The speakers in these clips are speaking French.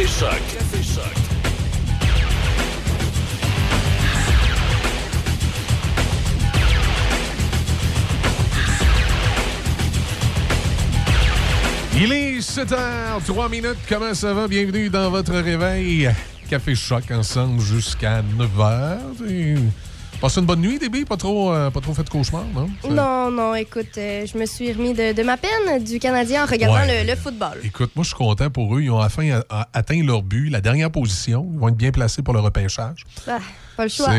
Café Choc. Café Choc. Il est 7h, 3 minutes. Comment ça va? Bienvenue dans votre réveil. Café Choc ensemble jusqu'à 9h. Et... Passez une bonne nuit, Déby? Pas trop, euh, pas trop fait de cauchemar, non? Non, non, écoute, euh, je me suis remis de, de ma peine du Canadien en regardant Ouais. le, le football. Écoute, moi, je suis content pour eux. Ils ont enfin a- a- atteint leur but, la dernière position. Ils vont être bien placés pour le repêchage. Ah, pas le choix.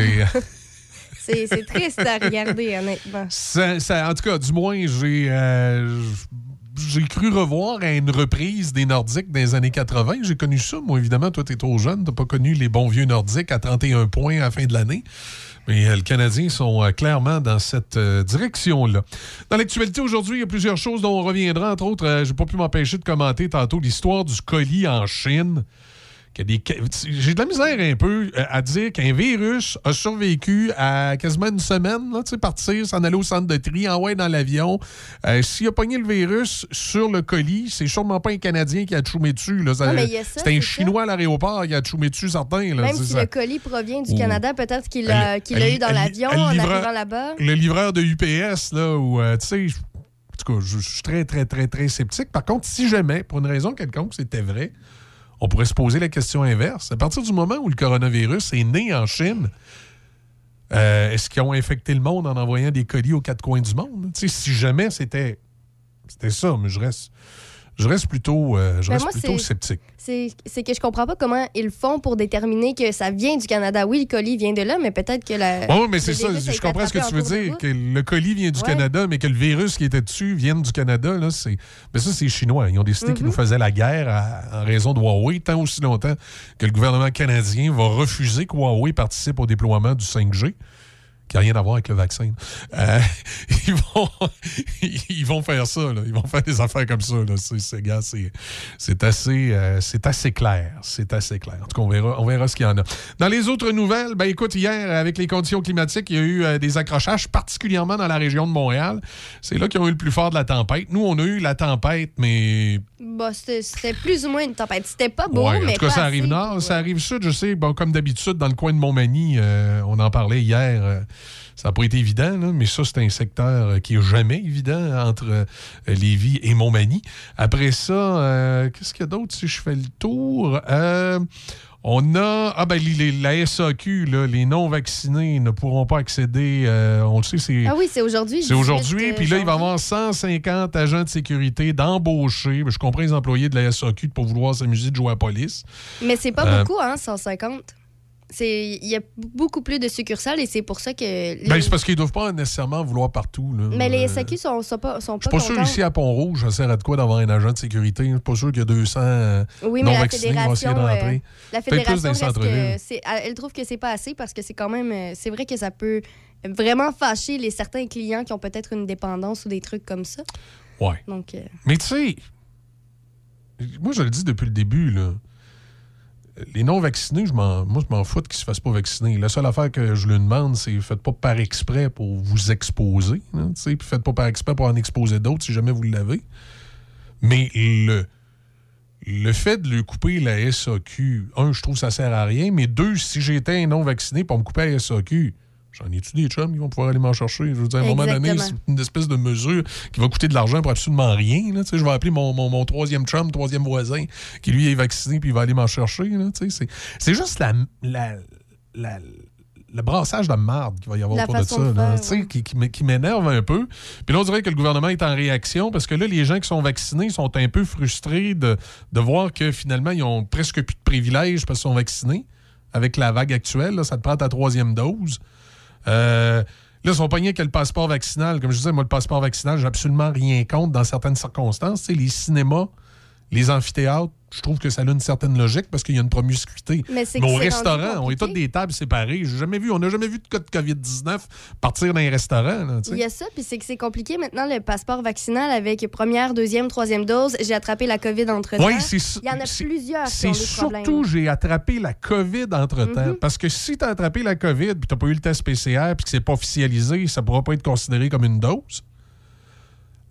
C'est- triste à regarder, honnêtement. Ça- ça- en tout cas, du moins, j'ai euh, j'ai cru revoir à une reprise des Nordiques dans les années 80. J'ai connu ça. Moi, évidemment, toi, t'es trop jeune. T'as pas connu les bons vieux Nordiques à 31 points à la fin de l'année. Euh, les Canadiens sont euh, clairement dans cette euh, direction-là. Dans l'actualité aujourd'hui, il y a plusieurs choses dont on reviendra. Entre autres, euh, j'ai pas pu m'empêcher de commenter tantôt l'histoire du colis en Chine. Des J'ai de la misère un peu euh, à dire qu'un virus a survécu à quasiment une semaine, là, tu sais, partir, s'en aller au centre de tri, envoyer dans l'avion. Euh, S'il a pogné le virus sur le colis, c'est sûrement pas un Canadien qui a tchoumé dessus. C'est un Chinois à l'aéroport qui a tchoumé dessus certains. Là, Même si ça. le colis provient du Ou- Canada, peut-être qu'il l'a eu dans l'avion en arrivant là-bas. le livreur de UPS, là, où, euh, tu sais, en tout cas, je, je suis très, très, très, très sceptique. Par contre, si jamais, pour une raison quelconque, c'était vrai, on pourrait se poser la question inverse. À partir du moment où le coronavirus est né en Chine, euh, est-ce qu'ils ont infecté le monde en envoyant des colis aux quatre coins du monde? Si jamais c'était c'était ça, mais je reste, je reste plutôt, euh, je Ben, reste moi, plutôt sceptique. C'est que je comprends pas comment ils font pour déterminer que ça vient du Canada. Oui, le colis vient de là, mais peut-être que la. Oui, mais c'est ça. Je comprends ce que tu veux dire. Que le colis vient du Ouais. Canada, mais que le virus qui était dessus vienne du Canada, là, c'est. Mais ça, c'est chinois. Ils ont décidé qu'ils Mhm. nous faisaient la guerre à- en raison de Huawei, tant aussi longtemps que le gouvernement canadien va refuser que Huawei participe au déploiement du 5G. Qui n'a rien à voir avec le vaccin. Euh, ils, vont, ils vont faire ça. là. Ils vont faire des affaires comme ça. C'est, assez, euh, c'est assez clair. C'est assez clair. En tout cas, on verra, on verra ce qu'il y en a. Dans les autres nouvelles, ben écoute, hier, avec les conditions climatiques, il y a eu euh, des accrochages, particulièrement dans la région de Montréal. C'est là qu'ils ont eu le plus fort de la tempête. Nous, on a eu la tempête, mais Bah, c'était plus ou moins une tempête. C'était pas beau, Ouais, en mais tout cas, ça arrive nord, ça arrive sud, je sais. Bon, comme d'habitude, dans le coin de Montmagny, euh, on en parlait hier. Ça n'a pas été évident, là, mais ça, c'est un secteur euh, qui est jamais évident entre euh, Lévis et Montmagny. Après ça, euh, qu'est-ce qu'il y a d'autre si je fais le tour? Euh, on a. Ah, ben, les- la SAQ, là, les non-vaccinés ne pourront pas accéder. euh, on le sait, c'est. Ah oui, c'est aujourd'hui. C'est 18, aujourd'hui, puis là, il va y avoir 150 agents de sécurité d'embaucher. Je comprends les employés de la SAQ de pas vouloir s'amuser de jouer à la police. Mais c'est pas beaucoup, hein, 150. C'est- Il y a beaucoup plus de succursales et c'est pour ça que. les- Ben, c'est parce qu'ils doivent pas nécessairement vouloir partout. Là. Mais les Euh, SAQ sont, sont pas, sont Je pas suis pas sûr ici à Pont-Rouge, ça sert à de quoi d'avoir un agent de sécurité. Je suis pas sûr qu'il y a 200 euh, Oui, mais la non-vaccinés qui vont essayer fédération, de euh, rentrer. la fédération que c'est- elle trouve que c'est pas assez parce que c'est quand même. euh, C'est vrai que ça peut vraiment fâcher les certains clients qui ont peut-être une dépendance ou des trucs comme ça. Ouais. Donc, euh, Mais tu sais, moi, je le dis depuis le début, là. Les non-vaccinés, je moi, je m'en fous qu'ils se fassent pas vacciner. La seule affaire que je lui demande, c'est faites pas par exprès pour vous exposer. hein, puis faites pas par exprès pour en exposer d'autres si jamais vous l'avez. Mais le, le fait de lui couper la SAQ, un, je trouve que ça sert à rien, mais deux, si j'étais non-vacciné pour me couper la SAQ, j'en ai-tu des chums qui vont pouvoir aller m'en chercher? Je veux dire, à un moment donné, c'est une espèce de mesure qui va coûter de l'argent pour absolument rien. là. Je vais appeler mon, mon- mon troisième chum, troisième voisin, qui lui est vacciné, puis il va aller m'en chercher. C'est juste la, la, la- le brassage de marde qu'il va y avoir autour de ça, de faire, ouais. qui, qui m'énerve un peu. Puis là, on dirait que le gouvernement est en réaction parce que là, les gens qui sont vaccinés sont un peu frustrés de, de voir que finalement, ils ont presque plus de privilèges parce qu'ils sont vaccinés. Avec la vague actuelle, là, ça te prend ta troisième dose. Euh, là, ils sont pognés que le passeport vaccinal. Comme je disais, moi, le passeport vaccinal, j'ai absolument rien contre dans certaines circonstances. Tu sais, les cinémas, les amphithéâtres, je trouve que ça a une certaine logique parce qu'il y a une promiscuité. Mais au restaurant, on est toutes des tables séparées. J'ai jamais vu, on n'a jamais vu de cas de COVID-19 partir d'un restaurant. là. Il y a ça, puis c'est que c'est compliqué maintenant le passeport vaccinal avec première, deuxième, troisième dose. J'ai attrapé la COVID entre temps. Oui. Il y en a plusieurs qui ont C'est des problèmes. surtout, j'ai attrapé la COVID entre-temps. Mhm. Parce que si tu as attrapé la COVID puis tu pas eu le test PCR puis que c'est pas officialisé, ça pourra pas être considéré comme une dose.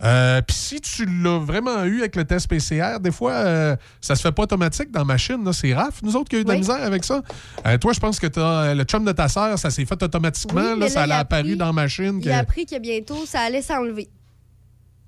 Euh, Puis si tu l'as vraiment eu avec le test PCR, des fois, euh, ça se fait pas automatique dans la machine. C'est RAF, nous autres, qui a eu de la Oui. misère avec ça. Euh, toi, je pense que t'as, le chum de ta sœur, ça s'est fait automatiquement. Oui, là, mais ça a a apparu appris- dans la machine. Il a que- appris que bientôt, ça allait s'enlever.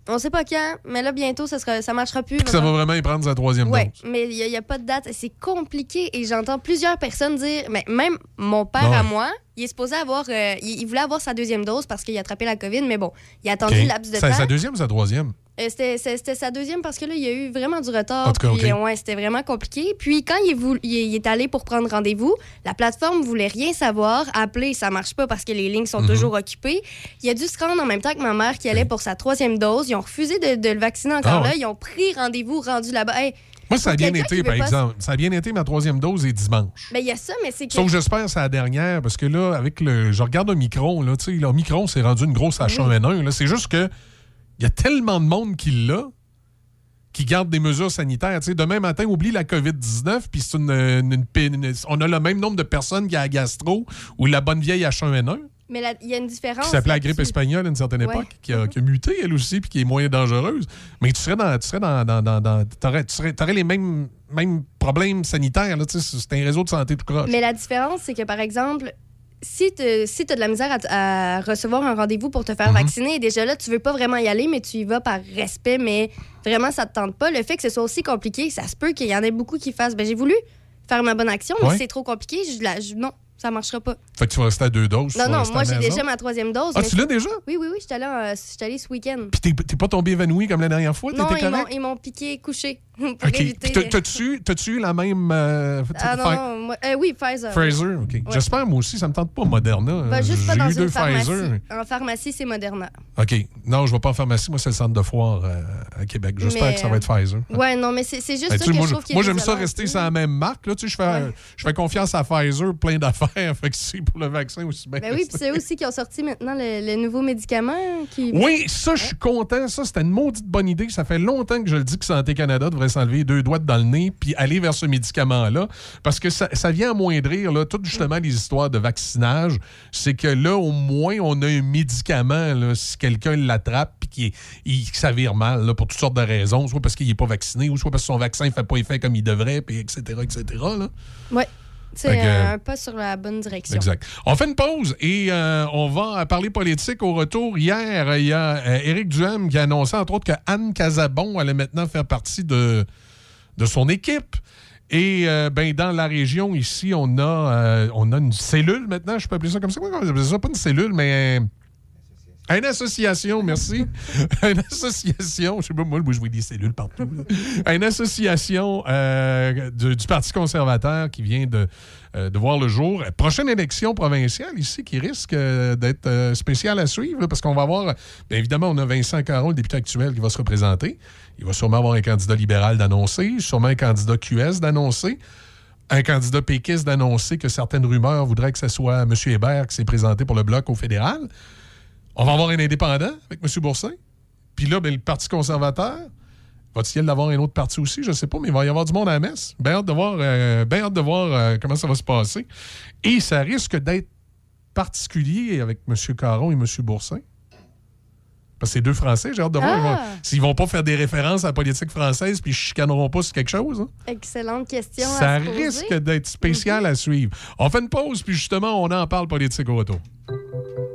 On sait pas quand, mais là, bientôt, ça, sera, ça marchera plus. ça va vraiment. y prendre sa troisième Ouais, dose. mais il n'y a, pas de date. C'est compliqué et j'entends plusieurs personnes dire, mais même mon père Ouais. à moi, il est supposé avoir, euh, il, il voulait avoir sa deuxième dose parce qu'il a attrapé la COVID, mais bon, il a attendu OK. le laps de C'est temps. sa deuxième ou sa troisième? Euh, C'était sa deuxième parce que là, il y a eu vraiment du retard. En tout cas, puis, OK. ouais, c'était vraiment compliqué. Puis quand il est, voulu- il est- il est allé pour prendre rendez-vous, la plateforme voulait rien savoir. Appeler, ça marche pas parce que les lignes sont Mhm. toujours occupées. Il a dû se rendre en même temps que ma mère qui allait pour sa troisième dose. Ils ont refusé de, de le vacciner encore Ah ouais. là. Ils ont pris rendez-vous rendu là-bas. Hey, Moi, ça a bien été, par exemple. Ça a bien été, ma troisième dose est dimanche. ben il y a ça, mais c'est que. Sauf que j'espère que c'est la dernière, parce que là, avec le. Je regarde un micron, là, tu sais, le micron, c'est rendu une grosse H1N1. là. C'est juste que il y a tellement de monde qui l'a, qui garde des mesures sanitaires. Tu sais, demain matin, oublie la COVID-19, puis c'est une, une- on a le même nombre de personnes qui a la gastro ou la bonne vieille H1N1, Mais il y a une différence. qui s'appelait la grippe espagnole à une certaine Ouais. époque, qui a, qui a muté elle aussi, puis qui est moins dangereuse. Mais tu serais dans. Tu serais dans. dans, dans- dans- t'aurais, tu serais- t'aurais les mêmes, mêmes problèmes sanitaires. C'est un réseau de santé tout croche. Mais la différence, c'est que, par exemple, si tu si as de la misère à, à recevoir un rendez-vous pour te faire Mhm. vacciner, déjà là, tu veux pas vraiment y aller, mais tu y vas par respect, mais vraiment, ça te tente pas. Le fait que ce soit aussi compliqué, ça se peut qu'il y en ait beaucoup qui fassent. Ben, j'ai voulu faire ma bonne action, mais Ouais. c'est trop compliqué, je, la- je- non, ça marchera pas. Fait que tu vas rester à deux doses. Non, non, moi, j'ai déjà ma troisième dose. Ah, tu l'as déjà? Oui, oui, oui, j'étais allée, allée ce week-end. Puis t'es, pas tombé évanoui comme la dernière fois? Non, ils m'ont, correct? ils m'ont piqué couché OK. t'as-tu, eu la même. euh, Ah non, euh, oui, Pfizer. Pfizer? OK. J'espère, moi aussi, ça me tente pas Moderna. Va juste pas dans une pharmacie. En pharmacie, c'est Moderna. OK. Non, je vais pas en pharmacie. Moi, c'est le centre de foire euh, à Québec. J'espère que ça va être Pfizer. Ouais, non, mais c'est, c'est juste Ben, ça que moi, je trouve qui est moi, j'aime ça rester sur la même marque. Là, tu sais, je fais confiance à Pfizer, plein d'affaires. Fait que c'est pour le vaccin aussi bien. Ben oui, puis c'est eux aussi qui ont sorti maintenant le, le nouveau médicament qui. Oui, ça, je suis content. Ça, c'était une maudite bonne idée. Ça fait longtemps que je le dis que Santé Canada devrait s'enlever deux doigts dans le nez puis aller vers ce médicament-là. Parce que ça, ça vient amoindrir là, toutes justement les histoires de vaccinage. C'est que là, au moins, on a un médicament là, si quelqu'un l'attrape puis qu'il il- vire mal là, pour toutes sortes de raisons, soit parce qu'il n'est pas vacciné ou soit parce que son vaccin ne fait pas effet comme il devrait, puis etc., etc. là. Ouais. C'est un pas sur la bonne direction. Exact. On fait une pause et euh, on va parler politique au retour. Hier, il y a euh, Éric Duhem qui a annoncé, entre autres, que Anne Casabon allait maintenant faire partie de, de son équipe. Et euh, ben, dans la région, ici, on a, euh, on a une cellule maintenant. Je peux appeler ça comme ça. Comment on appelle ça? Pas une cellule, mais... un- Une association, merci. une association, je sais pas, moi, je vois des cellules partout. Une association euh, du Parti conservateur qui vient de, euh, de voir le jour. Prochaine élection provinciale ici qui risque euh, d'être spéciale à suivre parce qu'on va avoir, bien évidemment, on a Vincent Caron, le député actuel, qui va se représenter. Il va sûrement avoir un candidat libéral d'annoncer, sûrement un candidat QS d'annoncer un candidat péquiste d'annoncer que certaines rumeurs voudraient que ce soit M. Hébert qui s'est présenté pour le bloc au fédéral. On va avoir un indépendant avec M. Boursin. Puis là, ben, le Parti conservateur, va-t-il avoir un autre parti aussi? Je ne sais pas, mais il va y avoir du monde à la messe. Bien hâte de voir, euh, bien hâte de voir euh, comment ça va se passer. Et ça risque d'être particulier avec M. Caron et M. Boursin. Parce que c'est deux Français, j'ai hâte de voir. Ah! ils vont- S'ils vont pas faire des références à la politique française puis ils chicaneront pas sur quelque chose. hein. Excellente question. Ça à se poser. risque d'être spécial à suivre. On fait une pause, puis justement, on en parle politique au retour.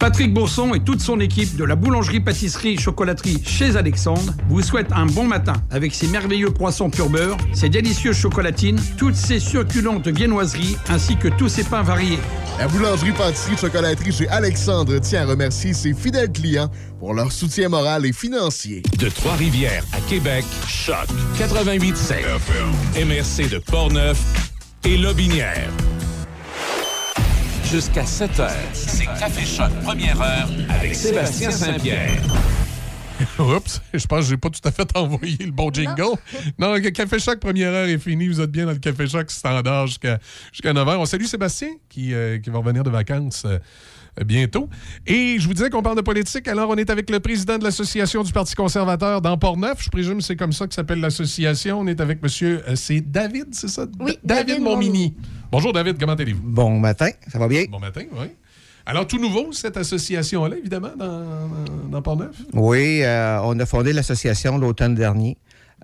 Patrick Bourson et toute son équipe de la boulangerie-pâtisserie-chocolaterie chez Alexandre vous souhaitent un bon matin avec ses merveilleux poissons pur beurre, ses délicieuses chocolatines, toutes ses succulentes viennoiseries ainsi que tous ses pains variés. La boulangerie pâtisserie chocolaterie chez Alexandre tient à remercier ses fidèles clients pour leur soutien moral et financier. De Trois-Rivières à Québec, Choc 88.7. MRC de Portneuf et Lobinière. Jusqu'à 7 heures, c'est Café Choc première heure avec Sébastien Saint-Pierre. Oups, je pense que j'ai pas tout à fait envoyé le bon jingle. Non, le Café Choc, première heure est finie. Vous êtes bien dans le Café Choc standard jusqu'à jusqu'à 9h. On salue Sébastien qui, euh, qui va revenir de vacances euh, bientôt. Et je vous disais qu'on parle de politique. Alors, on est avec le président de l'Association du Parti conservateur dans Port-Neuf. Je présume que c'est comme ça que s'appelle l'association. On est avec monsieur... euh, c'est David, c'est ça? Oui, Da- David David Montmini. Bonjour David, comment allez-vous? Bon matin, ça va bien? Bon matin, oui. Alors, tout nouveau, cette association-là, évidemment, dans, dans, Port-Neuf? Oui, euh, on a fondé l'association l'automne dernier.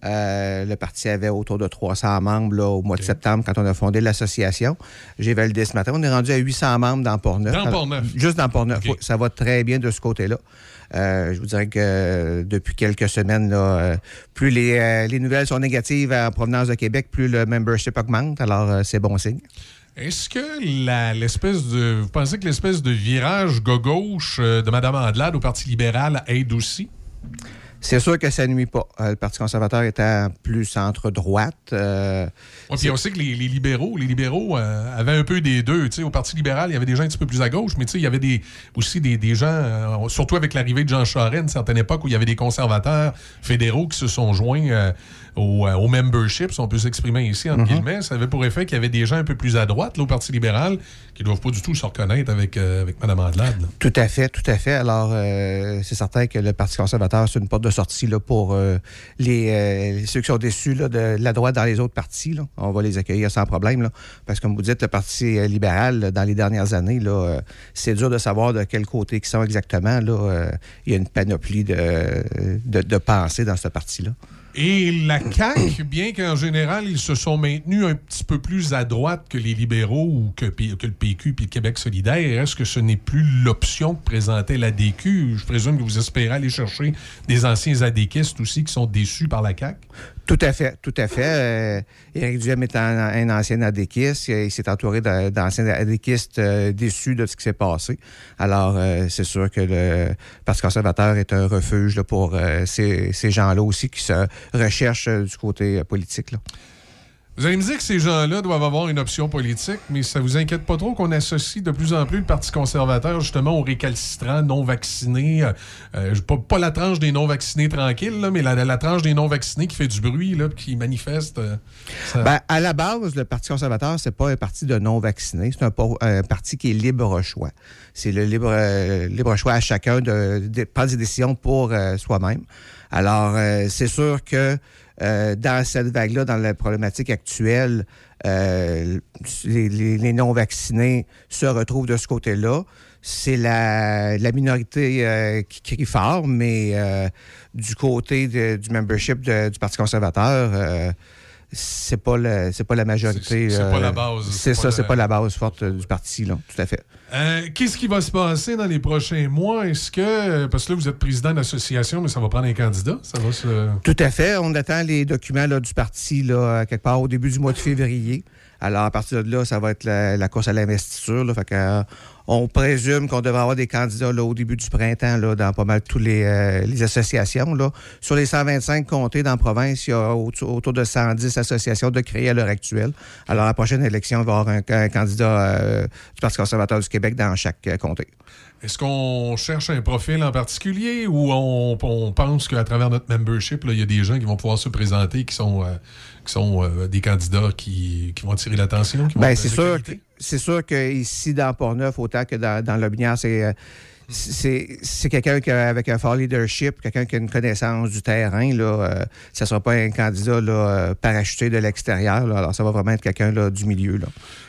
Euh, le parti avait autour de 300 membres là, au mois de septembre quand on a fondé l'association. J'ai validé ce matin. On est rendu à 800 membres dans Port-Neuf. Dans Port-Neuf. Juste dans Port-Neuf. Oui. ça va très bien de ce côté-là. Euh, je vous dirais que euh, depuis quelques semaines, euh, plus les, les nouvelles sont négatives en provenance de Québec, plus le membership augmente. Alors, c'est bon signe. Est-ce que l'espèce de. Vous pensez que l'espèce de virage gauche de Mme Andelade au Parti libéral aide aussi? C'est sûr que ça nuit pas. Euh, le Parti conservateur étant plus centre-droite. euh, Ouais, puis on sait que les, les libéraux, les libéraux euh, avaient un peu des deux. Tu sais, au Parti libéral, il y avait des gens un petit peu plus à gauche, mais il y avait des, aussi des, des gens, euh, surtout avec l'arrivée de Jean Charest, une certaine époque, où il y avait des conservateurs fédéraux qui se sont joints au, au membership, si on peut s'exprimer ici, entre guillemets. Ça avait pour effet qu'il y avait des gens un peu plus à droite, là, au Parti libéral, qui ne doivent pas du tout se reconnaître avec, avec Mme Andelade. là. Tout à fait, tout à fait. Alors, c'est certain que le Parti conservateur, c'est une porte de là, pour euh, les, euh, ceux qui sont déçus là, de la droite dans les autres partis. là. On va les accueillir sans problème. Là, parce que, comme vous dites, le Parti euh, libéral, dans les dernières années, c'est dur de savoir de quel côté ils sont exactement. Il y a une panoplie de, de, de pensées dans ce parti-là. Et la CAQ, bien qu'en général, ils se sont maintenus un petit peu plus à droite que les libéraux ou que, le PQ puis le Québec solidaire, est-ce que ce n'est plus l'option que présentait la DQ? Je présume que vous espérez aller chercher des anciens adéquistes aussi qui sont déçus par la CAQ. Tout à fait, tout à fait. Euh, Éric Duhem est un, ancien adéquiste. Il s'est entouré d'anciens adéquistes euh, déçus de ce qui s'est passé. Alors, euh, c'est sûr que le Parti conservateur est un refuge là, pour euh, ces, ces gens-là aussi qui se recherchent euh, du côté politique. là. Vous allez me dire que ces gens-là doivent avoir une option politique, mais ça vous inquiète pas trop qu'on associe de plus en plus le Parti conservateur justement aux récalcitrants non vaccinés. euh, euh, pas, la tranche des non vaccinés tranquilles, mais la, tranche des non vaccinés qui fait du bruit, qui manifeste. euh, Ben, à la base, le Parti conservateur, c'est pas un parti de non-vaccinés. C'est un, parti qui est libre choix. C'est le libre, euh, à chacun de, de prendre ses décisions pour soi-même. Alors, c'est sûr que euh, dans cette vague-là, dans la problématique actuelle, euh, les, non-vaccinés se retrouvent de ce côté-là. C'est la, minorité euh, qui crie fort, mais du côté de- du membership de- du Parti conservateur, c'est pas la, c'est pas la majorité. C'est- pas euh, la base, c'est ça, c'est pas la base forte euh, du parti, là, tout à fait. Euh, Qu'est-ce qui va se passer dans les prochains mois? Est-ce que, parce que là, vous êtes président d'association, mais ça va prendre un candidat? Ça va se... Tout à fait. On attend les documents là, du parti là, quelque part au début du mois de février. Alors, à partir de là, ça va être la, la course à l'investiture. là. Fait que, euh, on présume qu'on devrait avoir des candidats là, au début du printemps là, dans pas mal toutes les, euh, les associations. Là. Sur les 125 comtés dans la province, il y a autour, de 110 associations de créées à l'heure actuelle. Alors, à la prochaine élection, il va y avoir un, un candidat euh, du Parti conservateur du Québec dans chaque euh, comté. Est-ce qu'on cherche un profil en particulier ou on, on pense qu'à travers notre membership, il y a des gens qui vont pouvoir se présenter qui sont, euh, qui sont euh, des candidats qui, qui vont attirer l'attention? être c'est sûr, que- c'est sûr qu'ici, dans Port-Neuf, autant que dans, dans l'Aubinière, c'est. euh, c'est quelqu'un qui a- avec un fort leadership, quelqu'un qui a une connaissance du terrain. Là, euh, ça ne sera pas un candidat euh, parachuté de l'extérieur. Alors, ça va vraiment être quelqu'un du milieu.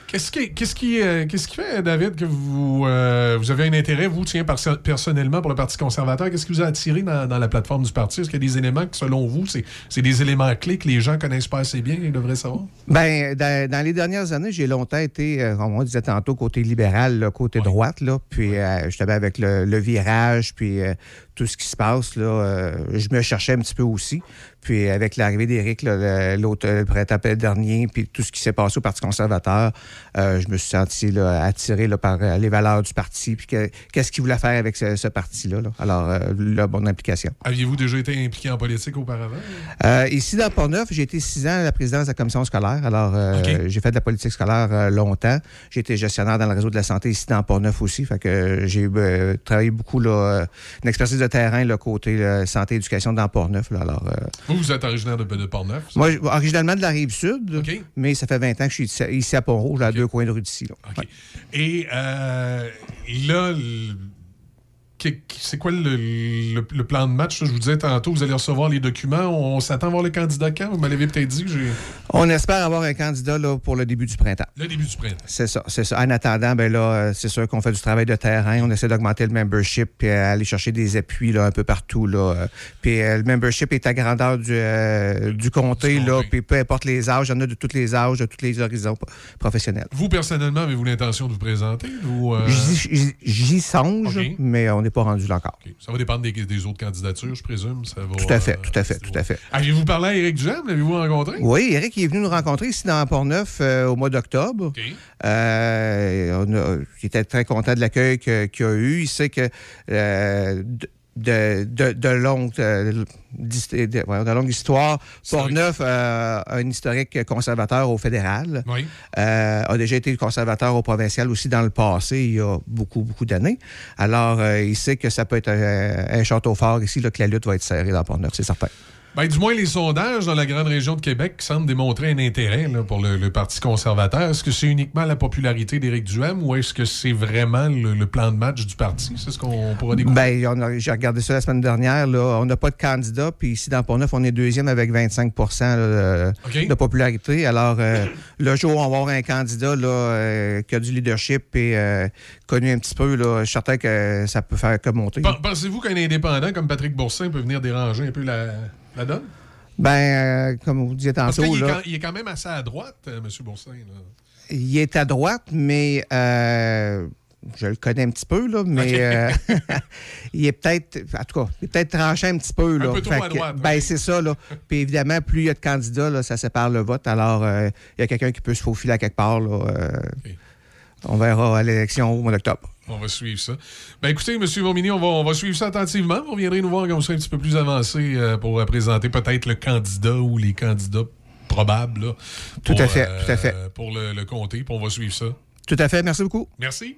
Qu'est-ce qui, qu'est-ce qui, euh, qu'est-ce qui fait, David, que vous, euh, vous avez un intérêt, vous, tiens, perso- personnellement, pour le Parti conservateur? Qu'est-ce qui vous a attiré dans, dans la plateforme du parti? Est-ce qu'il y a des éléments que, selon vous, c'est, des éléments clés que les gens connaissent pas assez bien et devraient savoir? Ben, dans, dans les dernières années, j'ai longtemps été, euh, comme on disait tantôt, côté libéral, là, côté droite, là, puis euh, justement avec le, le virage, puis euh, tout ce qui se passe, là, euh, je me cherchais un petit peu aussi. Puis avec l'arrivée d'Éric, le- l'autre le printemps dernier, puis tout ce qui s'est passé au Parti conservateur, euh, je me suis senti là, attiré là, par euh, les valeurs du parti, puis que- qu'est-ce qu'il voulait faire avec ce, ce parti-là. là? Alors, euh, la bonne implication. Aviez-vous déjà été impliqué en politique auparavant? Euh, ici, dans Port-Neuf, j'ai été six ans à la présidence de la commission scolaire. Alors, j'ai fait de la politique scolaire longtemps. J'ai été gestionnaire dans le réseau de la santé ici dans Port-Neuf aussi. Fait que j'ai travaillé beaucoup, là, une expertise de terrain, le côté euh, santé et éducation dans Port-Neuf. Alors, Vous, vous êtes originaire de, de Portneuf? moi, originalement de la rive sud, OK. mais ça fait 20 ans que je suis ici, à Pont-Rouge, à deux coins de rue d'ici. là. Ouais. Et euh, là, c'est quoi le, le- le plan de match? Je vous disais tantôt, vous allez recevoir les documents. On s'attend à voir le candidat quand? Vous m'avez peut-être dit que j'ai On espère avoir un candidat là, pour le début du printemps. le début du printemps. C'est ça, c'est ça. En attendant, ben là, euh, c'est sûr qu'on fait du travail de terrain. On essaie d'augmenter le membership puis aller chercher des appuis là, un peu partout. Là. Euh, Puis euh, le membership est à grandeur du, euh, du comté, Du là. Puis peu importe les âges, il y en a de tous les âges, de tous les horizons professionnels. Vous, personnellement, avez-vous l'intention de vous présenter? Ou, euh, J'y- songe, mais on n'est pas rendu là encore. Ça va dépendre des, des autres candidatures, je présume. Ça va, Tout à fait, euh, tout à fait, ça tout à fait. Avez-vous parlé à Éric Duhem? L'avez-vous rencontré? Oui, Eric il est venu nous rencontrer ici dans Port-Neuf euh, au mois d'octobre. Euh, on a- il était très content de l'accueil qu'il a eu. Il sait que euh, de, de, de, de longue, euh, de, de longue histoire. Port-Neuf euh, un historique conservateur au fédéral. Oui. Euh, a déjà été conservateur au provincial aussi dans le passé, il y a beaucoup, beaucoup d'années. Alors, euh, il sait que ça peut être un, un château fort ici, là, que la lutte va être serrée dans Port-Neuf, c'est certain. Ben, du moins, les sondages dans la grande région de Québec semblent démontrer un intérêt là, pour le, le Parti conservateur. Est-ce que c'est uniquement la popularité d'Éric Duhem ou est-ce que c'est vraiment le, le plan de match du parti? C'est ce qu'on pourra découvrir. Ben, j'ai regardé ça la semaine dernière. Là, on n'a pas de candidat. Puis ici, dans Pont-Neuf, on est deuxième avec 25 là, de, popularité. Alors, euh, le jour où on va avoir un candidat là, euh, qui a du leadership et euh, connu un petit peu, là, je suis certain que ça peut faire que monter. Pen- Pensez-vous qu'un indépendant comme Patrick Boursin peut venir déranger un peu la, la donne? Ben, euh, comme vous disiez Parce tantôt, qu'il est, là, quand- il est quand même assez à droite, euh, M. Boursin. là. il est à droite, mais euh, je le connais un petit peu, là, mais il est peut-être, en tout cas, il est peut-être tranché un petit peu. Là. peu trop à que- droite, Ben, c'est ça, là. Puis évidemment, plus il y a de candidats, là, ça sépare le vote. Alors, il y a quelqu'un qui peut se faufiler à quelque part, là. On verra à l'élection au mois d'octobre. On va suivre ça. Ben écoutez, M. Vomini, on va, on va suivre ça attentivement. Vous viendrez nous voir quand vous serez un petit peu plus avancé euh, pour euh, présenter peut-être le candidat ou les candidats probables. là, Tout pour, à fait, euh, tout à fait. Pour le, le comté, puis on va suivre ça. Tout à fait. Merci beaucoup. Merci.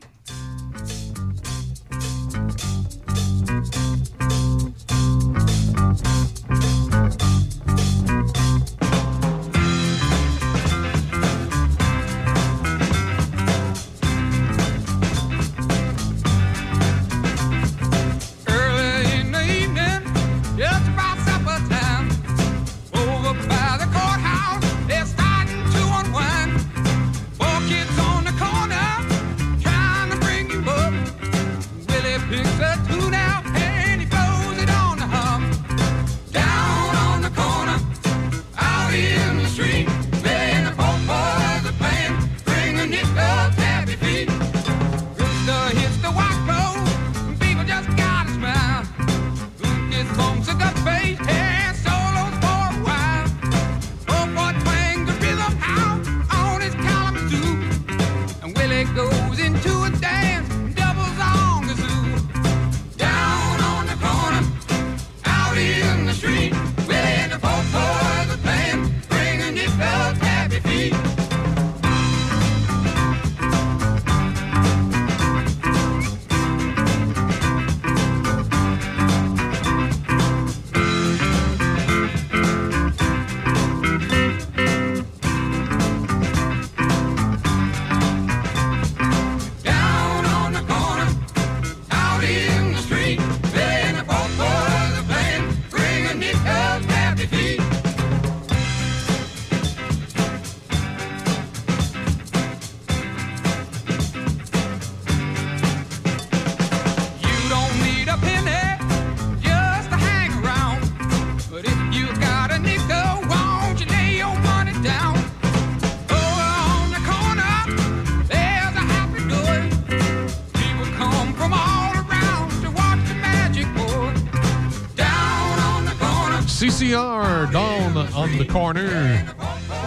On the Corner.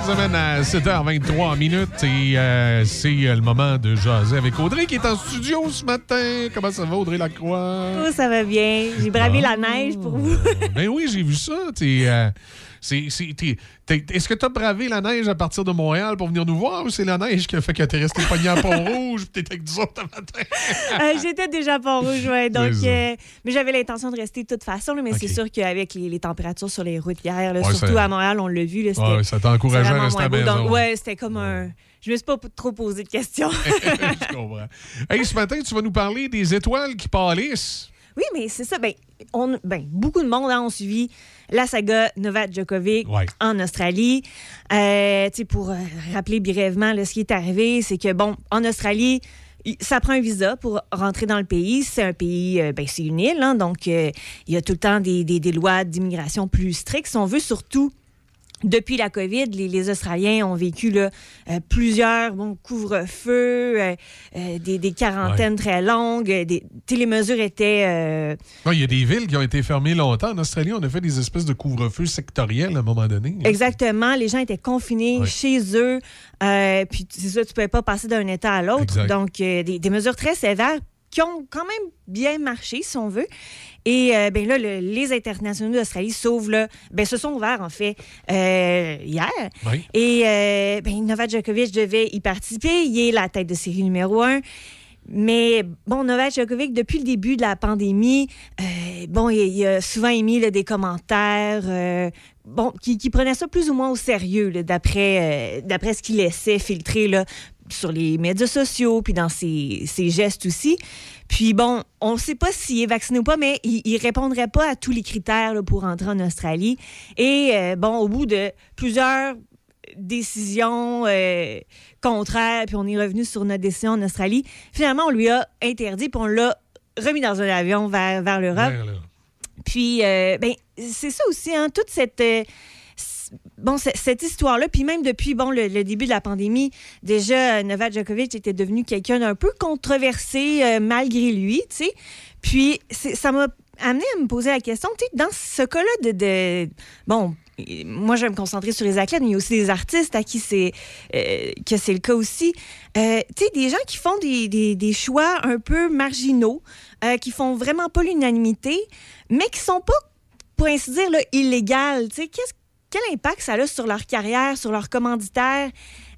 Ça mène à 7h23 minutes et euh, c'est euh, le moment de jaser avec Audrey qui est en studio ce matin. Comment ça va, Audrey Lacroix? Oh, ça va bien. J'ai bravé Ah. la neige pour vous. ben oui, j'ai vu ça. T'es, euh, c'est- c'est- t'es- t'es- Est-ce que tu as bravé la neige à partir de Montréal pour venir nous voir ou c'est la neige qui a fait que tu es resté pogné à Pont-Rouge puis t'étais avec nous autres ce matin? Euh, J'étais déjà à Pont-Rouge, ouais, donc, euh, mais j'avais l'intention de rester de toute façon, là, mais c'est sûr qu'avec les, les températures sur les routes hier, là, Ouais, surtout ça- à Montréal, on l'a vu, là, c'était Ouais, ça t'a encouragé c'est à rester à la moins beau. maison. Donc, ouais, c'était comme un... Je me suis pas trop posé de questions. Je comprends. Hey, ce matin, tu vas nous parler des étoiles qui pâlissent. Oui, mais c'est ça. Ben, on, ben, beaucoup de monde hein, ont suivi la saga Novak Djokovic Ouais. en Australie. Euh, pour euh, rappeler brièvement là, ce qui est arrivé, c'est que, bon, en Australie, ça prend un visa pour rentrer dans le pays. C'est un pays, euh, ben, c'est une île, hein, donc euh, il y a tout le temps des, des- des lois d'immigration plus strictes. Si on veut surtout depuis la COVID, les, les Australiens ont vécu là, euh, plusieurs bon, couvre-feux, euh, euh, des, des quarantaines très longues. Des, les mesures étaient... Il y a des villes qui ont été fermées longtemps. En Australie, on a fait des espèces de couvre-feu sectoriels à un moment donné. Exactement. Les gens étaient confinés Ouais. chez eux. Puis c'est ça, tu pouvais pas passer d'un État à l'autre. Donc, des, des mesures très sévères qui ont quand même bien marché, si on veut. Et euh, ben là, le- les internationaux d'Australie s'ouvrent, là, ben, se sont ouverts, en fait, euh, hier. Oui. Et euh, ben, Novak Djokovic devait y participer. Il est la tête de série numéro un. Mais bon, Novak Djokovic, depuis le début de la pandémie, bon, il, il a souvent émis là, des commentaires bon, qui, qui prenaient ça plus ou moins au sérieux, d'après ce qu'il laissait filtrer là, sur les médias sociaux, puis dans ses, ses gestes aussi. Puis bon, on ne sait pas s'il est vacciné ou pas, mais il ne répondrait pas à tous les critères là, pour entrer en Australie. Et euh, bon, au bout de plusieurs décisions euh, contraires, puis on est revenu sur notre décision en Australie, finalement, on lui a interdit, puis on l'a remis dans un avion vers, vers l'Europe. Puis, euh, ben, c'est ça aussi, hein, toute cette. Bon, cette histoire-là, puis même depuis bon, le, début de la pandémie, déjà, euh, Novak Djokovic était devenu quelqu'un d'un peu controversé euh, malgré lui, tu sais. Puis, ça m'a amené à me poser la question, tu sais, dans ce cas-là de, de- Bon, moi, je vais me concentrer sur les athlètes, mais il y a aussi des artistes à qui c'est euh, que c'est le cas aussi. Tu sais, des gens qui font des, des- des choix un peu marginaux, euh, qui font vraiment pas l'unanimité, mais qui sont pas, pour ainsi dire, là, illégales. Tu sais, qu'est-ce- quel impact ça a sur leur carrière, sur leurs commanditaires?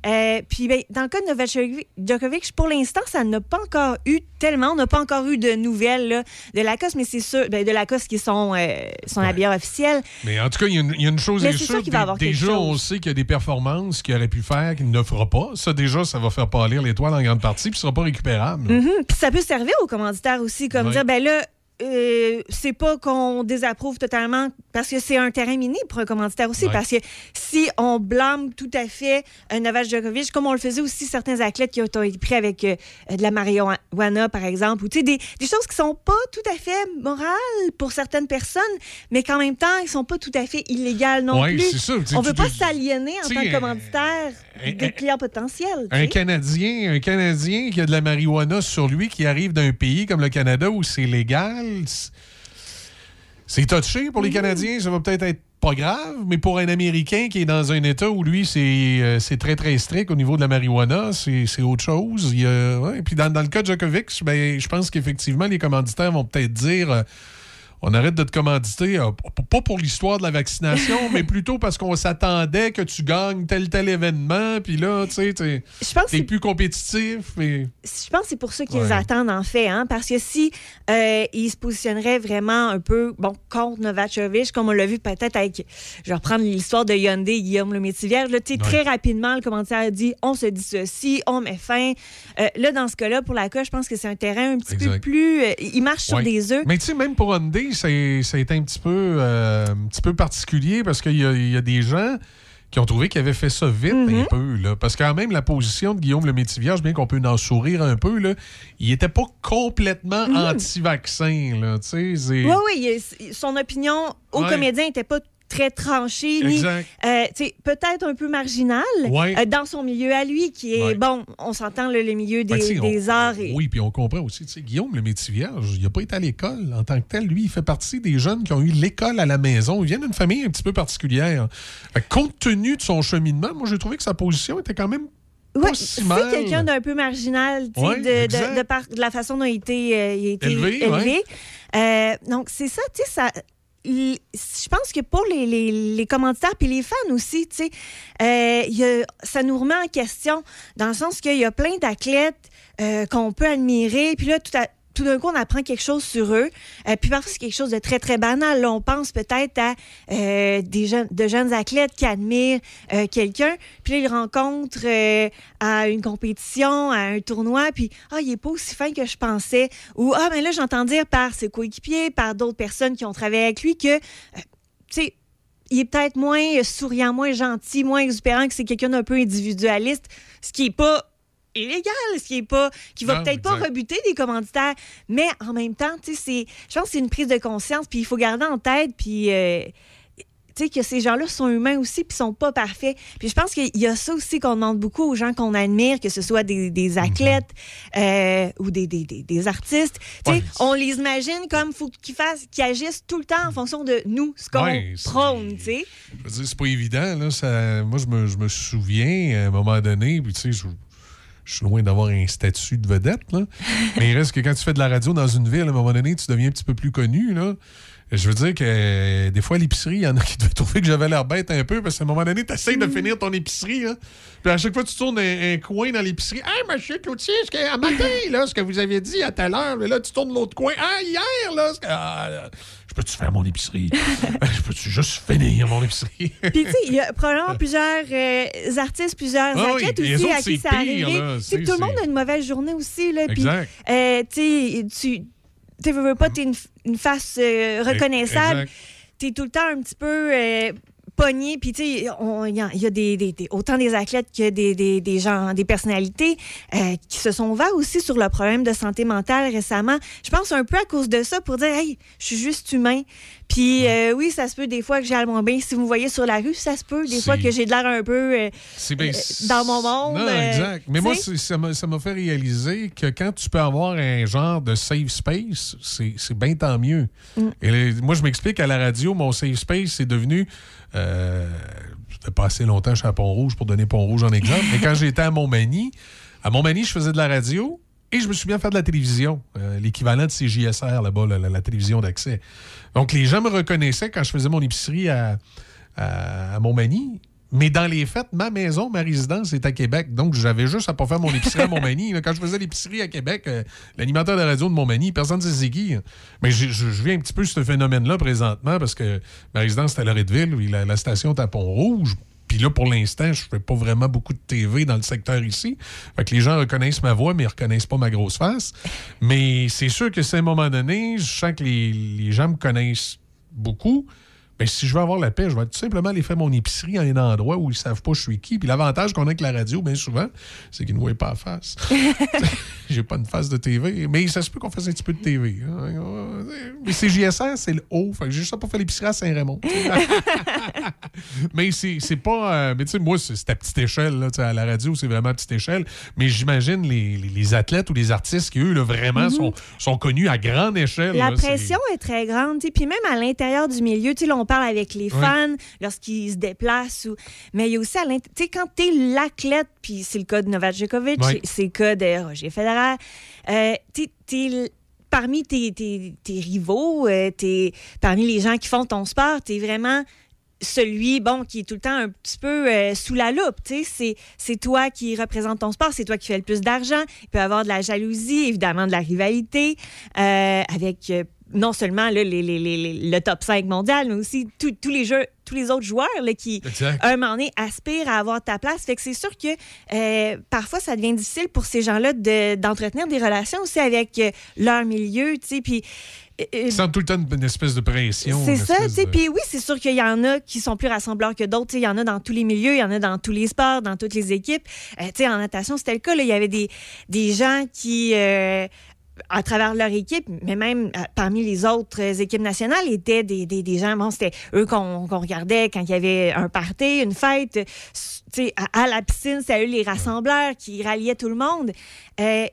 Euh, puis, ben, dans le cas de Novak Djokovic, pour l'instant, ça n'a pas encore eu tellement. On n'a pas encore eu de nouvelles là, de Lacoste, mais c'est sûr, ben, de Lacoste qui est son, euh, son Ouais. habilleur officiel. Mais en tout cas, il y, a une- il y a une chose Mais est c'est sûre. sûr va déjà, on chose. sait qu'il y a des performances qu'il aurait pu faire qu'il ne fera pas. Ça, déjà, ça va faire pâlir l'étoile en grande partie, puis ce sera pas récupérable. Mhm. Puis ça peut servir aux commanditaires aussi, comme Ouais. dire, ben là, euh, c'est pas qu'on désapprouve totalement parce que c'est un terrain miné pour un commanditaire aussi. Ouais. Parce que si on blâme tout à fait un Novak Djokovic, comme on le faisait aussi certains athlètes qui ont été pris avec euh, de la marijuana, par exemple, ou tu sais, des, des choses qui sont pas tout à fait morales pour certaines personnes, mais qu'en même temps, ils sont pas tout à fait illégales non Ouais, plus. ça. On veut pas s'aliéner en tant que commanditaire des un- clients potentiels. Un. Canadien, un Canadien qui a de la marijuana sur lui, qui arrive d'un pays comme le Canada où c'est légal, c'est- touché pour les Mhm. Canadiens. Ça va peut-être être pas grave, mais pour un Américain qui est dans un État où lui, c'est euh, très, très strict au niveau de la marijuana, c'est autre chose. Il ouais. Puis dans, dans le cas de Djokovic, ben, je pense qu'effectivement, les commanditaires vont peut-être dire... euh, on arrête de te commanditer, euh, pas pour l'histoire de la vaccination, mais plutôt parce qu'on s'attendait que tu gagnes tel tel événement, puis là, tu sais, t'es plus compétitif. Mais... je pense que c'est pour ça qu'ils Ouais. attendent en fait, hein, parce que si euh, ils se positionneraient vraiment un peu bon contre Novakovic, comme on l'a vu peut-être avec, je vais reprendre l'histoire de Hyundai, Guillaume le Métivier, là, tu sais, Ouais. très rapidement le commentaire a dit on se dissocie, on met fin. Euh, là dans ce cas-là pour la je pense que c'est un terrain un petit peu plus, il marche sur des œufs. Mais tu sais, même pour Hyundai, c'est- ça a été un petit peu, euh, un petit peu particulier parce qu'il y, a- il y a des gens qui ont trouvé qu'il avait fait ça vite un peu. Là, parce que quand même, la position de Guillaume le Métivier, bien qu'on peut en sourire un peu, là, il était pas complètement Mhm. anti-vaccin. c'est- Oui, oui, son opinion au Ouais. comédien n'était pas très tranchée, ni euh, peut-être un peu marginale Ouais. euh, dans son milieu à lui, qui est, Ouais. bon, on s'entend le, le milieu des, Ben, on- des arts. Et... Oui, puis on comprend aussi, Guillaume, le métier vierge, il n'a pas été à l'école en tant que tel. Lui, il fait partie des jeunes qui ont eu l'école à la maison. Il vient d'une famille un petit peu particulière. Compte tenu de son cheminement, moi, j'ai trouvé que sa position était quand même si c'est quelqu'un d'un peu marginal, Ouais, de, de, de par- de la façon dont il a été, euh, il a été Élevé, élevé. Euh, donc, c'est ça, tu sais, ça. Je pense que pour les, les, les puis les fans aussi, tu sais, euh, ça nous remet en question dans le sens qu'il y a plein d'athlètes euh, qu'on peut admirer, puis là, tout à- tout d'un coup, on apprend quelque chose sur eux. Euh, puis parfois, c'est quelque chose de très, très banal. Là, on pense peut-être à euh, des jeunes, de jeunes athlètes qui admirent euh, quelqu'un. Puis là, ils rencontrent euh, à une compétition, à un tournoi. Puis, ah, il est pas aussi fin que je pensais. Ou, ah, mais là, j'entends dire par ses coéquipiers, par d'autres personnes qui ont travaillé avec lui que, tu sais, il est peut-être moins souriant, moins gentil, moins exubérant, que c'est quelqu'un d'un peu individualiste, ce qui est pas illégal, ce qui est pas qui va peut-être pas rebuter des commanditaires, mais en même temps, tu sais, c'est je pense que c'est une prise de conscience, puis il faut garder en tête puis euh, tu sais, que ces gens-là sont humains aussi, puis sont pas parfaits. Puis je pense qu'il y a ça aussi qu'on demande beaucoup aux gens qu'on admire, que ce soit des, des athlètes euh, ou des, des, des, artistes. Tu sais, Ouais. on les imagine comme faut qu'ils fassent, qu'ils agissent tout le temps en fonction de nous, ce qu'on Ouais, prône, tu sais. Je veux dire, c'est pas évident. Là, ça, moi, je me, je me souviens, à un moment donné, puis tu sais, je, je suis loin d'avoir un statut de vedette, là. mais il reste que quand tu fais de la radio dans une ville, à un moment donné, tu deviens un petit peu plus connu, là. Je veux dire que euh, des fois, à l'épicerie, il y en a qui devaient trouver que j'avais l'air bête un peu parce qu'à un moment donné, tu essaies de finir ton épicerie. Là. Puis à chaque fois, tu tournes un, un coin dans l'épicerie. Hey, monsieur Cloutier, ce que, à matin, là, ce que vous aviez dit à telle heure, mais là, tu tournes l'autre coin. Ah, hier, là, ce que- ah, là, je peux-tu faire mon épicerie? je peux-tu juste finir mon épicerie? Puis, tu sais, il y a probablement plusieurs euh, artistes, plusieurs Ah oui, athlètes les aussi autres, à qui c'est ça c'est- tout le monde a une mauvaise journée aussi. Là, puis, euh, tu sais, tu veux, veux pas, t'es une, une face euh, reconnaissable. Exact. T'es tout le temps un petit peu euh, pogné. Puis, tu sais, il y a, il y a des, des- des- autant des athlètes que des, des, gens, des personnalités euh, qui se sont ouverts aussi sur le problème de santé mentale récemment. Je pense un peu à cause de ça pour dire, hey, je suis juste humain. Puis, euh, oui, ça se peut des fois que j'ai moins bien. Si vous me voyez sur la rue, ça se peut des fois que j'ai de l'air un peu. euh, bien- dans mon monde, Non, exact. Mais moi, ça m'a fait réaliser que quand tu peux avoir un genre de safe space, c'est c'est bien tant mieux. Mm. Et les- moi, je m'explique à la radio, mon safe space, c'est devenu. Euh, ça longtemps à Pont-Rouge pour donner Pont-Rouge en exemple. mais quand j'étais à Montmagny, à Montmagny, je faisais de la radio. Et je me suis bien fait de la télévision, euh, l'équivalent de CJSR là-bas, la télévision d'accès. Donc, les gens me reconnaissaient quand je faisais mon épicerie à, à, à Montmagny. Mais dans les faits, ma maison, ma résidence est à Québec. Donc, j'avais juste à pas faire mon épicerie à Montmagny. Quand je faisais l'épicerie à Québec, euh, l'animateur de la radio de Montmagny, personne ne sait c'est qui. Mais je, je, je vis un petit peu ce phénomène-là présentement parce que ma résidence est à Loretteville, la, la station est à Pont-Rouge. Puis là, pour l'instant, je fais pas vraiment beaucoup de TV dans le secteur ici. Fait que les gens reconnaissent ma voix, mais ils reconnaissent pas ma grosse face. Mais c'est sûr que c'est à un moment donné, je sens que les, les gens me connaissent beaucoup. Ben, si je veux avoir la paix, je vais tout simplement aller faire mon épicerie à un endroit où ils savent pas je suis qui. Puis l'avantage qu'on a avec la radio, bien souvent, c'est qu'ils ne voient pas la face. J'ai pas une face de TV. Mais ça se peut qu'on fasse un petit peu de TV. hein. Mais c'est JSR, c'est le haut. Fait que j'ai juste pas fait l'épicerie à Saint-Raymond. mais c'est c'est pas. euh, mais tu sais, moi, c'est c'est à petite échelle. Là, à la radio, c'est vraiment à petite échelle. Mais j'imagine les, les- les athlètes ou les artistes qui, eux, là, vraiment sont, sont connus à grande échelle. La là. C'est- pression est très grande. Puis même à l'intérieur du milieu, tu sais, on parle avec les fans lorsqu'ils se déplacent. Ou... Mais il y a aussi à l'intérieur. Tu sais, quand tu es l'athlète, puis c'est le cas de Novak Djokovic, c'est le cas de Roger Federer, euh, tu es parmi tes, tes- tes rivaux, euh, t'es parmi les gens qui font ton sport, tu es vraiment celui, bon, qui est tout le temps un petit peu euh, sous la loupe, c'est- c'est toi qui représente ton sport, c'est toi qui fais le plus d'argent. Il peut y avoir de la jalousie, évidemment de la rivalité, euh, avec non seulement là, les- les- les- les- le top 5 mondial, mais aussi tous les jeux, tous les autres joueurs là, qui, à un moment donné, aspirent à avoir ta place. Fait que c'est sûr que euh, parfois, ça devient difficile pour ces gens-là de- d'entretenir des relations aussi avec euh, leur milieu, tu sais, puis... euh, Ils sentent tout le temps une, espèce de pression. c'est ça, tu sais. de- Puis oui, c'est sûr qu'il y en a qui sont plus rassembleurs que d'autres. Il y en a dans tous les milieux, il y en a dans tous les sports, dans toutes les équipes. Tu sais, en natation, c'était le cas. Il y avait des, des gens qui, à travers leur équipe, mais même euh, parmi les autres euh, équipes nationales, étaient des, des, des gens, bon, c'était eux qu'on regardait quand il y avait un party, une fête. à, à la piscine, c'était eux les rassembleurs qui ralliaient tout le monde. Euh,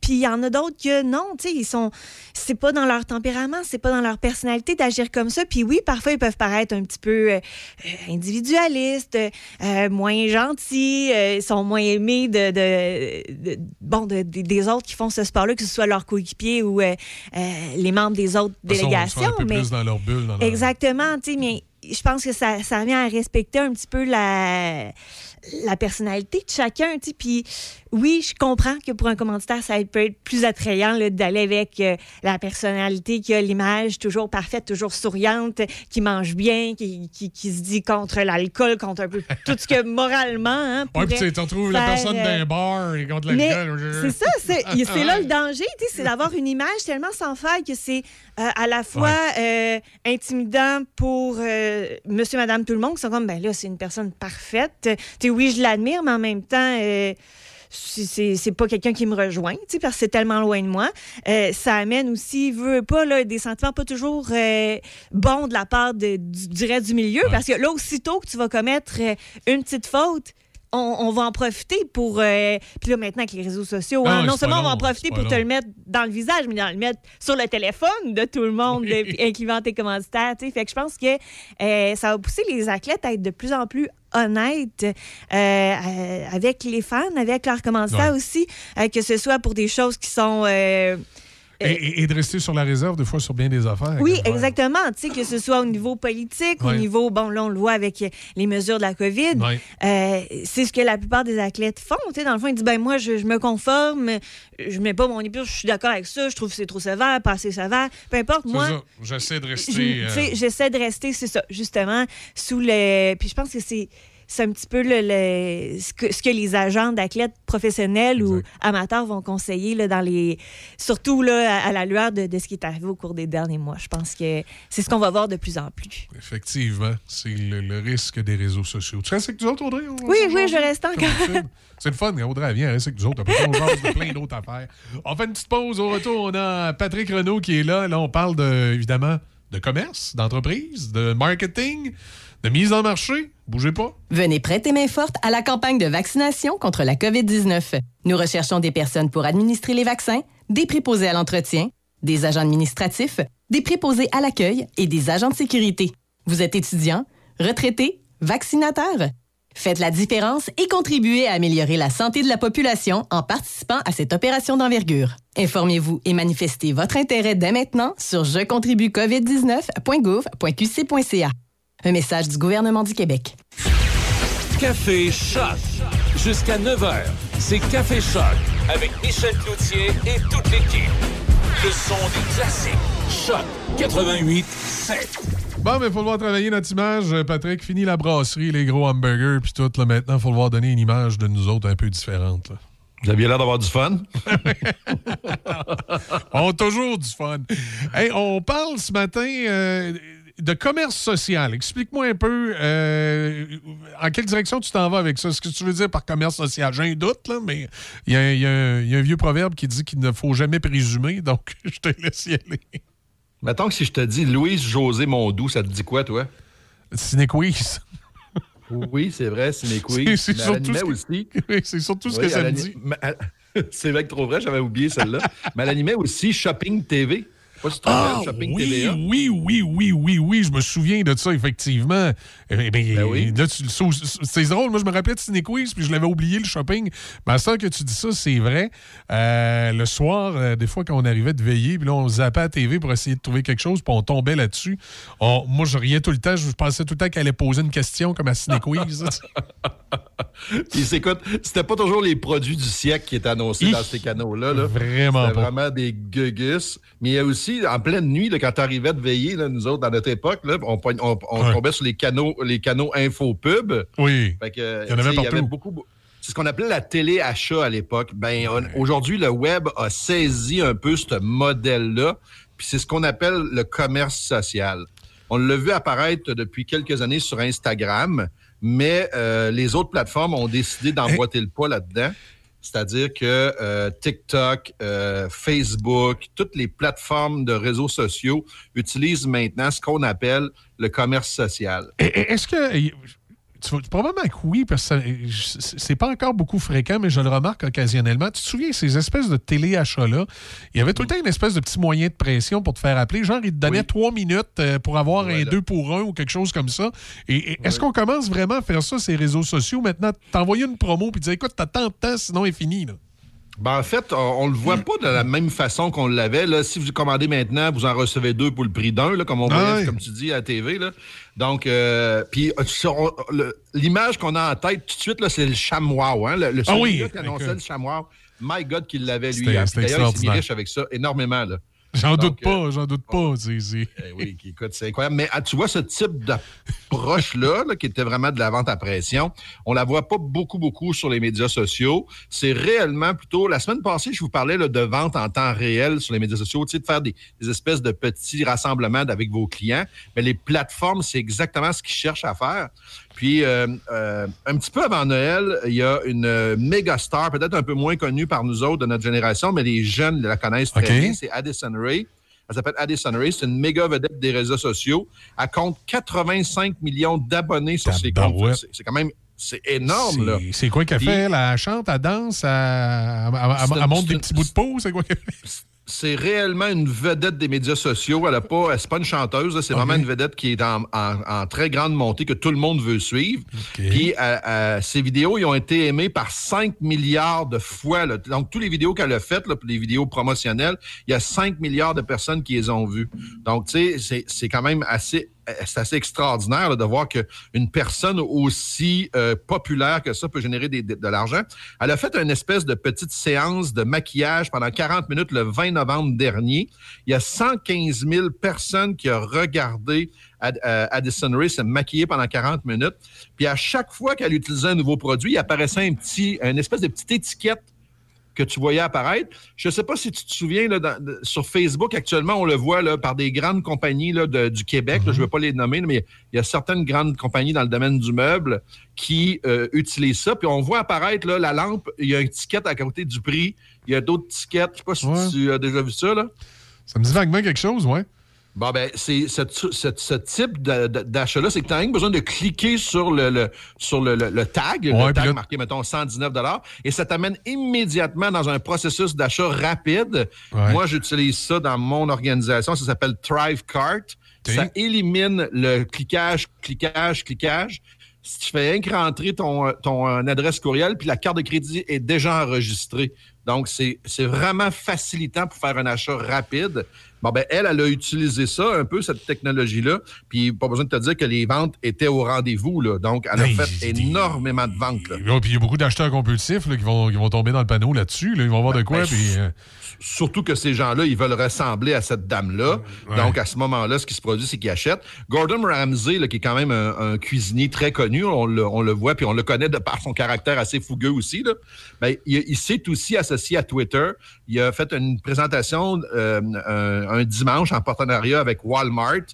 Puis il y en a d'autres que non, tu sais, ils sont. C'est pas dans leur tempérament, c'est pas dans leur personnalité d'agir comme ça. Puis oui, parfois, ils peuvent paraître un petit peu euh, euh, individualistes, euh, moins gentils, euh, ils sont moins aimés de, de- de- bon, de- de- des autres qui font ce sport-là, que ce soit leurs coéquipiers ou les membres des autres Ils sont- délégations. Ils sont un peu mais... plus dans leur bulle. Dans leur- Exactement, tu sais, mais je pense que ça, ça revient à respecter un petit peu la, la personnalité de chacun, tu sais. Puis oui, je comprends que pour un commanditaire, ça peut être plus attrayant d'aller avec euh, la personnalité qui a l'image toujours parfaite, toujours souriante, qui mange bien, qui, qui, qui se dit contre l'alcool, contre un peu tout ce que moralement. Hein, Ouais, puis tu retrouves la personne euh, d'un bar et contre l'alcool. c'est ça, c'est c'est là le danger, tu sais, c'est d'avoir une image tellement sans faille que c'est à la fois euh, intimidant pour euh, monsieur, madame, tout le monde qui sont comme, ben là, c'est une personne parfaite. Tu sais, oui, je l'admire, mais en même temps, euh, c'est- pas quelqu'un qui me rejoint, tu sais, parce que c'est tellement loin de moi. Euh, ça amène aussi, veut veut pas, là, des sentiments pas toujours euh, bons de la part de, du, du reste du milieu, parce que là, aussitôt que tu vas commettre euh, une petite faute, on, on va en profiter pour. euh, Puis là, maintenant, avec les réseaux sociaux, hein, non c'est seulement on va en profiter pour te le mettre dans le visage, mais dans le mettre sur le téléphone de tout le monde, Oui. de- incluant tes commanditaires. tu sais. Fait que je pense que euh, ça va pousser les athlètes à être de plus en plus honnêtes euh, euh, avec les fans, avec leurs commanditaires aussi, que ce soit pour des choses qui sont. Euh, Et, et- et de rester sur la réserve, des fois, sur bien des affaires. oui, même. exactement. Tu sais, que ce soit au niveau politique, au niveau, bon, là, on le voit avec euh, les mesures de la COVID. Ouais. Euh, c'est ce que la plupart des athlètes font. Tu sais, dans le fond, ils disent, ben moi, je, je me conforme, je mets pas mon épure, je suis d'accord avec ça, je trouve que c'est trop sévère, pas assez sévère. Peu importe, moi. J'essaie de rester. tu euh, sais, J'essaie de rester, c'est ça, justement, sous le. Puis je pense que c'est. C'est un petit peu le, le- ce, que, ce que les agents d'athlètes professionnels ou amateurs vont conseiller là, dans les. Surtout là, à, à la lueur de, de ce qui est arrivé au cours des derniers mois. Je pense que c'est ce qu'on va voir de plus en plus. Effectivement, c'est le, le risque des réseaux sociaux. Tu restes avec nous autres, Audrey? On- Oui, oui, je reste encore. C'est le fun, Audrey, viens, reste avec nous autres. Après on jase de plein d'autres affaires. On fait une petite pause. Au retour, on a Patrick Renault qui est là. Là, on parle de, évidemment de commerce, d'entreprise, de marketing, de mise en marché. Bougez pas. Venez prêter main forte à la campagne de vaccination contre la COVID-19. Nous recherchons des personnes pour administrer les vaccins, des préposés à l'entretien, des agents administratifs, des préposés à l'accueil et des agents de sécurité. Vous êtes étudiant, retraité, vaccinateur? Faites la différence et contribuez à améliorer la santé de la population en participant à cette opération d'envergure. Informez-vous et manifestez votre intérêt dès maintenant sur je contribue covid19.gouv.qc.ca. Un message du gouvernement du Québec. Café Choc. Jusqu'à 9h, c'est Café Choc avec Michel Cloutier et toute l'équipe. Le son des classiques. Choc 88 7. Bon, mais il faut le voir travailler notre image. Patrick, fini la brasserie, les gros hamburgers, puis tout. Là, maintenant, il faut le voir donner une image de nous autres un peu différente. là. Vous aviez l'air d'avoir du fun. on a toujours du fun. Hey, on parle ce matin euh, de commerce social. Explique-moi un peu euh, en quelle direction tu t'en vas avec ça? Ce que tu veux dire par commerce social? J'ai un doute, là, mais il y, a- y un- il y a un vieux proverbe qui dit qu'il ne faut jamais présumer, donc je te laisse y aller. Mettons que si je te dis Louise José Mondou, ça te dit quoi, toi? Ciné-quiz. Oui, c'est vrai, mes C'est- surtout ce que- aussi. Oui, c'est surtout ce Oui, que ça me dit. C'est vrai que trop vrai, j'avais oublié celle-là. Mais elle animait aussi Shopping TV. Pas si Ah, Shopping oui, TVA. oui, oui, oui, oui, oui, je me souviens de ça, effectivement. Eh bien, oui. là, tu- c'est drôle, moi, je me rappelais de Ciné Quiz, puis je l'avais oublié, le shopping. Mais à ça que tu dis ça, c'est vrai. Euh, le soir, euh, des fois, quand on arrivait de veiller, puis là, on zappait à la TV pour essayer de trouver quelque chose, puis on tombait là-dessus. On- moi, je riais tout le temps, je pensais tout le temps qu'elle allait poser une question comme à Ciné Quiz. Puis écoute, c'était pas toujours les produits du siècle qui étaient annoncés Hi. dans ces canaux-là. Là. Vraiment C'était pas. vraiment des gugus. Mais il y a aussi, en pleine nuit, là, quand tu arrivais de veiller, là, nous autres, dans notre époque, là, on, pogne- on- on Ouais. tombait sur les canaux, les canaux info-pub. Oui. Fait que, Il y en avait partout. beaucoup. C'est ce qu'on appelait la télé-achat à l'époque. Ben, aujourd'hui, le web a saisi un peu ce modèle-là. Puis c'est ce qu'on appelle le commerce social. On l'a vu apparaître depuis quelques années sur Instagram, mais euh, les autres plateformes ont décidé d'emboîter le pas là-dedans. C'est-à-dire que euh, TikTok, euh, Facebook, toutes les plateformes de réseaux sociaux utilisent maintenant ce qu'on appelle le commerce social. Est-ce que. Tu probablement que oui, parce que c'est pas encore beaucoup fréquent, mais je le remarque occasionnellement. Tu te souviens, ces espèces de téléachats-là, il y avait tout le temps une espèce de petit moyen de pression pour te faire appeler. Genre, ils te donnaient trois minutes euh, pour avoir un deux pour un ou quelque chose comme ça. Et, et est-ce qu'on commence vraiment à faire ça, ces réseaux sociaux, maintenant? T'envoyer une promo puis dire, écoute, t'as tant de temps, sinon est fini. Là. Ben, en fait, on, on le voit pas de la même façon qu'on l'avait. Là, si vous commandez maintenant, vous en recevez deux pour le prix d'un, là, comme on voyait, Ouais. comme tu dis à la TV. Là. Donc, euh, puis euh, l'image qu'on a en tête tout de suite, là, c'est le chamois. Hein, le, le Ah oui, qui annonçait le chamois. My God, qu'il l'avait, lui. D'ailleurs, il s'est mis riche avec ça énormément. Là. J'en doute pas, j'en doute pas. c'est- Eh oui, écoute, c'est incroyable. Mais ah, tu vois, ce type d'approche-là, là, qui était vraiment de la vente à pression, on la voit pas beaucoup, beaucoup sur les médias sociaux. C'est réellement plutôt... La semaine passée, je vous parlais là, de vente en temps réel sur les médias sociaux, tu sais, de faire des, des espèces de petits rassemblements avec vos clients. Mais les plateformes, c'est exactement ce qu'ils cherchent à faire. Puis, euh, euh, un petit peu avant Noël, il y a une euh, méga star, peut-être un peu moins connue par nous autres de notre génération, mais les jeunes la connaissent très bien. C'est Addison Ray. Elle s'appelle Addison Ray. C'est une méga vedette des réseaux sociaux. Elle compte 85 millions d'abonnés sur ses comptes. C'est- quand même c'est énorme, là. C'est- quoi qu'elle fait? Elle chante, elle danse, elle, monte des petits bouts de peau? C'est quoi qu'elle fait? C'est réellement une vedette des médias sociaux. Elle a pas, une chanteuse, c'est vraiment une vedette qui est en, en- en très grande montée que tout le monde veut suivre. Puis euh, euh, ses vidéos, ils ont été aimées par 5 milliards de fois. là. Donc, toutes les vidéos qu'elle a faites, là, les vidéos promotionnelles, il y a 5 milliards de personnes qui les ont vues. Donc, tu sais, c'est- quand même assez c'est assez extraordinaire de voir qu'une personne aussi euh, populaire que ça peut générer de, l'argent. Elle a fait une espèce de petite séance de maquillage pendant 40 minutes le 20 novembre dernier. Il y a 115 000 personnes qui ont regardé euh, Addison Ray se maquiller pendant 40 minutes. Puis à chaque fois qu'elle utilisait un nouveau produit, il apparaissait un petit, une espèce de petite étiquette que tu voyais apparaître. Je ne sais pas si tu te souviens, là, dans- de- sur Facebook, actuellement, on le voit là, par des grandes compagnies là, de- du Québec. je ne veux pas les nommer, mais il y a certaines grandes compagnies dans le domaine du meuble qui euh, utilisent ça. Puis on voit apparaître là, la lampe, il y a une étiquette à côté du prix. Il y a d'autres tickets. Je ne sais pas si tu as déjà vu ça. Là. Ça me dit vaguement quelque chose, ouais. Bon, ben, c'est ce, ce- ce type d'achat-là, c'est que tu as besoin de cliquer sur le, le- sur le, le- le tag, Ouais, le tag là- marqué, mettons, 119 et ça t'amène immédiatement dans un processus d'achat rapide. Ouais. Moi, j'utilise ça dans mon organisation. Ça s'appelle Thrive Cart. Ça élimine le cliquage, cliquage, cliquage. Si tu fais rien que rentrer ton, ton euh, adresse courriel, puis la carte de crédit est déjà enregistrée. Donc, c'est vraiment facilitant pour faire un achat rapide. Bon, ben, elle, elle a utilisé ça un peu, cette technologie-là. Puis, pas besoin de te dire que les ventes étaient au rendez-vous, là. Donc, elle a fait énormément de ventes, là. Puis il y a beaucoup d'acheteurs compulsifs là, qui, vont, qui vont tomber dans le panneau là-dessus. là. Ils vont voir de quoi. ben, puis, euh, Surtout que ces gens-là, ils veulent ressembler à cette dame-là. Ouais. Donc, à ce moment-là, ce qui se produit, c'est qu'ils achètent. Gordon Ramsay, là, qui est quand même un, un cuisinier très connu, on le, on le voit, puis on le connaît de par son caractère assez fougueux aussi. Là. Ben, il, il s'est aussi associé à Twitter. Il a fait une présentation euh, un, un dimanche en partenariat avec Walmart.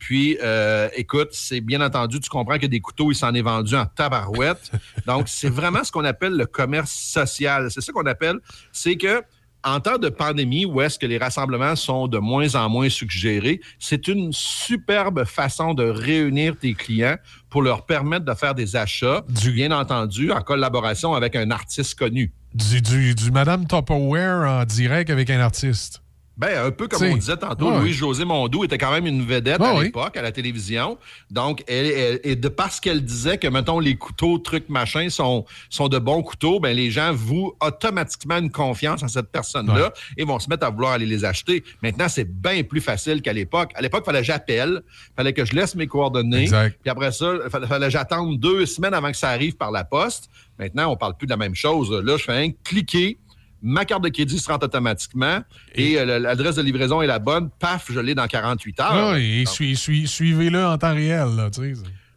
Puis, euh, écoute, c'est bien entendu, tu comprends que des couteaux, il s'en est vendu en tabarouette. Donc, c'est vraiment ce qu'on appelle le commerce social. C'est ça qu'on appelle, c'est que en temps de pandémie, où est-ce que les rassemblements sont de moins en moins suggérés, c'est une superbe façon de réunir tes clients pour leur permettre de faire des achats, bien entendu, en collaboration avec un artiste connu. Du, du, du Madame Tupperware en direct avec un artiste. Ben, un peu comme T'sais, on disait tantôt, ouais. Louis-José Mondou était quand même une vedette Ouais, à oui. l'époque, à la télévision. Donc, elle, elle- et de parce qu'elle disait que, mettons, les couteaux, trucs, machin, sont, sont de bons couteaux, ben, les gens vouent automatiquement une confiance en cette personne-là et vont se mettre à vouloir aller les acheter. Maintenant, c'est bien plus facile qu'à l'époque. À l'époque, il fallait que j'appelle, il fallait que je laisse mes coordonnées. Exact. Puis après ça, il fallait, fallait que j'attende deux semaines avant que ça arrive par la poste. Maintenant, on parle plus de la même chose. Là, je fais un cliquer. Ma carte de crédit se rentre automatiquement et, euh, l'adresse de livraison est la bonne. Paf, je l'ai dans 48 heures. Ah, et suivez-le en temps réel. Là,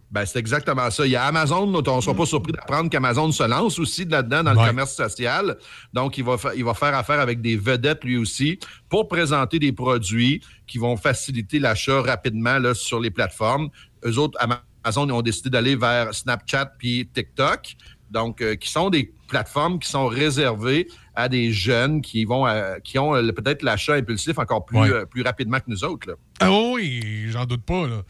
ben, c'est exactement ça. Il y a Amazon, on ne sera pas surpris d'apprendre qu'Amazon se lance aussi là-dedans dans Ouais. le commerce social. Donc, il va, fa- il va faire affaire avec des vedettes lui aussi pour présenter des produits qui vont faciliter l'achat rapidement là, sur les plateformes. Eux autres, Amazon, ils ont décidé d'aller vers Snapchat puis TikTok. Donc, euh, qui sont des plateformes qui sont réservées à des jeunes qui vont euh, qui ont euh, peut-être l'achat impulsif encore plus, Ouais. euh, plus rapidement que nous autres. là. Ah oui, j'en doute pas. Là.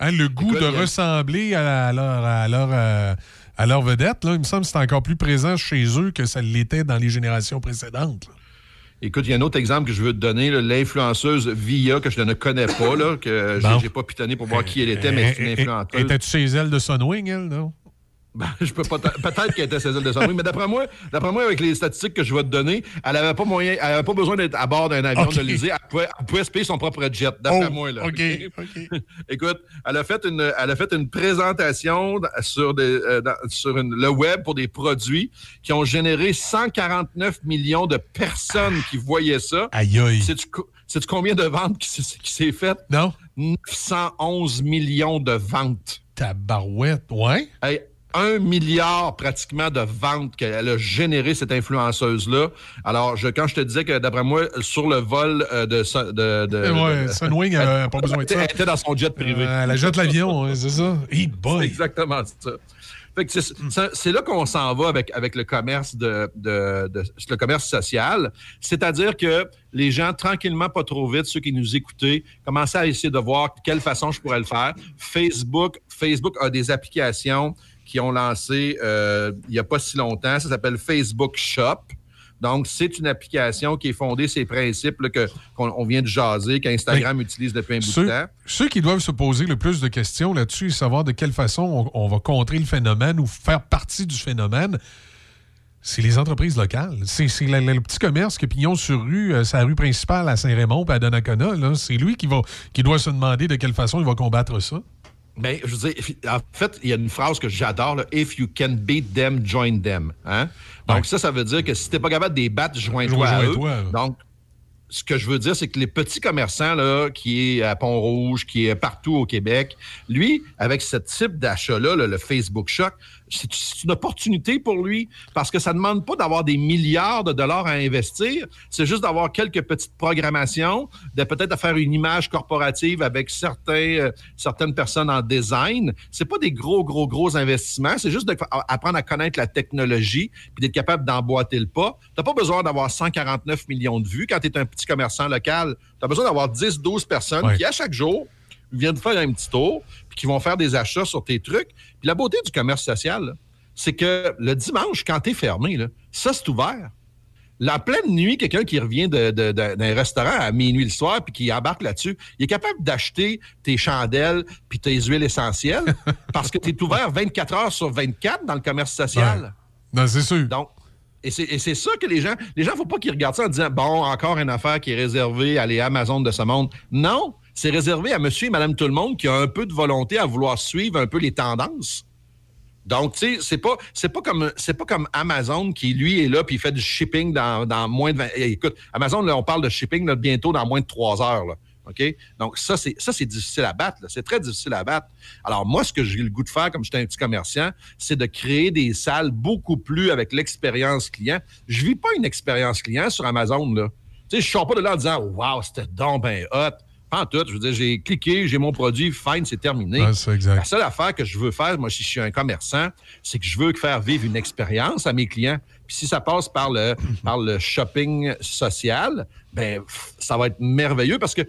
Hein, le goût de ressembler à leur, à leur, à leur vedette, là, il me semble que c'est encore plus présent chez eux que ça l'était dans les générations précédentes. là. Écoute, il y a un autre exemple que je veux te donner, l'influenceuse Via, que je ne connais pas, là, que Bon. j'ai pas pitonné pour voir qui elle était, mais c'est une Eh, eh, influenceuse. Étais-tu chez elle de Sunwing, elle, non? Ben, je peux pas peut-être qu'elle était celle de Sunwing, mais d'après moi, d'après moi, avec les statistiques que je vais te donner, elle avait pas moyen, elle avait pas besoin d'être à bord d'un avion Ok. de l'Élysée. Elle pouvait, elle pouvait se payer son propre jet, d'après Oh, moi, là. OK, OK. Écoute, elle a fait une, elle a fait une présentation sur, des, euh, dans- sur une- le web pour des produits qui ont généré 149 millions de personnes qui voyaient ça. Aïe, aïe. Sais-tu co- sais-tu combien de ventes qui, s'est- qui s'est fait? Non? 911 millions de ventes. Tabarouette, ouais. Hey, un milliard pratiquement de ventes qu'elle a généré, cette influenceuse-là. Alors, je, quand je te disais que, d'après moi, sur le vol euh, de, de, de- ouais, Sunwing, elle a pas besoin de ça. Elle était dans son jet privé. Euh, elle jette l'avion, hein, c'est ça? Hey C'est boy! exactement ça. Fait que c'est, c'est- c'est là qu'on s'en va avec, avec le commerce de, de- de- le commerce social. C'est-à-dire que les gens, tranquillement, pas trop vite, ceux qui nous écoutaient, commençaient à essayer de voir quelle façon je pourrais le faire. Facebook, Facebook a des applications qui ont lancé euh, il n'y a pas si longtemps. Ça s'appelle Facebook Shop. Donc, c'est une application qui est fondée sur les principes là, que, qu'on on vient de jaser, qu'Instagram utilise depuis un bout de temps. ceux qui doivent se poser le plus de questions là-dessus et savoir de quelle façon on, on va contrer le phénomène ou faire partie du phénomène, c'est les entreprises locales. C'est c'est le, le petit commerce que Pignon sur rue, euh, sa rue principale à Saint-Raymond et à Donnacona. là. C'est lui qui, va, qui doit se demander de quelle façon il va combattre ça. Ben, je veux dire, en fait, il y a une phrase que j'adore, If you can beat them, join them. Hein? Donc, Ouais. ça, ça veut dire que si t'es pas capable de les battre, joins-toi à eux. Joins-toi, là. Donc, ce que je veux dire, c'est que les petits commerçants, là, qui est à Pont-Rouge, qui est partout au Québec, lui, avec ce type d'achat-là, là, le Facebook Shock, c'est une opportunité pour lui parce que ça ne demande pas d'avoir des milliards de dollars à investir. C'est juste d'avoir quelques petites programmations, de peut-être faire une image corporative avec certains, euh, certaines personnes en design. C'est pas des gros, gros, gros investissements. C'est juste d'apprendre à connaître la technologie puis d'être capable d'emboîter le pas. T'as pas besoin d'avoir 149 millions de vues quand tu es un petit commerçant local. Tu as besoin d'avoir 10, 12 personnes Ouais. qui, à chaque jour, viennent faire un petit tour puis qui vont faire des achats sur tes trucs. Puis la beauté du commerce social, c'est que le dimanche, quand tu es fermé, là, ça, c'est ouvert. La pleine nuit, quelqu'un qui revient de- de- de- d'un restaurant à minuit le soir puis qui embarque là-dessus, il est capable d'acheter tes chandelles puis tes huiles essentielles parce que tu es ouvert 24 heures sur 24 dans le commerce social. Non, c'est sûr. Donc, et c'est, et c'est ça que les gens, les gens, faut pas qu'ils regardent ça en disant, bon, encore une affaire qui est réservée à les Amazon de ce monde. Non, c'est réservé à monsieur et madame tout le monde qui a un peu de volonté à vouloir suivre un peu les tendances. Donc, tu sais, c'est pas, c'est pas comme, c'est pas comme Amazon qui, lui, est là puis fait du shipping dans, dans moins de 20. Eh, écoute, Amazon, là, on parle de shipping là, bientôt dans moins de trois heures, là. OK? Donc, ça, c'est, ça, c'est difficile à battre. C'est très difficile à battre. Alors, moi, ce que j'ai le goût de faire, comme j'étais un petit commerçant, c'est de créer des salles beaucoup plus avec l'expérience client. Je vis pas une expérience client sur Amazon, là. Tu sais, je sors pas de là en disant, wow, c'était donc ben hot. Pas en tout. Je veux dire, j'ai cliqué, j'ai mon produit, fine, c'est terminé. Ouais, c'est exact. La seule affaire que je veux faire, moi, si je suis un commerçant, c'est que je veux faire vivre une expérience à mes clients. Puis si ça passe par le, par le shopping social, ben ça va être merveilleux parce que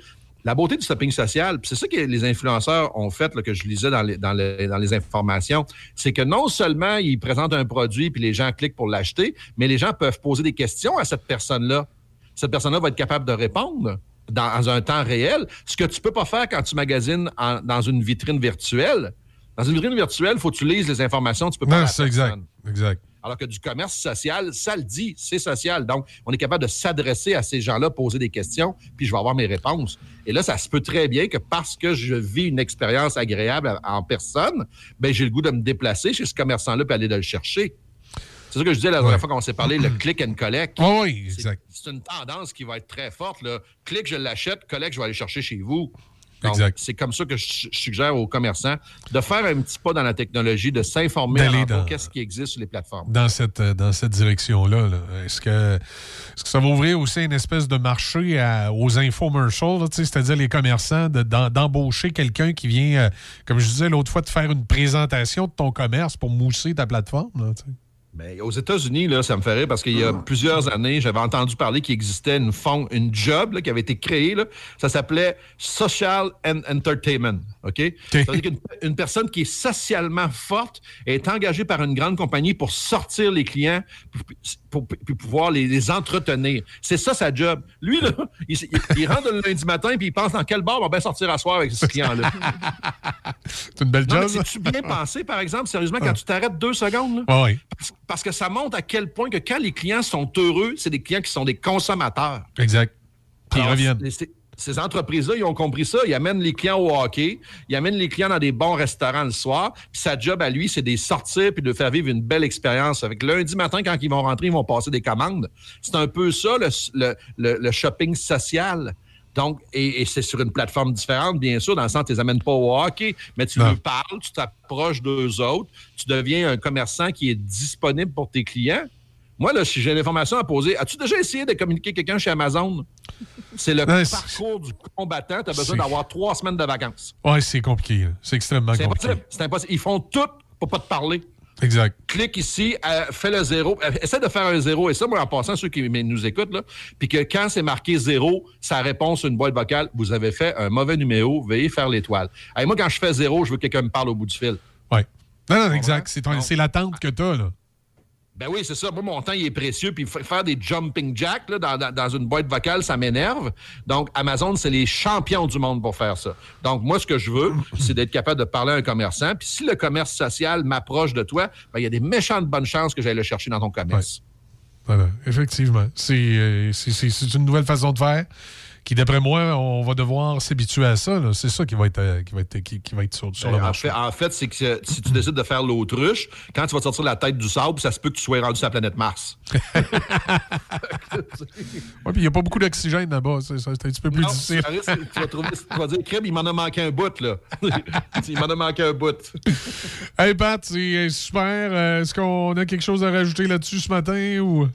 la beauté du shopping social, puis c'est ça que les influenceurs ont fait, là, que je lisais dans les, dans les, dans les informations, c'est que non seulement ils présentent un produit puis les gens cliquent pour l'acheter, mais les gens peuvent poser des questions à cette personne-là. Cette personne-là va être capable de répondre dans un temps réel, ce que tu peux pas faire quand tu magasines en- dans une vitrine virtuelle. Dans une vitrine virtuelle, il faut que tu lises les informations, tu peux pas Non, c'est exact. Exact. Alors que du commerce social, ça le dit, c'est social. Donc, on est capable de s'adresser à ces gens-là, poser des questions, puis je vais avoir mes réponses. Et là, ça se peut très bien que parce que je vis une expérience agréable en personne, ben j'ai le goût de me déplacer chez ce commerçant-là puis aller de le chercher. C'est ça que je disais la dernière Ouais. fois qu'on s'est parlé, le click and collect. Ah oui, C'est- exact. C'est une tendance qui va être très forte. Là. Clique, je l'achète. Collect, je vais aller chercher chez vous. C'est comme ça que je, suggère aux commerçants de faire un petit pas dans la technologie, de s'informer dans- qu'est-ce qui existe sur les plateformes. dans cette, euh, dans cette direction-là. là. Est-ce que, est-ce que ça va ouvrir aussi une espèce de marché à- aux infomercials, c'est-à-dire les commerçants, de- d'embaucher quelqu'un qui vient, euh, comme je disais l'autre fois, de faire une présentation de ton commerce pour mousser ta plateforme? là, Ben, aux États-Unis, là, ça me rire parce qu'il y a plusieurs années, j'avais entendu parler qu'il existait une, fond, une job là, qui avait été créée. là. Ça s'appelait Social and Entertainment. OK? Ça veut dire qu'une une personne qui est socialement forte est engagée par une grande compagnie pour sortir les clients pour, pour- pour pouvoir les, les entretenir. C'est ça sa job. Lui, là, il, il- il rentre le lundi matin puis il pense dans quel bar on va bien sortir à soir avec ce client-là. C'est une belle Non, job. c'est-tu bien pensé, par exemple, sérieusement, quand tu t'arrêtes deux secondes? là? Ah oui. Parce, parce que ça montre à quel point que quand les clients sont heureux, c'est des clients qui sont des consommateurs. Exact. Ils Alors, reviennent. Ces entreprises-là, ils ont compris ça. Ils amènent les clients au hockey, ils amènent les clients dans des bons restaurants le soir. Puis sa job à lui, c'est de les sortir puis de faire vivre une belle expérience. Avec lundi matin, quand ils vont rentrer, ils vont passer des commandes. C'est un peu ça, le, le- le- le shopping social. Donc, et, et c'est sur une plateforme différente, bien sûr, dans le sens tu les amènes pas au hockey, mais tu Non. parles, tu t'approches d'eux autres, tu deviens un commerçant qui est disponible pour tes clients. Moi, là, si j'ai l'information à poser, as-tu déjà essayé de communiquer quelqu'un chez Amazon? C'est le Ouais, parcours du combattant. Tu as besoin d'avoir trois semaines de vacances. Ouais, c'est compliqué. C'est extrêmement compliqué. C'est impossible. Ils font tout pour pas te parler. Exact. Clique ici, euh, fais le zéro. Euh, essaie de faire un zéro. Et ça, moi, en passant, ceux qui nous écoutent, là, puis que quand c'est marqué zéro, ça répond sur une boîte vocale, vous avez fait un mauvais numéro, veuillez faire l'étoile. Hey, moi, quand je fais zéro, je veux que quelqu'un me parle au bout du fil. Ouais. Non, non, exact. C'est l'attente que tu as, là. Ben oui, c'est ça. Moi, mon temps, il est précieux. Puis fa- faire des jumping jacks là, dans, dans- une boîte vocale, ça m'énerve. Donc, Amazon, c'est les champions du monde pour faire ça. Donc, moi, ce que je veux, c'est d'être capable de parler à un commerçant. Puis si le commerce social m'approche de toi, ben, il y a des méchantes bonnes chances que j'aille le chercher dans ton commerce. Voilà, effectivement. C'est euh, c'est une nouvelle façon de faire qui, d'après moi, on va devoir s'habituer à ça. C'est ça qui va être, euh, qui va être, qui, qui va être sur, sur le Ben, en marché. fait, en fait, c'est que euh, si tu décides de faire l'autruche, quand tu vas te sortir la tête du sable, ça se peut que tu sois rendu sur la planète Mars. Ouais, puis il n'y a pas beaucoup d'oxygène là-bas. C'est un petit peu plus Non, difficile. risque- tu, vas trouver, tu vas dire, crème, il m'en a manqué un bout, là. il m'en a manqué un bout. Hey Pat, c'est euh, super. Est-ce qu'on a quelque chose à rajouter là-dessus ce matin ou?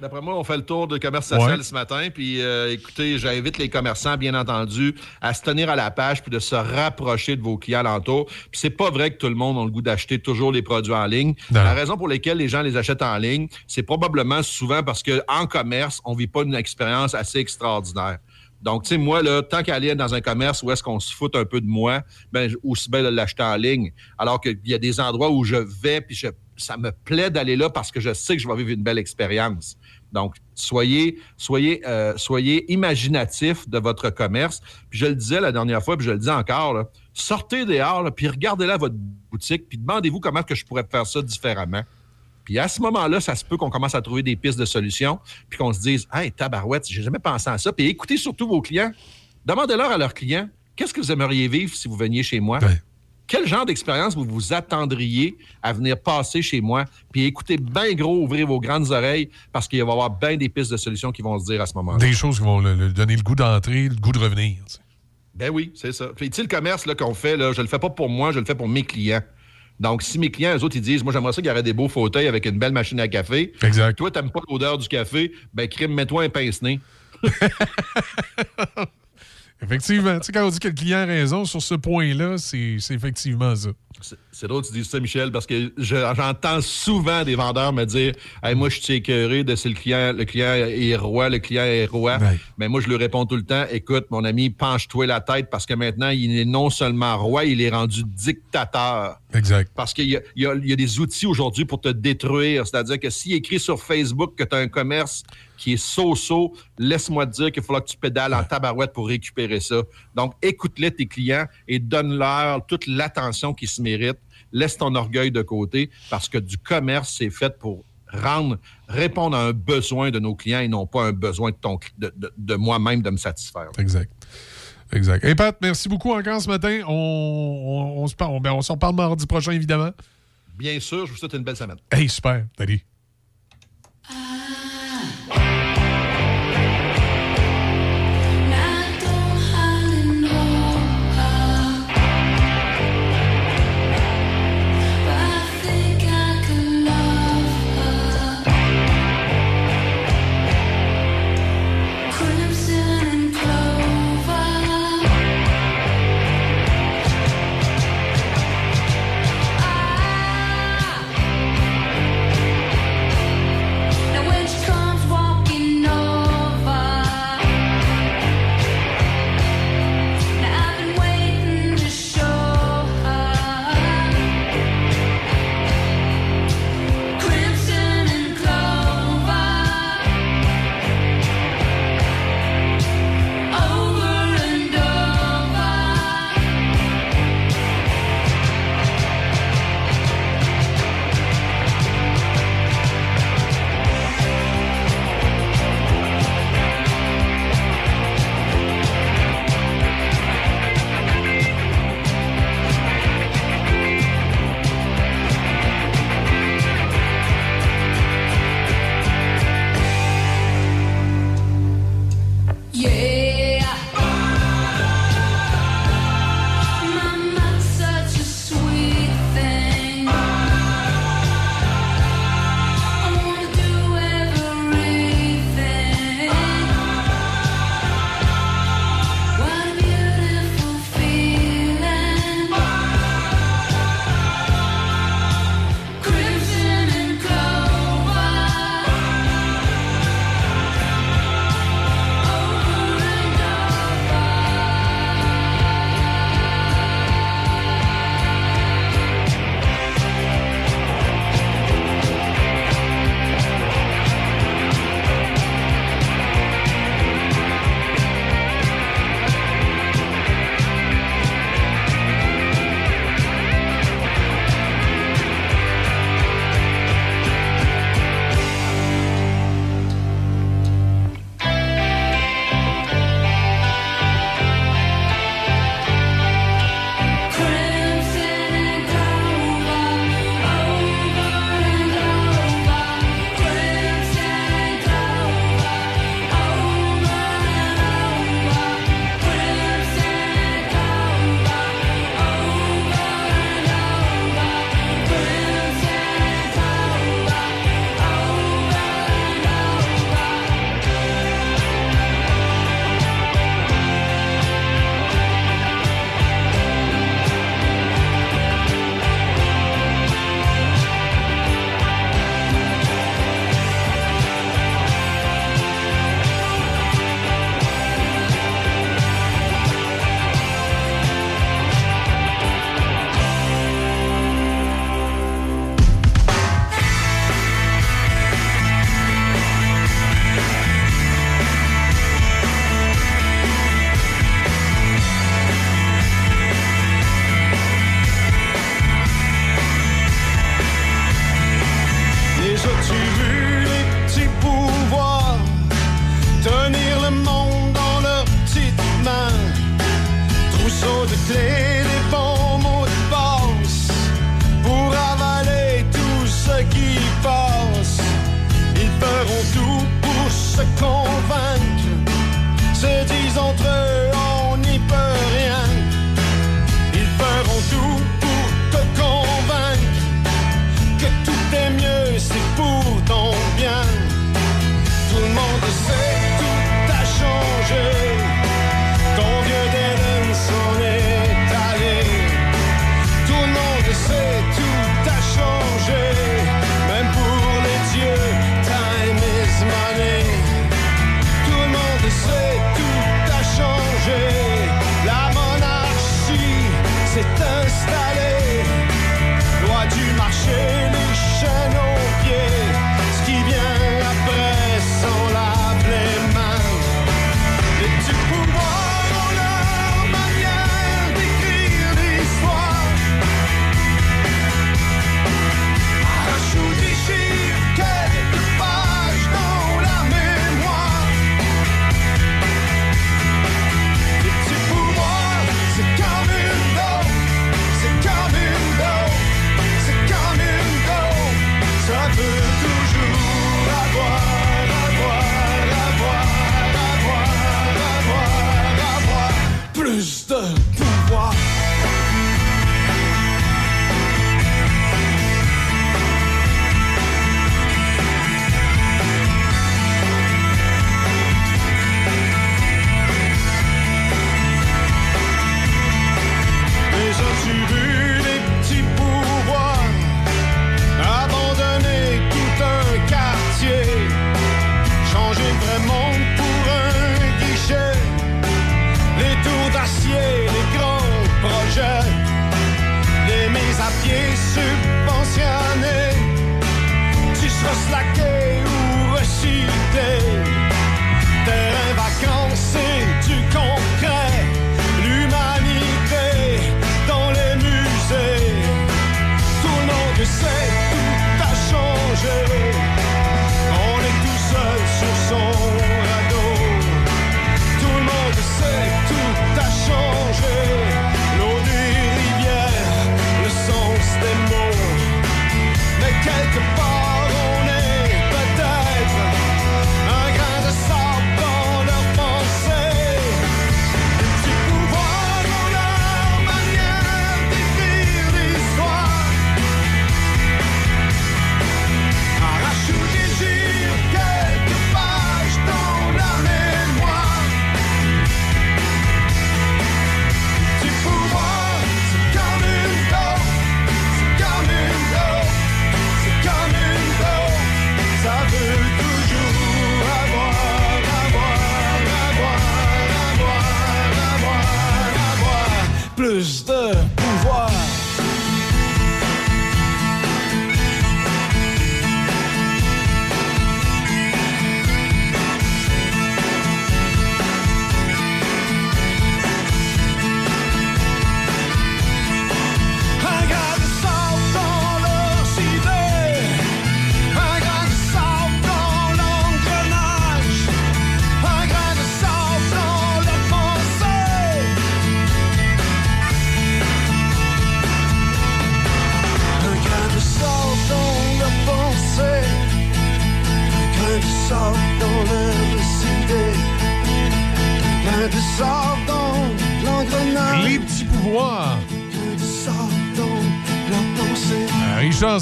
D'après moi, on fait le tour de commerce social Ouais. ce matin. Puis, euh, écoutez, j'invite les commerçants, bien entendu, à se tenir à la page puis de se rapprocher de vos clients alentours. Puis, c'est pas vrai que tout le monde a le goût d'acheter toujours les produits en ligne. Non. La raison pour laquelle les gens les achètent en ligne, c'est probablement souvent parce que en commerce, on vit pas une expérience assez extraordinaire. Donc, tu sais, moi, là, tant qu'à aller dans un commerce où est-ce qu'on se fout un peu de moi, ben, aussi bien de l'acheter en ligne. Alors qu'il y a des endroits où je vais, puis je- ça me plaît d'aller là parce que je sais que je vais vivre une belle expérience. Donc, soyez, soyez, euh, soyez imaginatifs de votre commerce. Puis je le disais la dernière fois, puis je le dis encore, sortez dehors, puis regardez là votre boutique, puis demandez-vous comment je pourrais faire ça différemment. Puis à ce moment-là, ça se peut qu'on commence à trouver des pistes de solutions, puis qu'on se dise, hey, tabarouette, j'ai jamais pensé à ça. Puis écoutez surtout vos clients. Demandez-leur à leurs clients, qu'est-ce que vous aimeriez vivre si vous veniez chez moi? Quel genre d'expérience vous vous attendriez à venir passer chez moi? Puis écoutez bien gros, ouvrez vos grandes oreilles, parce qu'il va y avoir bien des pistes de solutions qui vont se dire à ce moment-là. Des choses qui vont le- le donner le goût d'entrer, le goût de revenir. Ben oui, c'est ça. Puis tu le commerce là, qu'on fait, là, je le fais pas pour moi, je le fais pour mes clients. Donc, si mes clients, eux autres, ils disent, moi, j'aimerais ça qu'il y aurait des beaux fauteuils avec une belle machine à café. Exact. Toi, t'aimes pas l'odeur du café, ben, crime, mets-toi un pince-nez. Effectivement. tu sais, quand on dit que le client a raison sur ce point-là, c'est effectivement ça. C'est- drôle que tu dises ça, Michel, parce que je- j'entends souvent des vendeurs me dire hey, Moi, je suis écœuré de si le client, le client est roi, le client est roi. Mais moi, je lui réponds tout le temps Écoute, mon ami, penche-toi la tête parce que maintenant, il est non seulement roi, il est rendu dictateur. Exact. Parce qu'il y y a- il y a des outils aujourd'hui pour te détruire. C'est-à-dire que s'il écrit sur Facebook que tu as un commerce qui est so-so, laisse-moi te dire qu'il faudra que tu pédales en tabarouette pour récupérer ça. Donc, écoute-les tes clients et donne-leur toute l'attention qu'ils se Laisse ton orgueil de côté parce que du commerce, c'est fait pour rendre, répondre à un besoin de nos clients et non pas un besoin de, ton, de, de- de moi-même de me satisfaire. Exact. Exact. Et Pat, merci beaucoup encore ce matin. On, on, on se parle, on, ben, on s'en parle mardi prochain, évidemment. Bien sûr, je vous souhaite une belle semaine. Hey, super. Salut. I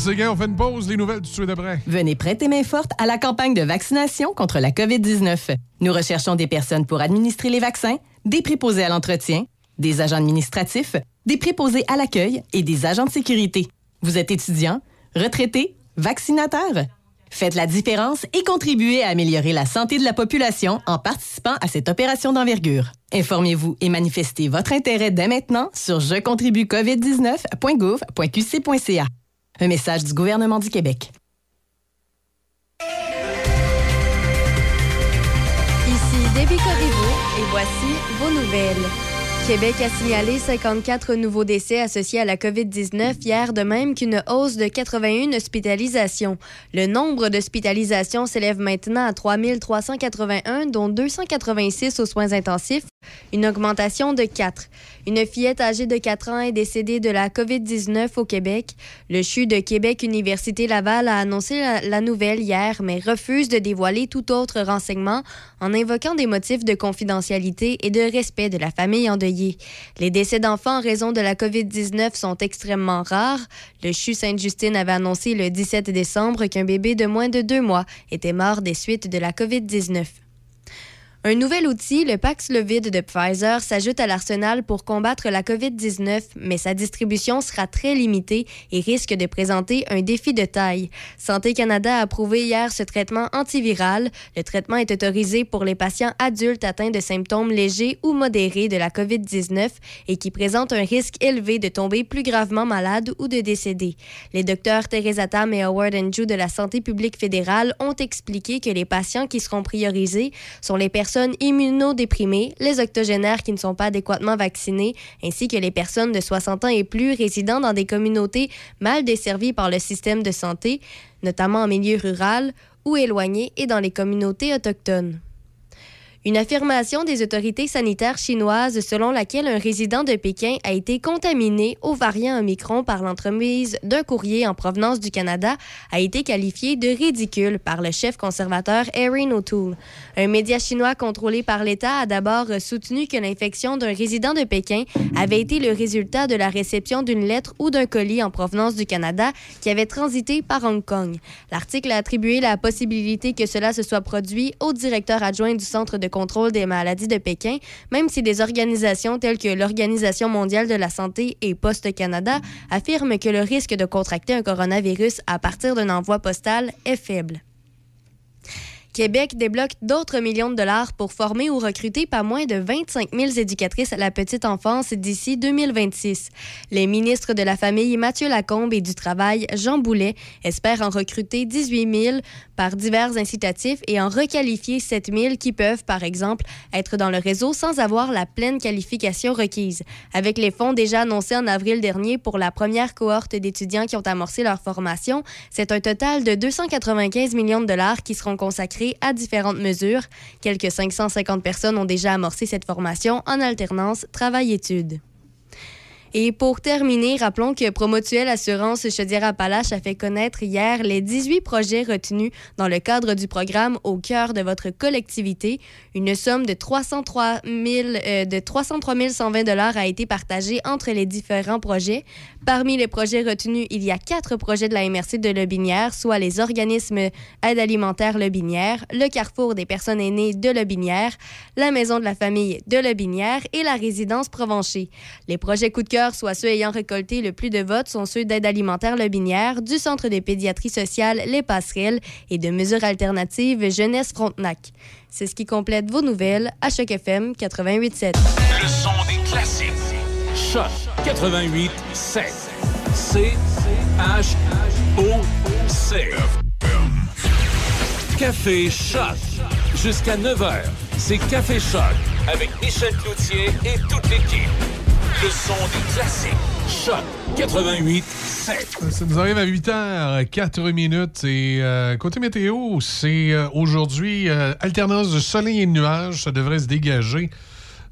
Séguin, on fait. Venez prêter main forte à la campagne de vaccination contre la COVID-19. Nous recherchons des personnes pour administrer les vaccins, des préposés à l'entretien, des agents administratifs, des préposés à l'accueil et des agents de sécurité. Vous êtes étudiant, retraité, vaccinateur? Faites la différence et contribuez à améliorer la santé de la population en participant à cette opération d'envergure. Informez-vous et manifestez votre intérêt dès maintenant sur je contribue covid19.gouv.qc.ca. Un message du gouvernement du Québec. Ici Debbie Corriveau et voici vos nouvelles. Québec a signalé 54 nouveaux décès associés à la COVID-19 hier, de même qu'une hausse de 81 hospitalisations. Le nombre d'hospitalisations s'élève maintenant à 3 381, dont 286 aux soins intensifs, une augmentation de 4. Une fillette âgée de 4 ans est décédée de la COVID-19 au Québec. Le CHU de Québec Université Laval a annoncé la, la nouvelle hier, mais refuse de dévoiler tout autre renseignement en invoquant des motifs de confidentialité et de respect de la famille endeuillée. Les décès d'enfants en raison de la COVID-19 sont extrêmement rares. Le CHU Sainte-Justine avait annoncé le 17 décembre qu'un bébé de moins de deux mois était mort des suites de la COVID-19. Un nouvel outil, le Paxlovid de Pfizer, s'ajoute à l'arsenal pour combattre la COVID-19, mais sa distribution sera très limitée et risque de présenter un défi de taille. Santé Canada a approuvé hier ce traitement antiviral. Le traitement est autorisé pour les patients adultes atteints de symptômes légers ou modérés de la COVID-19 et qui présentent un risque élevé de tomber plus gravement malade ou de décéder. Les docteurs Teresa Tam et Howard Andrew de la Santé publique fédérale ont expliqué que les patients qui seront priorisés sont les personnes immunodéprimées, les octogénaires qui ne sont pas adéquatement vaccinés, ainsi que les personnes de 60 ans et plus résidant dans des communautés mal desservies par le système de santé, notamment en milieu rural ou éloigné et dans les communautés autochtones. Une affirmation des autorités sanitaires chinoises selon laquelle un résident de Pékin a été contaminé au variant Omicron par l'entremise d'un courrier en provenance du Canada a été qualifiée de ridicule par le chef conservateur Erin O'Toole. Un média chinois contrôlé par l'État a d'abord soutenu que l'infection d'un résident de Pékin avait été le résultat de la réception d'une lettre ou d'un colis en provenance du Canada qui avait transité par Hong Kong. L'article a attribué la possibilité que cela se soit produit au directeur adjoint du Centre de contrôle des maladies de Pékin, même si des organisations telles que l'Organisation mondiale de la santé et Poste Canada affirment que le risque de contracter un coronavirus à partir d'un envoi postal est faible. Québec débloque d'autres millions de dollars pour former ou recruter pas moins de 25 000 éducatrices à la petite enfance d'ici 2026. Les ministres de la Famille Mathieu Lacombe et du Travail Jean Boulet espèrent en recruter 18 000 par divers incitatifs et en requalifier 7 000 qui peuvent, par exemple, être dans le réseau sans avoir la pleine qualification requise. Avec les fonds déjà annoncés en avril dernier pour la première cohorte d'étudiants qui ont amorcé leur formation, c'est un total de 295 millions de dollars qui seront consacrés à différentes mesures. Quelques 550 personnes ont déjà amorcé cette formation en alternance travail-études. Et pour terminer, rappelons que Promotuel Assurance Chaudière-Appalaches a fait connaître hier les 18 projets retenus dans le cadre du programme Au cœur de votre collectivité. Une somme de 303, 000, euh, de 303 120 dollars a été partagée entre les différents projets. Parmi les projets retenus, il y a quatre projets de la MRC de Lobinière, soit les organismes Aide alimentaire Lobinière, le Carrefour des personnes aînées de Lobinière, la Maison de la famille de Lobinière et la résidence Provencher. Les projets coup de cœur, soit ceux ayant récolté le plus de votes, sont ceux d'Aide alimentaire Lobinière, du Centre de pédiatrie sociale Les Passerelles et de mesures alternatives Jeunesse Frontenac. C'est ce qui complète vos nouvelles à Choc FM 88.7. Le son des classiques. Choc 88 7. C H O C. Café Choc. Jusqu'à 9h, c'est Café Choc avec Michel Cloutier et toute l'équipe. Le son des classiques. Choc 88 7. Ça nous arrive à 8h, 4 minutes. Et euh, côté météo, c'est euh, aujourd'hui euh, alternance de soleil et de nuages. Ça devrait se dégager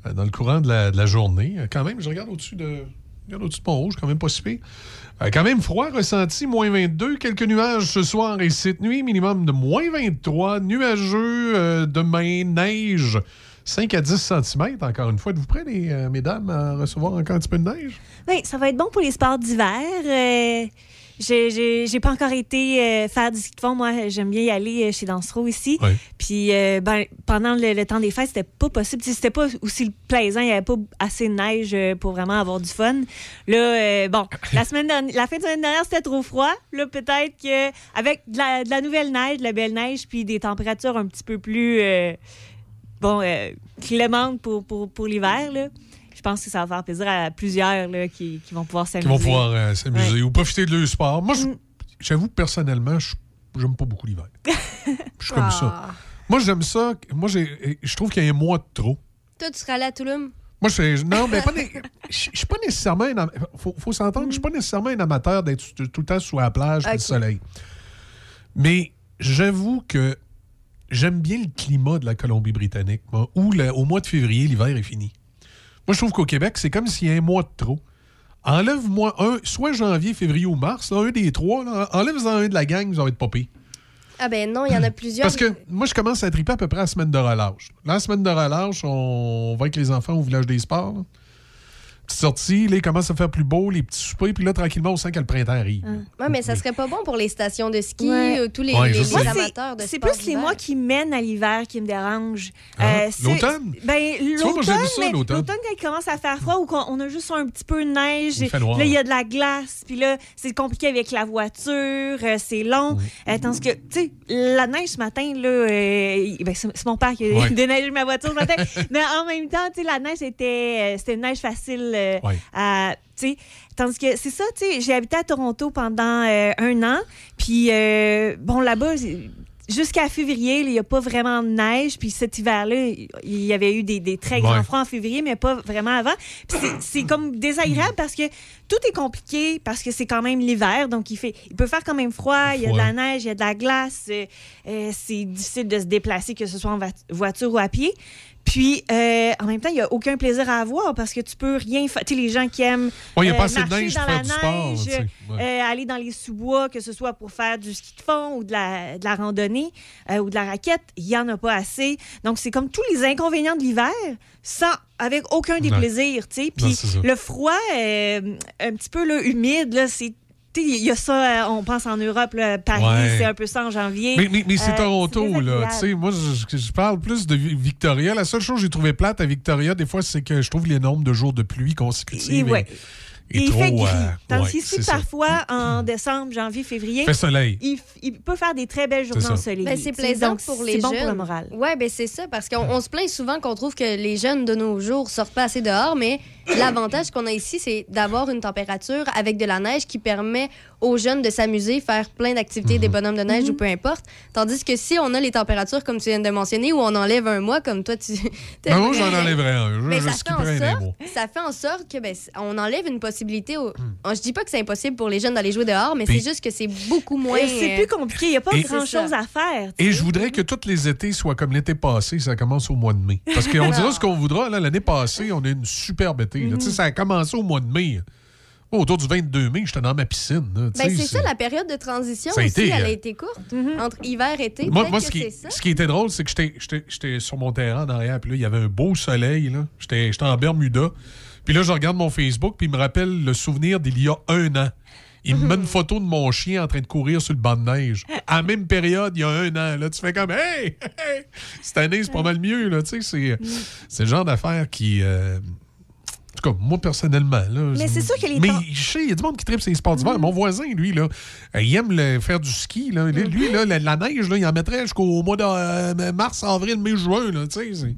euh, dans le courant de la, journée. Quand même, je regarde au-dessus de, regarde au-dessus de Pont-Rouge, quand même pas si pire. Quand même froid ressenti, moins 22. Quelques nuages ce soir et cette nuit, minimum de moins 23. Nuageux demain, neige 5 à 10 cm. Encore une fois, êtes-vous prêts, les, euh, mesdames, à recevoir encore un petit peu de neige? Oui, ça va être bon pour les sports d'hiver. Euh, J'ai- pas encore été euh, faire du ski de fond. Moi, j'aime bien y aller euh, chez Dansereau ici. Puis ben, pendant le, le temps des fêtes, c'était pas possible. C'était pas aussi plaisant. Il y avait pas assez de neige pour vraiment avoir du fun. Là, bon, la semaine dernière, la fin de semaine dernière, c'était trop froid. Là, peut-être que avec de la, de la nouvelle neige, de la belle neige, puis des températures un petit peu plus bon euh, clémentes pour, pour, pour l'hiver, là. Je pense que ça va faire plaisir à plusieurs là, qui, qui vont pouvoir Qui s'amuser. vont pouvoir euh, s'amuser Ouais. ou profiter de leur sport. Moi, Mm. je- j'avoue, personnellement, je- j'aime pas beaucoup l'hiver. Je suis comme ça. Ah. Moi, j'aime ça. Moi, j'ai- je trouve qu'il y a un mois de trop. Toi, tu seras allé à Touloum? Moi, je non, mais je suis pas nécessairement un am- faut, faut s'entendre, je suis pas nécessairement un amateur d'être tout, le temps sous la plage, Ok. du soleil. Mais j'avoue que j'aime bien le climat de la Colombie-Britannique, où le- au mois de février, l'hiver est fini. Moi, je trouve qu'au Québec, c'est comme s'il y a un mois de trop. Enlève-moi un, soit janvier, février ou mars, là, un des trois, enlève-en un de la gang, vous allez être pire. Ah ben non, il y en a plusieurs. Parce que moi, je commence à triper à peu près à la semaine de relâche. La semaine de relâche, on va avec les enfants au village des sports. là. Petite sortie, là, il commence à faire plus beau, les petits soupers, puis là, tranquillement, on sent que le printemps arrive. Ouais, mais ça serait pas bon pour les stations de ski, Ouais. euh, tous les, Ouais, les- les amateurs de c'est plus les mois qui mènent à l'hiver qui me dérangent. Ah, c'est- l'automne? Ben, vois, moi, j'aime l'automne, l'automne. l'automne, quand il commence à faire froid ou qu'on on a juste un petit peu de neige, Il fait noir. là, il y a de la glace, puis là, c'est compliqué avec la voiture, euh, c'est long. Euh, tandis que, tu sais, la neige ce matin, là, euh, ben, c'est mon père qui a Ouais. déneigé ma voiture ce matin, mais en même temps, tu sais, la neige était, euh, c'était une neige facile euh, à, tandis que c'est ça, j'ai habité à Toronto pendant euh, un an, puis euh, bon, là-bas, jusqu'à février, il n'y a pas vraiment de neige, puis cet hiver-là, il y avait eu des, des très grands Ouais. froids en février, mais pas vraiment avant. Puis c'est- comme désagréable parce que tout est compliqué, parce que c'est quand même l'hiver, donc il, fait, il peut faire quand même froid, il y a de la neige, il y a de la glace, euh, c'est difficile de se déplacer, que ce soit en voiture ou à pied. Puis, euh, en même temps, il n'y a aucun plaisir à avoir parce que tu peux rien faire. Tu sais, les gens qui aiment Ouais, il y a euh, pas assez de marcher neige dans la sport, neige, sais, ouais. euh, aller dans les sous-bois, que ce soit pour faire du ski de fond ou de la, de la randonnée euh, ou de la raquette, il n'y en a pas assez. Donc, c'est comme tous les inconvénients de l'hiver, sans avec aucun des plaisirs, tu sais. Non, Puis le froid, un petit peu là, humide, là, c'est... tu sais, Il y a ça, euh, on pense en Europe, là, Paris, Ouais. c'est un peu ça en janvier. Mais, mais, mais c'est Euh, Toronto, c'est là. désagréable. Tu sais, moi, je, je parle plus de Vi- Victoria. La seule chose que j'ai trouvé plate à Victoria, des fois, c'est que je trouve les nombres de jours de pluie consécutifs. Et ouais. est- est il trop, fait gris. euh, Tandis ouais, c'est ça. parfois, en décembre, janvier, février, Fait soleil. il, peut faire des très belles journées C'est ensoleillées. Ben, c'est plaisant donc pour les C'est jeunes. bon pour le moral. Ouais, ben c'est ça, parce qu'on on se plaint souvent qu'on trouve que les jeunes de nos jours sortent pas assez dehors, mais l'avantage qu'on a ici, c'est d'avoir une température avec de la neige qui permet aux jeunes de s'amuser, faire plein d'activités, Mhm. des bonhommes de neige ou peu importe. Tandis que si on a les températures comme tu viens de mentionner, où on enlève un mois, comme toi, tu. Ben, moi, j'en enlèverais un. Je, ça, fait en sorte, ça fait en sorte que ben, on enlève une possibilité. Au... Je dis pas que c'est impossible pour les jeunes d'aller jouer dehors, mais. Puis- c'est juste que c'est beaucoup moins. C'est plus compliqué. Il n'y a pas grand-chose à faire. Et je voudrais que tous les étés soient comme l'été passé, ça commence au mois de mai. Parce qu'on dira ce qu'on voudra. là, L'année passée, on a eu une superbe été. Sais, Ça a commencé au mois de mai. Autour du 22 mai, j'étais dans ma piscine. Ben, c'est ça, la période de transition Ça a aussi, été, elle a euh, été courte. Entre hiver et été, Moi, moi que ce, qui, ça. ce qui était drôle, c'est que j'étais- j'étais j'étais sur mon terrain en arrière, puis là, il y avait un beau soleil. là. J'étais j'étais en Bermuda. Puis là, je regarde mon Facebook, puis il me rappelle le souvenir d'il y a un an. Il me met une photo de mon chien en train de courir sur le banc de neige. À la même période, il y a un an. Là, tu fais comme Hey! hey! Cette année, c'est pas mal mieux. Là, tu sais, c'est, c'est le genre d'affaire qui. euh, tout cas, moi, personnellement. Là, Mais c'est sûr que les Mais je sais, il y a du monde qui tripe ses sports d'hiver. Mon voisin, lui, là, il aime le- faire du ski. Là. Lui, Lui, là, la, la neige, là, il en mettrait jusqu'au mois de euh, mars, avril, mai, juin. Là, tu sais, c'est-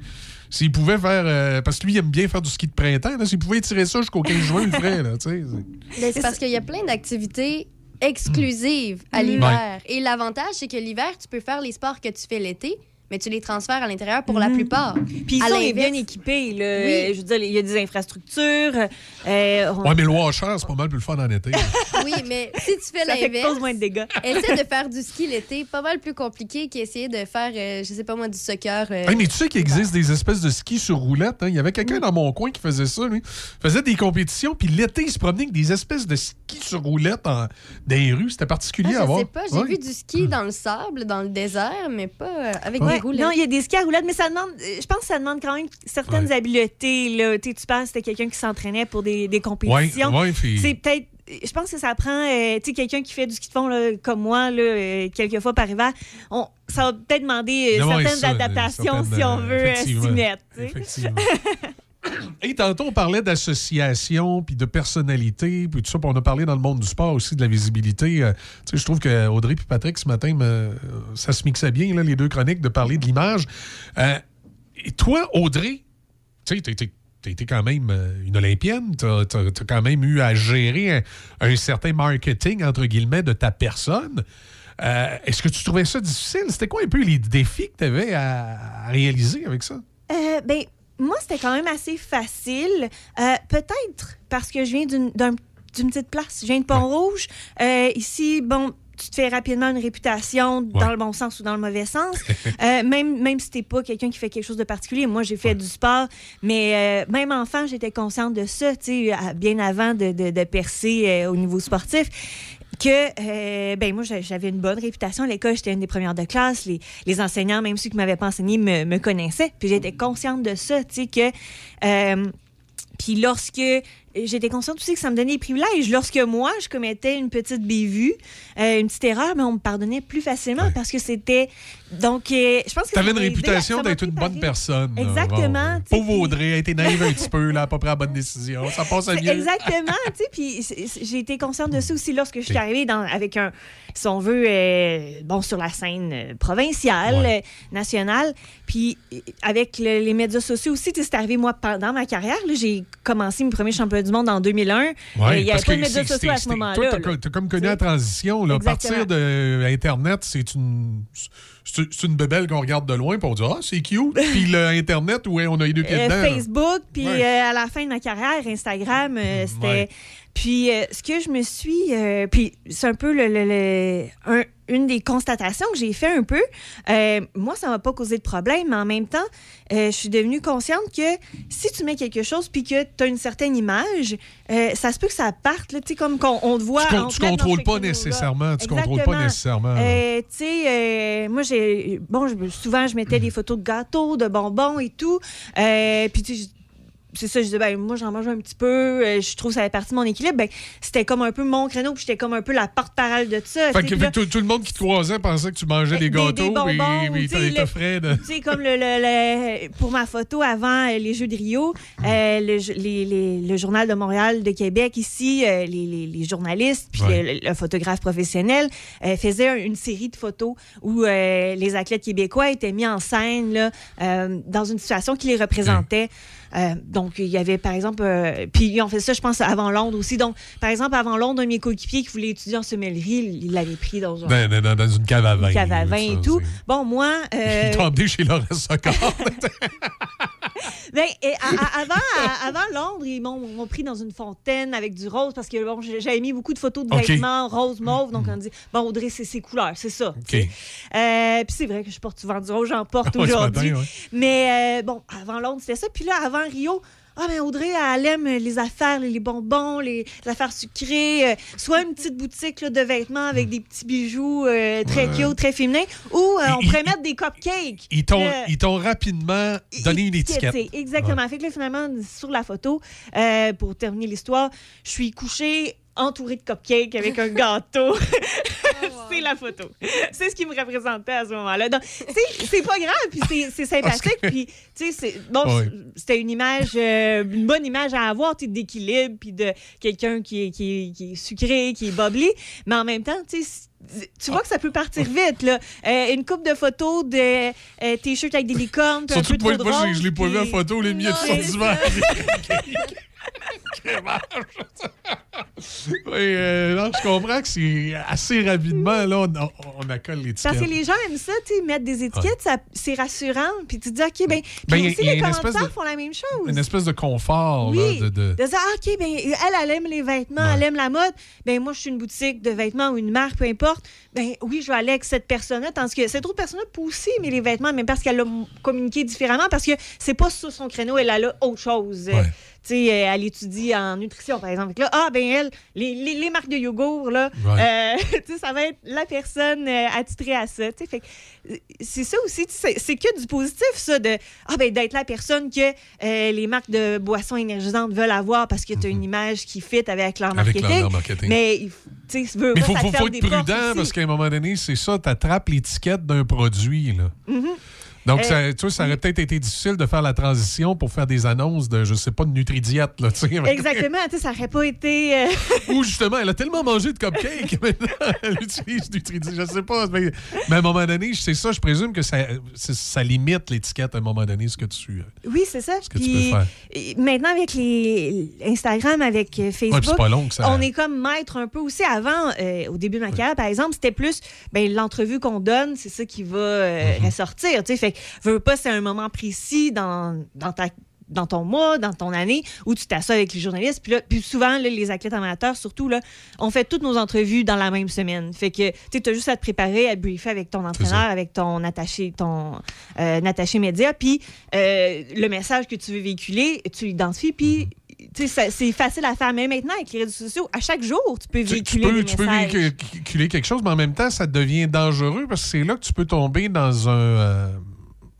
S'il pouvait faire. euh, parce que lui, il aime bien faire du ski de printemps. là. S'il pouvait tirer ça jusqu'au 15 juin, il le ferait. Là, tu sais, c'est- parce qu'il y a plein d'activités exclusives à Mhm. l'hiver. Et l'avantage, c'est que l'hiver, tu peux faire les sports que tu fais l'été, mais tu les transfères à l'intérieur pour la plupart. Puis ça, on est bien équipé. Là. Oui. Je veux dire, il y a des infrastructures. euh, on- Ouais, mais le washer, c'est pas mal plus le fun en été. Oui, mais si tu fais l'inverse, cause moins de dégâts. essaie de faire du ski l'été, pas mal plus compliqué qu'essayer de faire, euh, je sais pas moi, du soccer. euh, Hey, mais tu sais qu'il existe des espèces de skis sur roulette. hein? Il y avait quelqu'un dans mon coin qui faisait ça, lui. Il faisait des compétitions, puis l'été, il se promenait avec des espèces de skis sur roulette en... dans les rues. C'était particulier Ah, à voir. je sais pas, j'ai Ouais. vu du ski dans le sable, dans le désert, mais pas euh, avec Ouais, des roulettes. non, il y a des skis à roulettes, mais ça demande, euh, je pense que ça demande quand même certaines Ouais. habiletés. Là. Tu sais, tu penses que c'était quelqu'un qui s'entraînait pour des, des compétitions. Ouais, ouais, puis- C'est peut-être je pense que ça prend, euh, tu sais, quelqu'un qui fait du ski de fond là, comme moi, là, euh, quelques fois par hiver. On, ça va peut-être demander euh, certaines ça, adaptations certaines, si on veut euh, s'y mettre. tu. Et tantôt, on parlait d'association, puis de personnalité, puis tout ça. Puis on a parlé dans le monde du sport aussi de la visibilité. Euh, tu je trouve que Audrey et Patrick, ce matin, me- ça se mixait bien, les deux chroniques, de parler de l'image. Euh, et toi, Audrey, tu sais, été- quand même euh, une Olympienne. T'as as, quand même eu à gérer un, certain marketing, entre guillemets, de ta personne. Euh, Est-ce que tu trouvais ça difficile? C'était quoi un peu les défis que tu avais à, à réaliser avec ça? Euh, ben, moi, c'était quand même assez facile. Euh, Peut-être parce que je viens d'une d'un- d'une petite place. Je viens de Pont-Rouge. Euh, ici, bon, tu te fais rapidement une réputation dans le bon sens ou dans le mauvais sens. Euh, même, même si t'es pas quelqu'un qui fait quelque chose de particulier. Moi, j'ai fait du sport, mais euh, même enfant, j'étais consciente de ça, tu sais, bien avant de, de- de percer euh, au niveau sportif que euh, ben moi j'a- j'avais une bonne réputation à l'école j'étais une des premières de classe les, les enseignants même ceux qui m'avaient pas enseigné me, me connaissaient. Puis j'étais consciente de ça tu sais que euh, puis lorsque j'étais consciente aussi que ça me donnait des privilèges. Lorsque moi, je commettais une petite bévue, euh, une petite erreur, mais on me pardonnait plus facilement parce que c'était. Donc, euh, je pense que. Tu avais ça une réputation d'être une bonne personne. Exactement, Bon. Pauvre Audrey, elle était naïve un petit peu, là, à peu près à la bonne décision. Ça passe à mieux. Exactement, tu sais, puis j'ai été consciente de ça aussi lorsque je suis arrivée dans, avec un, si on veut, euh, bon, sur la scène provinciale, nationale, puis avec le- les médias sociaux aussi, tu sais, c'est arrivé, moi, pendant ma carrière, là, j'ai commencé mes premiers championnats du monde en 2001, Ouais, Euh, il n'y avait pas de médias sociaux à ce moment-là. Toi, là. t'as as comme connu la transition. Là, Exactement. partir de Internet, c'est une, c'est une bebelle qu'on regarde de loin pour dire Ah, c'est cute. Puis le Internet, où on a les deux pieds Euh, dedans. Facebook, puis Ouais. euh, à la fin de ma carrière, Instagram, euh, c'était. Ouais. Puis euh, ce que je me suis. euh, puis c'est un peu le, le- le- un- une des constatations que j'ai fait un peu. Euh, moi, ça m'a pas causé de problème, mais en même temps, je suis devenue consciente que si tu mets quelque chose puis que tu as une certaine image, euh, ça se peut que ça parte, là, tu sais, comme qu'on on te voit. Tu, con- tu contrôles pas nécessairement. Tu contrôles pas nécessairement. Euh, tu sais, euh, moi, j'ai. Bon, souvent, je mettais des photos de gâteaux, de bonbons et tout. Euh, puis, c'est ça, je disais, ben, moi, j'en mange un petit peu. euh, je trouve que ça fait partie de mon équilibre. Ben, c'était comme un peu mon créneau, puis j'étais comme un peu la porte-parole de ça. Fait que, là, tout, tout le monde qui te croisait pensait que tu mangeais des des- des gâteaux bonbons, et, et t'offrais de. tu sais, comme le, le- le- pour ma photo avant euh, les Jeux de Rio, euh, le, jo- les- les- le Journal de Montréal, de Québec, ici, euh, les, journalistes, puis Ouais. le, photographe professionnel euh, faisaient un- une série de photos où les athlètes québécois étaient mis en scène là, dans une situation qui les représentait. Euh, donc, il y avait, par exemple, euh, puis ils ont fait ça, je pense, avant Londres aussi. Donc, par exemple, avant Londres, un de mes coéquipiers qui voulait étudier en sommellerie, il l'avait pris dans un Dans, dans- dans une cave à vin. une cave à vin et tout. Bon, moi. euh, t'ont emmené chez Laurent Socor. ben, et à- à- avant, à- avant Londres, ils m'ont pris dans une fontaine avec du rose parce que bon, j'ai- j'avais mis beaucoup de photos de vêtements rose mauve. Donc, on dit, bon, Audrey, c'est ses couleurs, c'est ça. OK. Euh, Puis c'est vrai que je porte souvent du rose, j'en porte aujourd'hui. ouais. Mais bon, avant Londres, c'était ça. Puis là, avant Rio, ah ben Audrey, elle aime les affaires, les bonbons, les, les affaires sucrées. euh, soit une petite boutique là, de vêtements avec des petits bijoux euh, très Ouais. cute, très féminins, ou euh, on pourrait mettre des cupcakes. Ils t'ont Euh, rapidement donné une étiquette. Exactement. Fait que là, finalement, sur la photo, euh, pour terminer l'histoire, je suis couchée entourée de cupcakes avec un gâteau. c'est la photo. C'est ce qui me représentait à ce moment-là. Donc, c'est- c'est pas grave, puis c'est- c'est sympathique. Puis, tu sais, c'est- bon, c'était une image, euh, une bonne image à avoir, tu sais, d'équilibre, puis de quelqu'un qui est, qui, est, qui est sucré, qui est bubbly. Mais en même temps, tu sais, tu vois que ça peut partir vite, là. Euh, une coupe de photos de euh, t-shirts avec des licornes, puis un Surtout peu que moi, moi, je- je l'ai pas vu en photo, les miens d'hiver. Oui, euh, non, je comprends que c'est assez rapidement, là, on, on, accole l'étiquette. Parce que les gens aiment ça, tu mettre des étiquettes, c'est rassurant. Puis tu te dis, OK, ben, puis Ben, y aussi, y a les commentaires de- font la même chose. Une espèce de confort, Oui, là, de... de- de dire, OK, ben, elle, elle aime les vêtements, elle aime la mode. Ben, moi, je suis une boutique de vêtements ou une marque, peu importe. Ben, oui, je vais aller avec cette personne-là. Tandis que cette autre personne-là peut aussi aimer les vêtements, mais parce qu'elle l'a communiqué différemment, parce que c'est pas sur son créneau, elle a là autre chose. Sais, euh, elle étudie en nutrition, par exemple. Là, ah, ben elle, les, les- les marques de yogourt, là, Ouais. euh, ça va être la personne euh, attitrée à ça. Fait euh, c'est ça aussi, c'est que du positif, ça, de, ah, ben d'être la personne que euh, les marques de boissons énergisantes veulent avoir parce que tu as une image qui fit avec leur Mhm. Avec marketing. leur marketing. Mais, il faut- tu veux il faut, faut- être prudent parce qu'à un moment donné, c'est ça, tu attrapes l'étiquette d'un produit. Là. Mhm. Donc, ça, tu vois, ça aurait peut-être été difficile de faire la transition pour faire des annonces de, je sais pas, de Nutridiète. Là, tu sais. Exactement, tu sais, ça aurait pas été. euh, Ou justement, elle a tellement mangé de cupcakes maintenant, elle utilise Nutridiète. Je sais pas. Mais, mais à un moment donné, c'est ça, je présume que ça, limite l'étiquette à un moment donné, ce que tu. euh, Oui, c'est ça. que tu peux faire. maintenant, avec les Instagram, avec euh, Facebook, Ouais, pas long ça- on est comme maître un peu aussi. Avant, euh, au début de ma carrière, par exemple, c'était plus ben, l'entrevue qu'on donne, c'est ça qui va euh, Mm-hmm. ressortir. tu sais. Fait veux pas, c'est un moment précis dans, dans ta dans ton mois, dans ton année, où tu t'assois avec les journalistes. Puis, là, puis souvent, là, les athlètes amateurs, surtout, là, on fait toutes nos entrevues dans la même semaine. Fait que tu as juste à te préparer, à te briefer avec ton entraîneur, avec ton attaché, ton euh, attaché média. Puis euh, le message que tu veux véhiculer, tu l'identifies. Puis tu sais, ça- c'est facile à faire. Mais maintenant, avec les réseaux sociaux, à chaque jour, tu peux Tu, tu véhiculer peux, des tu peux véhiculer quelque chose, mais en même temps, ça devient dangereux parce que c'est là que tu peux tomber dans un, euh,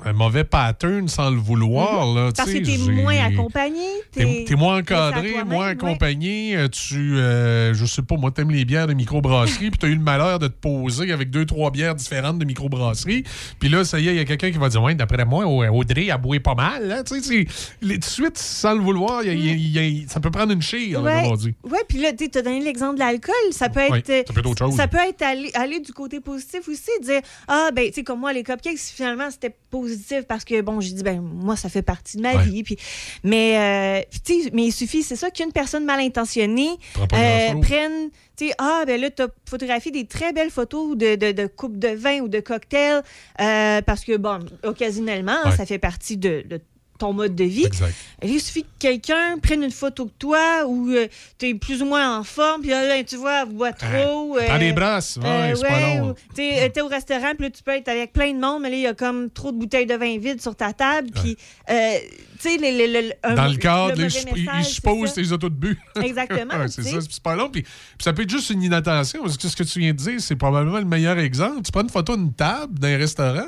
un mauvais pattern sans le vouloir. là, Mm-hmm. Parce que es j'ai- moins accompagné. T'es t'es moins encadré, moins ouais. accompagné. euh, Tu, euh, je sais pas, moi, t'aimes les bières de microbrasserie, puis t'as eu le malheur de te poser avec deux, trois bières différentes de microbrasserie. Puis là, ça y est, il y a quelqu'un qui va dire, ouais, d'après moi, Au- Audrey a boué pas mal. Là. Tu sais, tout de suite, sans le vouloir, il y a- il y a- il y a- ça peut prendre une chire, là, Ouais, ouais, puis là, tu as donné l'exemple de l'alcool. Ça peut être. Ouais, ça peut être autre chose. Ça peut être aller, aller du côté positif aussi, dire Ah, ben, tu sais, comme moi, les cupcakes, finalement, c'était positif parce que, bon, j'ai dit, ben, moi, ça fait partie de ma Ouais. vie. Puis, mais, euh, tu sais, mais il suffit, c'est ça, qu'une personne mal intentionnée euh, prenne. Tu sais, ah, ben là, tu as photographié des très belles photos de, de, de coupes de vin ou de cocktails euh, parce que, bon, occasionnellement, Ouais. ça fait partie de, de ton mode de vie. Exact. Il suffit que quelqu'un prenne une photo de toi où tu es plus ou moins en forme, puis là, tu vois, elle boit trop. prends euh, des brasses, ouais, c'est pas long. ou t'es t'es au restaurant, puis là, tu peux être avec plein de monde, mais là, il y a comme trop de bouteilles de vin vides sur ta table, puis, euh, tu sais, Dans le cadre, le là, mauvais il- il message, suppose c'est ça. tes autos de but. Exactement, Ouais, c'est tu ça, c'est pas long. Puis ça peut être juste une inattention. Parce que ce que tu viens de dire, c'est probablement le meilleur exemple. Tu prends une photo d'une table d'un restaurant,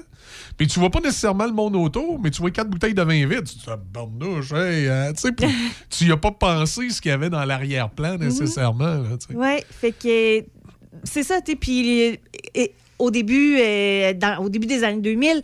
puis tu vois pas nécessairement le monde autour, mais tu vois quatre bouteilles de vin vide. Tu te dis, ah, barnouche, hey, hein, tu sais, tu y as pas pensé ce qu'il y avait dans l'arrière-plan nécessairement. là, tu sais. Ouais, fait que c'est ça, tu sais. Puis au début, euh, dans- au début des années 2000,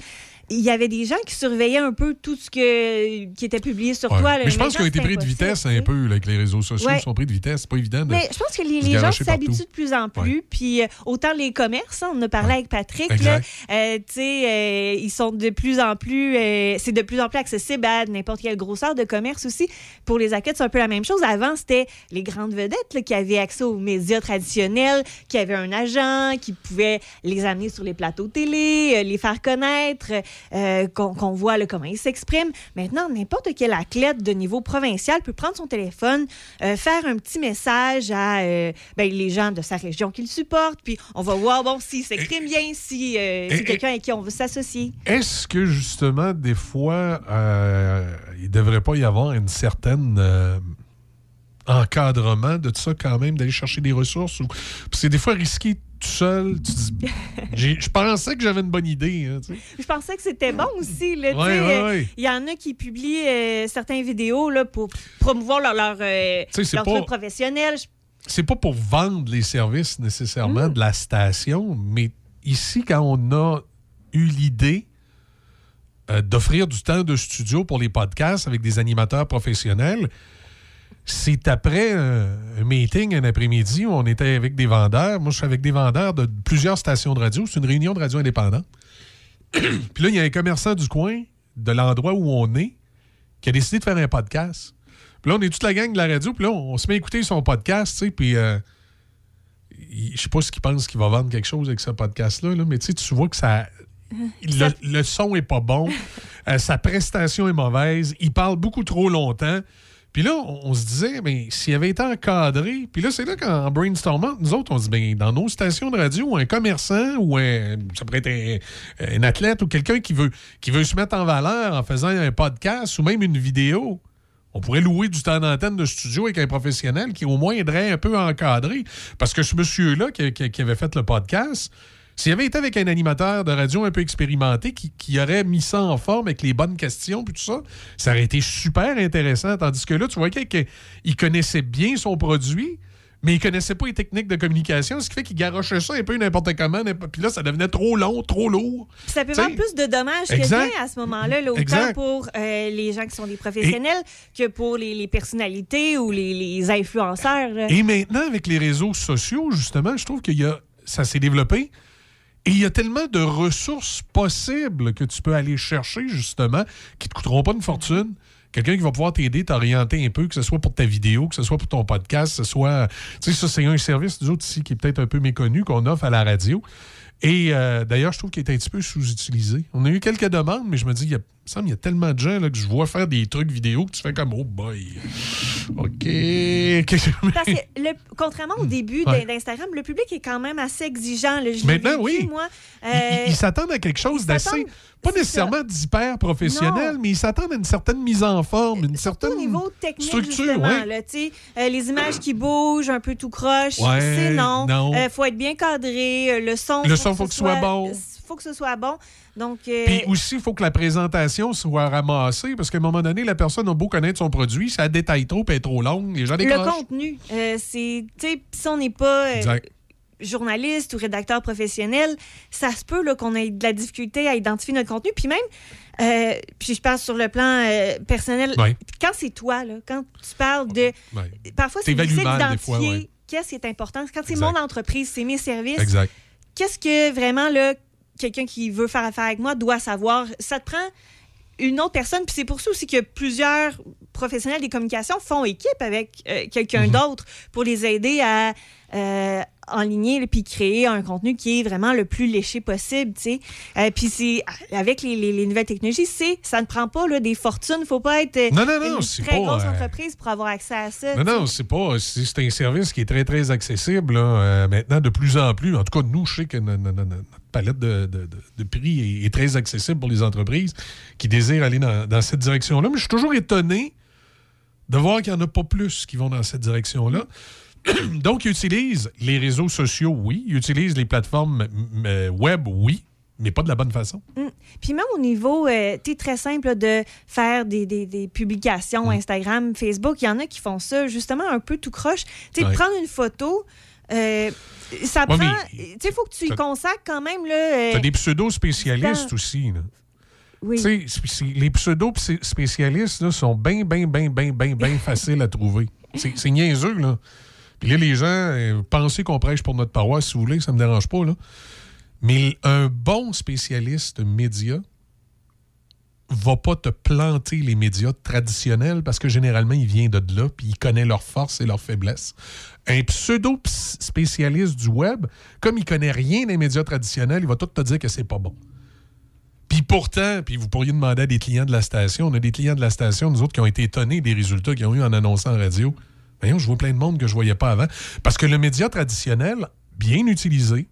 il y avait des gens qui surveillaient un peu tout ce que, qui était publié sur Ouais. toi. là. Mais je pense qu'ils ont été pris de vitesse un peu là, avec les réseaux sociaux. Ouais. Ils sont pris de vitesse. C'est pas évident de. Mais je pense que les, gens s'habituent de plus en plus. Puis euh, autant les commerces, hein, on en a parlé avec Patrick, là, euh, euh, ils sont de plus en plus, euh, c'est de plus en plus accessible à n'importe quelle grosseur de commerce aussi. Pour les athlètes, c'est un peu la même chose. Avant, c'était les grandes vedettes qui avaient accès aux médias traditionnels, qui avaient un agent, qui pouvait les amener sur les plateaux télé, les faire connaître, euh, qu'on voit là, comment ils s'expriment. Maintenant, n'importe quel athlète de niveau provincial peut prendre son téléphone, euh, faire un petit message à euh, ben, les gens de sa région qu'il supporte, puis on va voir bon s'il s'exprime bien, si c'est quelqu'un avec qui on veut s'associer. Est-ce que justement, des fois, il ne devrait pas y avoir une certaine encadrement de ça quand même, d'aller chercher des ressources? Ou... C'est des fois risqué tout seul. Tu dis, j'ai- je pensais que j'avais une bonne idée. hein. Je pensais que c'était bon aussi. là, tu Ouais, sais, ouais, euh, ouais. Il y en a qui publient euh, certaines vidéos là, pour promouvoir leur, leur, euh, leur pas- truc professionnel. Je- c'est pas pour vendre les services nécessairement de la station, mais ici, quand on a eu l'idée euh, d'offrir du temps de studio pour les podcasts avec des animateurs professionnels, c'est après euh, un meeting un après-midi où on était avec des vendeurs. Moi, je suis avec des vendeurs de plusieurs stations de radio. C'est une réunion de radio indépendante. Puis là, il y a un commerçant du coin, de l'endroit où on est, qui a décidé de faire un podcast. Puis là, on est toute la gang de la radio, puis là, on, on se met à écouter son podcast, tu sais, puis euh, je sais pas ce qu'il pense qu'il va vendre quelque chose avec ce podcast-là, là, mais tu sais, tu vois que ça... Le, le son est pas bon, euh, sa prestation est mauvaise, il parle beaucoup trop longtemps. Puis là, on, se disait, mais s'il avait été encadré, puis là, c'est là qu'en brainstormant, nous autres, on se dit, ben, dans nos stations de radio, un commerçant ou un, ça pourrait être un, athlète ou quelqu'un qui veut, se mettre en valeur en faisant un podcast ou même une vidéo, On pourrait louer du temps d'antenne de studio avec un professionnel qui au moins aiderait un peu à encadrer. Parce que ce monsieur-là qui avait fait le podcast, s'il avait été avec un animateur de radio un peu expérimenté qui, qui aurait mis ça en forme avec les bonnes questions puis tout ça, ça aurait été super intéressant. Tandis que là, tu vois qu'il il connaissait bien son produit, mais il connaissait pas les techniques de communication, ce qui fait qu'il garochait ça un peu n'importe comment. Puis là, ça devenait trop long, trop lourd. Puis ça peut T'sais, faire plus de dommages que bien à ce moment-là, là, autant Exact. pour euh, les gens qui sont des professionnels que pour les, les personnalités ou les, les influenceurs. là. Et maintenant, avec les réseaux sociaux, justement, je trouve que ça s'est développé. Et il y a tellement de ressources possibles que tu peux aller chercher, justement, qui ne te coûteront pas une fortune. Quelqu'un qui va pouvoir t'aider, t'orienter un peu, que ce soit pour ta vidéo, que ce soit pour ton podcast, que ce soit. Tu sais, ça, c'est un service, nous autres, ici, qui est peut-être un peu méconnu, qu'on offre à la radio. Et euh, d'ailleurs, je trouve qu'il est un petit peu sous-utilisé. On a eu quelques demandes, mais je me dis, il, y a, me semble qu'il y a tellement de gens là, que je vois faire des trucs vidéo que tu fais comme, oh boy. OK. Parce que, le- contrairement au début Ouais. d'In- d'Instagram, le public est quand même assez exigeant. là. Je l'ai Maintenant, vécu, oui. moi. Ils- Euh, ils s'attendent à quelque chose d'assez, pas nécessairement d'hyper professionnel, mais ils s'attendent à une certaine mise en forme, une certaine au niveau technique, structure. ouais. là, euh, les images qui bougent, un peu tout croche, Ouais, c'est non. non. Euh, faut être bien cadré, le son, Le son, faut que ce soit bon. Faut que ce soit bon. Donc, euh, Puis aussi, il faut que la présentation soit ramassée, parce qu'à un moment donné, la personne a beau connaître son produit, ça détaille trop, elle est trop longue, les gens le décrochent. contenu, euh, c'est, tu sais, si on n'est pas euh, journaliste ou rédacteur professionnel, ça se peut là, qu'on ait de la difficulté à identifier notre contenu. Puis même, euh, puis je parle sur le plan euh, personnel, Ouais. quand c'est toi, là, quand tu parles de... Ouais. Parfois, c'est difficile d'identifier ouais. qu'est-ce qui est important. Quand c'est mon entreprise, c'est mes services, Exact. qu'est-ce que vraiment là, quelqu'un qui veut faire affaire avec moi doit savoir? Ça te prend une autre personne, puis c'est pour ça aussi que plusieurs professionnels des communications font équipe avec euh, quelqu'un Mhm. d'autre pour les aider à euh, enligner là, puis créer un contenu qui est vraiment le plus léché possible, tu sais. Euh, puis c'est avec les, les- les nouvelles technologies, c'est ça ne prend pas là, des fortunes, faut pas être euh, Non, non, non, une très pas, grosse entreprise pour avoir accès à ça. Non, non, c'est pas. C'est un service qui est très, très accessible là, maintenant de plus en plus. En tout cas, nous, je sais que no- no- no- notre palette de, de- de- de prix est, est très accessible pour les entreprises qui désirent aller dans, dans cette direction-là. Mais je suis toujours étonné de voir qu'il n'y en a pas plus qui vont dans cette direction-là. Donc, ils utilisent les réseaux sociaux, oui. Ils utilisent les plateformes m- web, oui, mais pas de la bonne façon. Mm. Puis même au niveau, euh, tu très simple de faire des, des- des Mm. publications Instagram, Facebook, il y en a qui font ça justement un peu tout croche. Tu sais, Ouais. prendre une photo, euh, ça Ouais, prend... Tu sais, il faut que tu y T'as- consacres quand même, là... euh, Tu as des pseudo-spécialistes aussi. Là. Oui. Tu sais, les pseudo-spécialistes sont bien, bien, bien, bien, bien, bien faciles à trouver. C'est c'est niaiseux, là. Puis là, les gens, euh, pensez qu'on prêche pour notre paroisse, si vous voulez, ça me dérange pas, là. Mais un bon spécialiste média va pas te planter les médias traditionnels parce que généralement, il vient de là, puis il connaît leurs forces et leurs faiblesses. Un pseudo-spécialiste du web, comme il connaît rien des médias traditionnels, il va tout te dire que c'est pas bon. Puis pourtant, puis vous pourriez demander à des clients de la station, on a des clients de la station, nous autres, qui ont été étonnés des résultats qu'ils ont eu en annonçant en radio. Je vois plein de monde que je voyais pas avant. Parce que le média traditionnel, bien utilisé,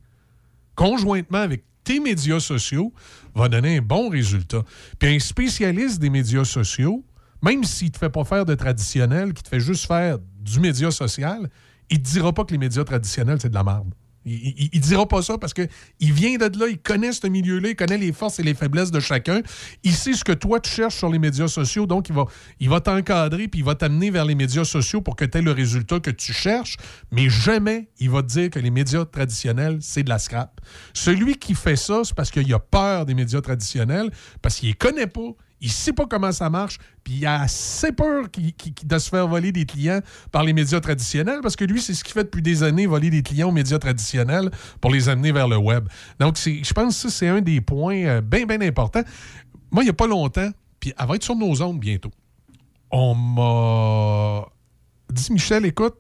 conjointement avec tes médias sociaux, va donner un bon résultat. Puis un spécialiste des médias sociaux, même s'il ne te fait pas faire de traditionnel, qui te fait juste faire du média social, il ne te dira pas que les médias traditionnels, c'est de la merde. Il, il dira pas ça parce que il vient de là, il connaît ce milieu-là, il connaît les forces et les faiblesses de chacun. Il sait ce que toi tu cherches sur les médias sociaux, donc il va, il va t'encadrer puis il va t'amener vers les médias sociaux pour que tu aies le résultat que tu cherches, mais jamais il va te dire que les médias traditionnels, c'est de la scrap. Celui qui fait ça, c'est parce qu'il a peur des médias traditionnels, parce qu'il les connaît pas, il sait pas comment ça marche, puis il a assez peur qu'il- de se faire voler des clients par les médias traditionnels, parce que lui, c'est ce qu'il fait depuis des années, voler des clients aux médias traditionnels pour les amener vers le web. Donc, je pense que ça, c'est un des points bien, bien importants. Moi, il n'y a pas longtemps, puis elle va être sur nos ondes bientôt. On m'a dit, Michel, écoute,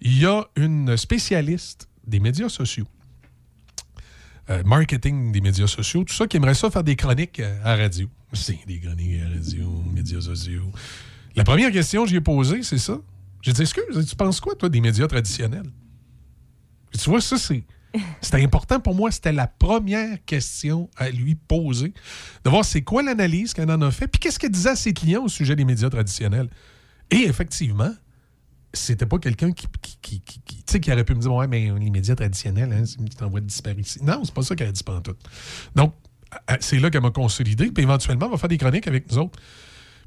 il y a une spécialiste des médias sociaux euh, marketing des médias sociaux, tout ça, qui aimerait ça faire des chroniques euh, à radio. C'est des chroniques à radio, médias sociaux. La première question que j'ai posée, c'est ça. J'ai dit, excuse, tu penses quoi, toi, des médias traditionnels? Et tu vois, ça, c'est. C'était important pour moi. C'était la première question à lui poser. De voir c'est quoi l'analyse qu'elle en a fait, puis qu'est-ce qu'elle disait à ses clients au sujet des médias traditionnels. Et effectivement, c'était pas quelqu'un qui, qui, aurait pu me dire Ouais, mais les médias traditionnels, hein, c'est t'envoie disparaître ici. Non, c'est pas ça qu'elle a dit pendant tout. Donc, c'est là qu'elle m'a consolidé, puis éventuellement, elle va faire des chroniques avec nous autres.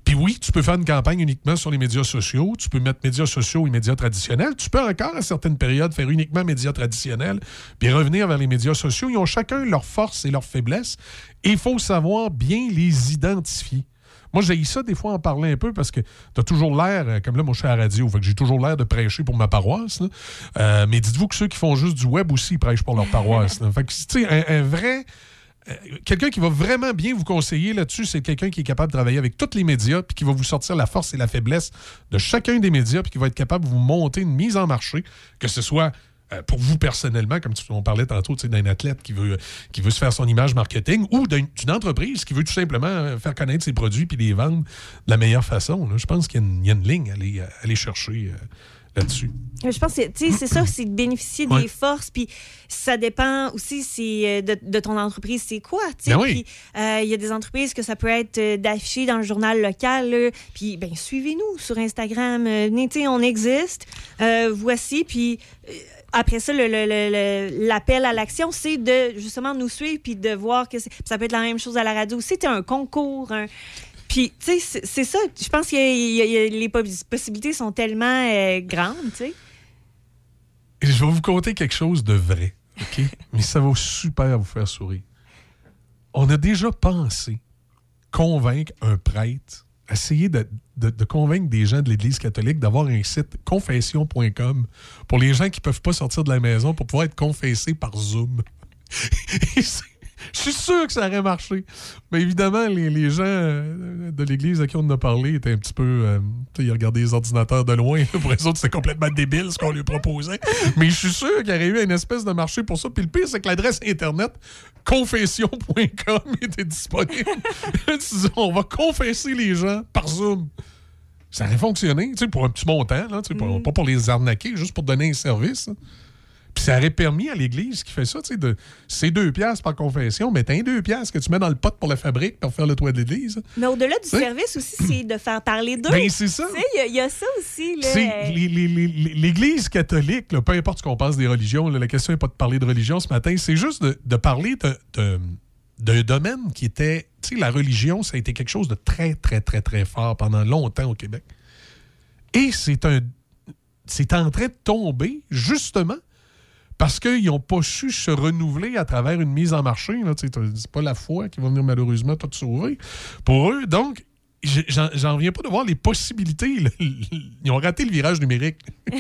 Puis oui, tu peux faire une campagne uniquement sur les médias sociaux, tu peux mettre médias sociaux et médias traditionnels, tu peux encore à certaines périodes faire uniquement médias traditionnels, puis revenir vers les médias sociaux. Ils ont chacun leurs forces et leurs faiblesses, et il faut savoir bien les identifier. Moi, j'ai ça des fois en parler un peu parce que tu as toujours l'air, euh, comme là, moi, je suis à la radio, j'ai toujours l'air de prêcher pour ma paroisse. Euh, mais dites-vous que ceux qui font juste du web aussi, prêchent pour leur paroisse. Fait que, tu sais, un, un vrai. euh, Quelqu'un qui va vraiment bien vous conseiller là-dessus, c'est quelqu'un qui est capable de travailler avec tous les médias, puis qui va vous sortir la force et la faiblesse de chacun des médias, puis qui va être capable de vous monter une mise en marché, que ce soit euh, pour vous personnellement, comme tu- on parlait tantôt d'un athlète qui veut, qui veut se faire son image marketing, ou d'une entreprise qui veut tout simplement euh, faire connaître ses produits puis les vendre de la meilleure façon. là. Je pense qu'il y, a une- il y a une ligne à aller, à aller chercher euh, là-dessus. Euh, Je pense que c'est ça, c'est de bénéficier Ouais. des forces, puis ça dépend aussi euh, de, de ton entreprise, c'est quoi. Ben oui. Euh, il y a des entreprises que ça peut être d'afficher dans le journal local, là. puis ben, suivez-nous sur Instagram. venez, on existe. Euh, voici, puis après ça, le- le- le- le- l'appel à l'action, c'est de justement nous suivre, puis de voir que ça peut être la même chose à la radio. C'était un concours, un- Puis, tu sais, c'est- ça. Je pense que les possi- possibilités sont tellement euh, grandes, tu sais. Je vais vous conter quelque chose de vrai, OK? Mais ça va super vous faire sourire. On a déjà pensé convaincre un prêtre, essayer de, de- convaincre des gens de l'Église catholique d'avoir un site confession.com pour les gens qui peuvent pas sortir de la maison pour pouvoir être confessés par Zoom. Je suis sûr que ça aurait marché. Mais évidemment, les, les gens euh, de l'Église à qui on a parlé étaient un petit peu. euh, ils regardaient les ordinateurs de loin. Pour eux autres, c'était complètement débile ce qu'on lui proposait. Mais je suis sûr qu'il y aurait eu une espèce de marché pour ça. Puis le pire, c'est que l'adresse Internet confession.com était disponible. On va confesser les gens par Zoom. Ça aurait fonctionné, tu sais, pour un petit montant, là, tu sais, pas- pas pour les arnaquer, juste pour donner un service. là. Puis ça aurait permis à l'Église qui fait ça, tu sais, de c'est deux piastres par confession, mais t'as un deux piastres que tu mets dans le pot pour la fabrique pour faire le toit de l'Église. Mais au-delà du service aussi, c'est de faire parler d'eux. Ben, c'est ça. Tu sais, il y a- il y, a ça aussi. L'Église catholique, là, peu importe ce qu'on pense des religions, là, la question n'est pas de parler de religion ce matin, c'est juste de, de parler de- de- d'un domaine qui était. Tu sais, la religion, ça a été quelque chose de très, très, très, très fort pendant longtemps au Québec. Et c'est un. C'est en train de tomber, justement, parce qu'ils n'ont pas su se renouveler à travers une mise en marché. C'est pas la foi qui va venir malheureusement tout sauver pour eux. Donc, j'en reviens pas de voir les possibilités. là. Ils ont raté le virage numérique.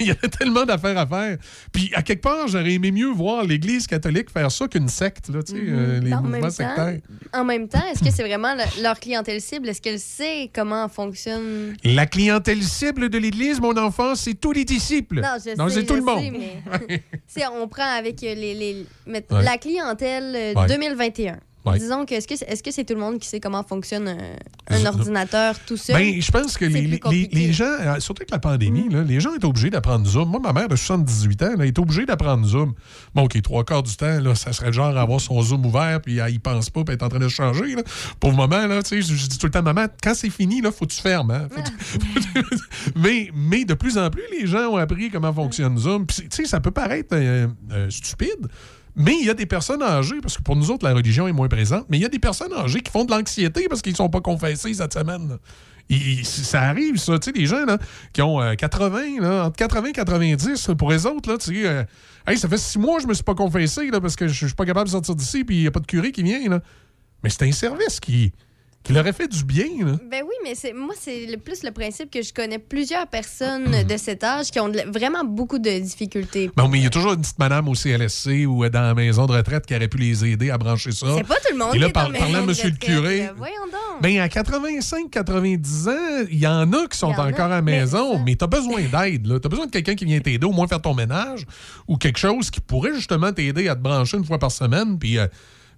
Il y a tellement d'affaires à faire. Puis, à quelque part, j'aurais aimé mieux voir l'Église catholique faire ça qu'une secte, là, tu sais, euh, les. En mouvements même, sectaires. temps, en même temps, est-ce que c'est vraiment le- leur clientèle cible? Est-ce qu'elle sait comment fonctionne? La clientèle cible de l'Église, mon enfant, c'est tous les disciples. Non, je sais, c'est tout je le monde. sais, mais si on prend avec euh, les, les- Ouais. la clientèle euh, Ouais. 2021. Ouais. Disons que est-ce que c'est est-ce que c'est tout le monde qui sait comment fonctionne un, ordinateur tout seul? Ben, je pense que les. Mm. gens, euh, surtout avec la pandémie, là, les gens étaient obligés d'apprendre Zoom. Moi, ma mère de 78 ans, elle est obligée d'apprendre Zoom. Bon, OK, trois quarts du temps, là, ça serait le genre à avoir son Zoom ouvert, puis elle y pense pas, puis elle est en train de changer. Là. Pour le moment, là, je, je dis tout le temps, maman, quand c'est fini, là, faut que tu fermes. hein. Faut que tu- mais, mais de plus en plus, les gens ont appris comment fonctionne Zoom. Puis, tu sais, ça peut paraître euh, euh, stupide, mais il y a des personnes âgées, parce que pour nous autres, la religion est moins présente, mais il y a des personnes âgées qui font de l'anxiété parce qu'ils ne sont pas confessés cette semaine. ça arrive, ça. Tu sais, des gens là, qui ont euh, 80, là, entre 80 et 90, là, pour les autres, là, tu sais, euh, hey, ça fait six mois que je me suis pas confessé là, parce que je je suis pas capable de sortir d'ici puis il n'y a pas de curé qui vient. Là. Mais c'est un service qui, qui leur a fait du bien. Là. Ben oui, mais c'est moi, c'est le plus le principe que je connais plusieurs personnes de cet âge qui ont de vraiment beaucoup de difficultés. Bon, mais il y a toujours une petite madame au CLSC ou euh, dans la maison de retraite qui aurait pu les aider à brancher ça. C'est pas tout le monde Et là, par- parlant de monsieur le curé, là. Voyons donc. Ben, à 85-90 ans, il y en a qui sont a. encore à la Mais maison, mais tu as besoin d'aide. Tu as besoin de quelqu'un qui vient t'aider, au moins faire ton ménage, ou quelque chose qui pourrait justement t'aider à te brancher une fois par semaine, puis euh,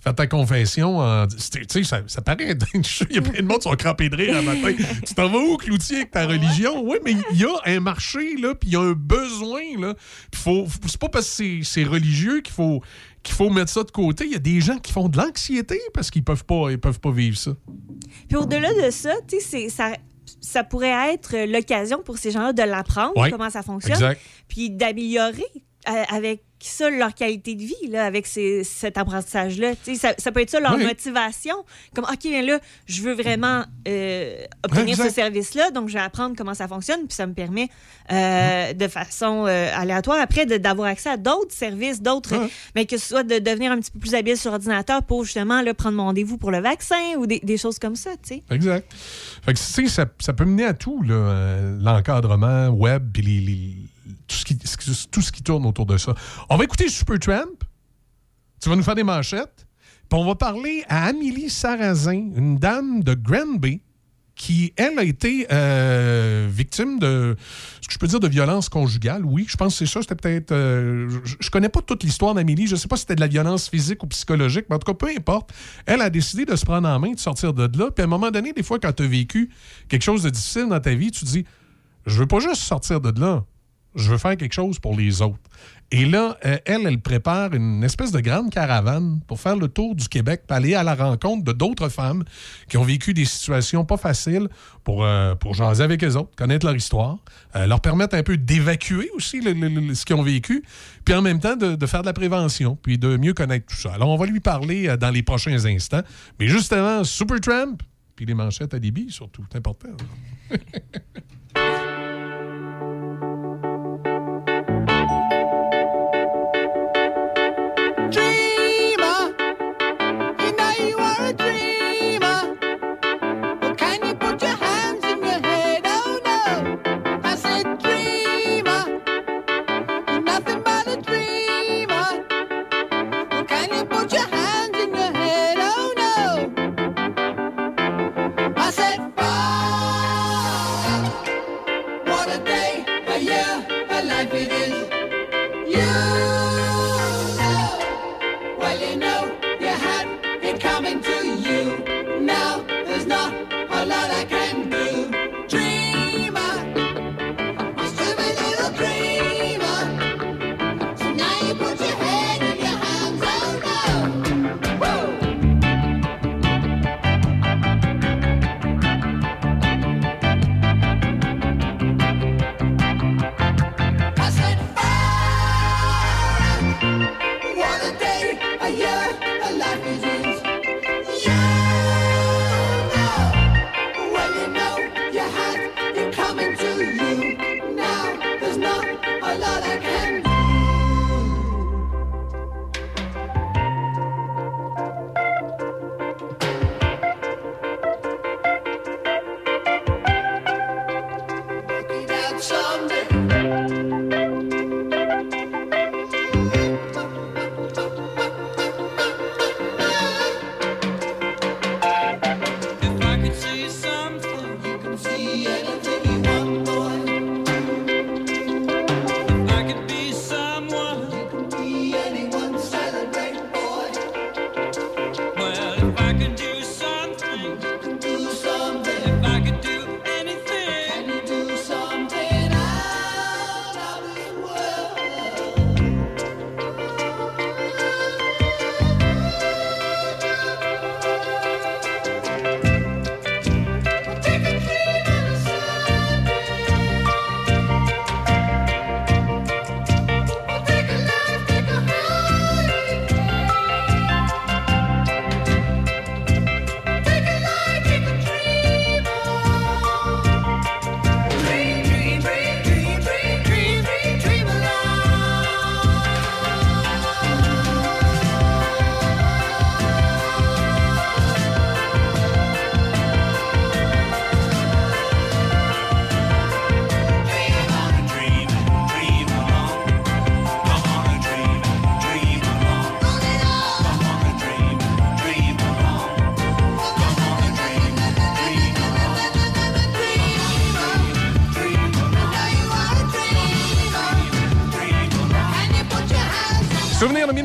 faire ta confession. en- Tu sais, ça, ça paraît. Il y a plein de monde qui sont crampés de rire à matin. tu t'en vas où, Cloutier, avec ta religion? Oui, mais il y a un marché, là, puis il y a un besoin. là. Puis faut, c'est pas parce que c'est- religieux qu'il faut qu'il faut mettre ça de côté. Il y a des gens qui font de l'anxiété parce qu'ils peuvent pas, ils peuvent pas vivre ça. Puis au-delà de ça, tu sais, ça, ça pourrait être l'occasion pour ces gens-là de l'apprendre, Ouais, comment ça fonctionne, exact. puis d'améliorer euh, ça leur qualité de vie, là, avec ces- cet apprentissage-là. Ça, ça peut être ça leur Oui. motivation. Comme, OK, bien là, je veux vraiment euh, obtenir Exact. ce service-là, donc je vais apprendre comment ça fonctionne, puis ça me permet euh, de façon euh, aléatoire après d'avoir accès à d'autres services, d'autres, mais que ce soit de devenir un petit peu plus habile sur ordinateur pour justement là, prendre mon rendez-vous pour le vaccin ou des, des choses comme ça, tu sais. Exact. Fait que, ça, ça peut mener à tout, là, euh, l'encadrement web, puis les- les- tout, ce qui, tourne autour de ça. On va écouter Supertramp. Tu vas nous faire des manchettes. Puis on va parler à Amélie Sarrazin, une dame de Granby, qui, elle, a été euh, victime de, ce que je peux dire, de violence conjugale. Oui, je pense que c'est ça. C'était peut-être... euh, je, je connais pas toute l'histoire d'Amélie. Je sais pas si c'était de la violence physique ou psychologique, mais en tout cas, peu importe. Elle a décidé de se prendre en main, de sortir de là. Puis à un moment donné, des fois, quand tu as vécu quelque chose de difficile dans ta vie, tu te dis, je veux pas juste sortir de là. Je veux faire quelque chose pour les autres. Et là, euh, elle, elle prépare une espèce de grande caravane pour faire le tour du Québec, pour aller à la rencontre de d'autres femmes qui ont vécu des situations pas faciles pour, euh, pour jaser avec eux autres, connaître leur histoire, euh, leur permettre un peu d'évacuer aussi ce qu'ils ont vécu, puis en même temps de, faire de la prévention, puis de mieux connaître tout ça. Alors, on va lui parler euh, dans les prochains instants. Mais justement, Supertramp, puis les manchettes à Libye, surtout, c'est important. yeah, a life it is. Yeah.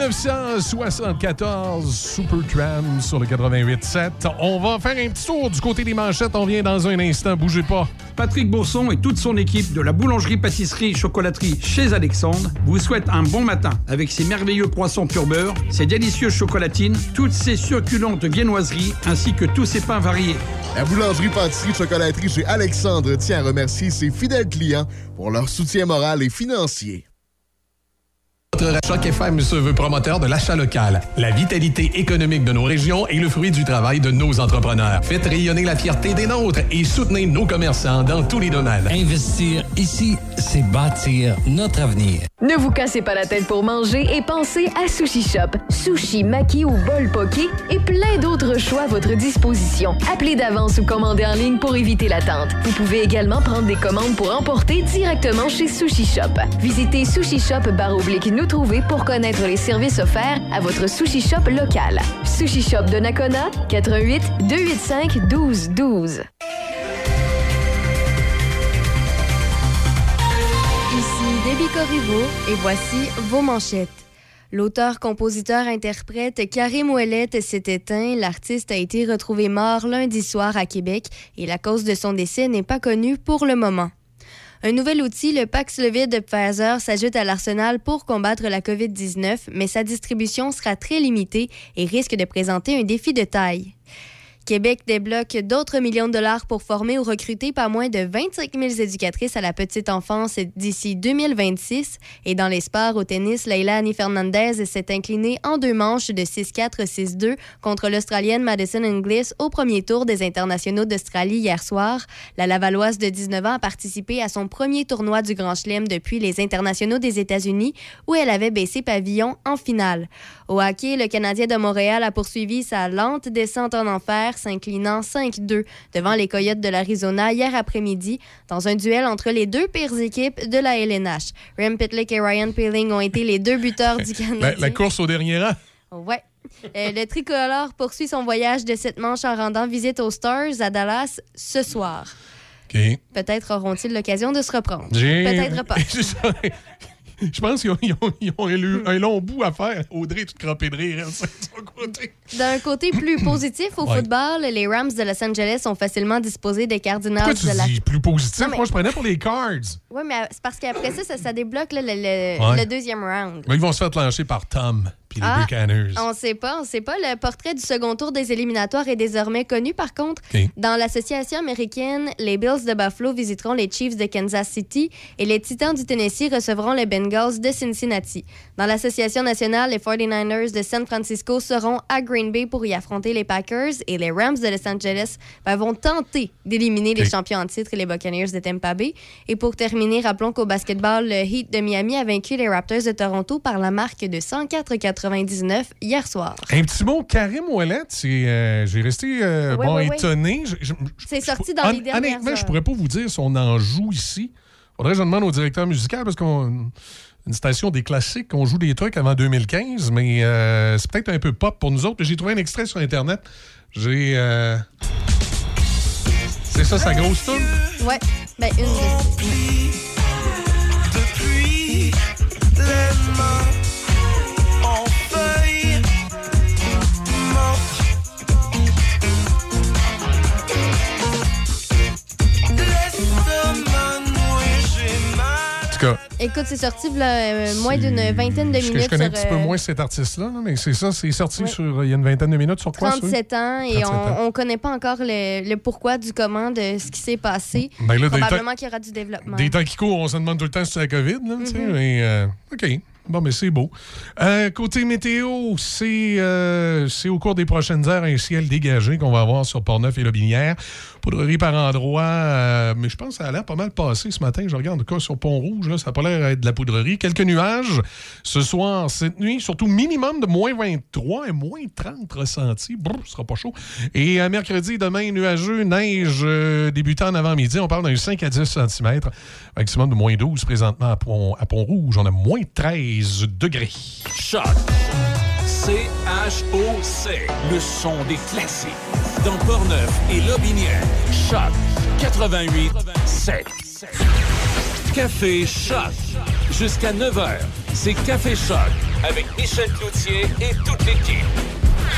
1974, Supertram sur le 88.7. On va faire un petit tour du côté des manchettes. On vient dans un instant. Bougez pas. Patrick Bourson et toute son équipe de la boulangerie-pâtisserie-chocolaterie chez Alexandre vous souhaitent un bon matin avec ses merveilleux poissons pur beurre, ses délicieuses chocolatines, toutes ses succulentes viennoiseries ainsi que tous ses pains variés. La boulangerie-pâtisserie chocolaterie chez Alexandre tient à remercier ses fidèles clients pour leur soutien moral et financier. Choc FM se veut promoteur de l'achat local. La vitalité économique de nos régions est le fruit du travail de nos entrepreneurs. Faites rayonner la fierté des nôtres et soutenez nos commerçants dans tous les domaines. Investir ici, c'est bâtir notre avenir. Ne vous cassez pas la tête pour manger et pensez à Sushi Shop. Sushi, maki ou bol poké et plein d'autres choix à votre disposition. Appelez d'avance ou commandez en ligne pour éviter l'attente. Vous pouvez également prendre des commandes pour emporter directement chez Sushi Shop. Visitez Sushi Shop barre oblique nous trouver pour connaître les services offerts à votre Sushi Shop local. Sushi Shop de Nakona, 88 285 12 12. Ici Déby Corriveau et voici vos manchettes. L'auteur, compositeur, interprète Karim Ouellette s'est éteint. L'artiste a été retrouvé mort lundi soir à Québec et la cause de son décès n'est pas connue pour le moment. Un nouvel outil, le Paxlovid de Pfizer, s'ajoute à l'arsenal pour combattre la COVID-19, mais sa distribution sera très limitée et risque de présenter un défi de taille. Québec débloque d'autres millions de dollars pour former ou recruter pas moins de 25 000 éducatrices à la petite enfance d'ici 2026. Et dans les sports, au tennis, Leila Annie Fernandez s'est inclinée en deux manches de 6-4, 6-2 contre l'Australienne Madison Inglis au premier tour des internationaux d'Australie hier soir. La Lavalloise de 19 ans a participé à son premier tournoi du Grand Chelem depuis les internationaux des États-Unis où elle avait baissé pavillon en finale. Au hockey, le Canadien de Montréal a poursuivi sa lente descente en enfer, s'inclinant 5-2 devant les Coyotes de l'Arizona hier après-midi dans un duel entre les deux pires équipes de la LNH. Rem Pitlick et Ryan Peeling ont été les deux buteurs du Canadien. La, la course au dernier rang. Ouais. Euh, le tricolore poursuit son voyage de cette manche en rendant visite aux Stars à Dallas ce soir. Peut-être auront-ils l'occasion de se reprendre. Peut-être pas. Je pense qu'ils ont, ils ont- ils ont élu un long bout à faire. Audrey, tu te crampais de rire, elle, de son côté. D'un côté plus positif au Ouais. football, les Rams de Los Angeles ont facilement disposé des Cardinals Pourquoi tu de la dis plus positif? Non, mais- Moi, je prenais pour les Cards. Oui, mais c'est parce qu'après ça, ça, ça débloque là, le, le- Ouais. le deuxième round. Mais ils vont se faire plancher par Tom puis les Ah, Buccaneers. On sait pas, on sait pas. Le portrait du second tour des éliminatoires est désormais connu. Par contre, dans l'association américaine, les Bills de Buffalo visiteront les Chiefs de Kansas City et les Titans du Tennessee recevront les Bengals de Cincinnati. Dans l'association nationale, les 49ers de San Francisco seront à Green Bay pour y affronter les Packers et les Rams de Los Angeles ben, vont tenter d'éliminer les champions en titre, les Buccaneers de Tampa Bay. Et pour terminer, rappelons qu'au basketball, le Heat de Miami a vaincu les Raptors de Toronto par la marque de 104-99 hier soir. Un petit mot, Karim Ouellet, euh, j'ai resté euh, bon, étonné. Je- je- C'est sorti dans les dernières Honnêtement, je heures. pourrais pas vous dire si on en joue ici. Faudrait que je demande au directeur musical parce qu'on une station des classiques, on joue des trucs avant 2015, mais euh, c'est peut-être un peu pop pour nous autres. J'ai trouvé un extrait sur Internet. J'ai. euh, C'est ça, sa grosse tune? Ouais, ben une de Depuis tout cas, Écoute, c'est sorti là, euh, moins d'une vingtaine de je, minutes je connais un petit peu euh, moins cet artiste-là, là, mais c'est ça, c'est sorti Ouais. sur. Il y a une vingtaine de minutes sur quoi, ça? 37 ans et 37 ans. on ne connaît pas encore le, le pourquoi du comment de ce qui s'est passé. Ben là, Probablement qu'il y aura du développement. Des temps qui courent, on se demande tout le temps si c'est la COVID. Là, Mhm. mais, euh, OK. Bon, mais c'est beau. Euh, côté météo, c'est euh, c'est au cours des prochaines heures un ciel dégagé qu'on va avoir sur Portneuf et Lobinière. Poudrerie par endroit, euh, mais je pense que ça a l'air pas mal passé ce matin. Je regarde en tout cas sur Pont-Rouge, ça n'a pas l'air de la poudrerie. Quelques nuages ce soir, cette nuit, surtout minimum de moins 23 et moins 30 ressentis. Ce sera pas chaud. Et euh, mercredi, demain, nuageux, neige euh, débutant en avant-midi. On parle d'un 5 à 10 cm. Maximum de moins 12 présentement à Pont- à Pont-Rouge. On a moins 13 degrés. Choc. C-H-O-C. Le son des classiques. Dans Portneuf et Lobinière. Choc 88 7. Café Choc. Jusqu'à 9h, c'est Café Choc avec Michel Cloutier et toute l'équipe.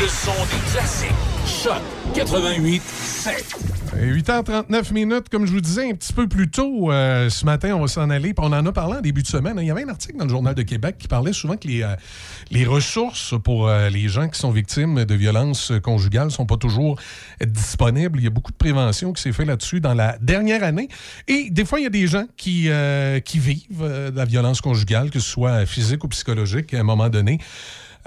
Le son des classiques. Choc 88 7. 8h39 minutes, comme je vous disais un petit peu plus tôt euh, ce matin, on va s'en aller. On en a parlé en début de semaine. Il y avait un article dans le Journal de Québec qui parlait souvent que les, euh, ressources pour euh, les gens qui sont victimes de violences conjugales ne sont pas toujours disponibles. Il y a beaucoup de prévention qui s'est fait là-dessus dans la dernière année. Et des fois, il y a des gens qui, qui vivent de la violence conjugale, que ce soit physique ou psychologique, à un moment donné.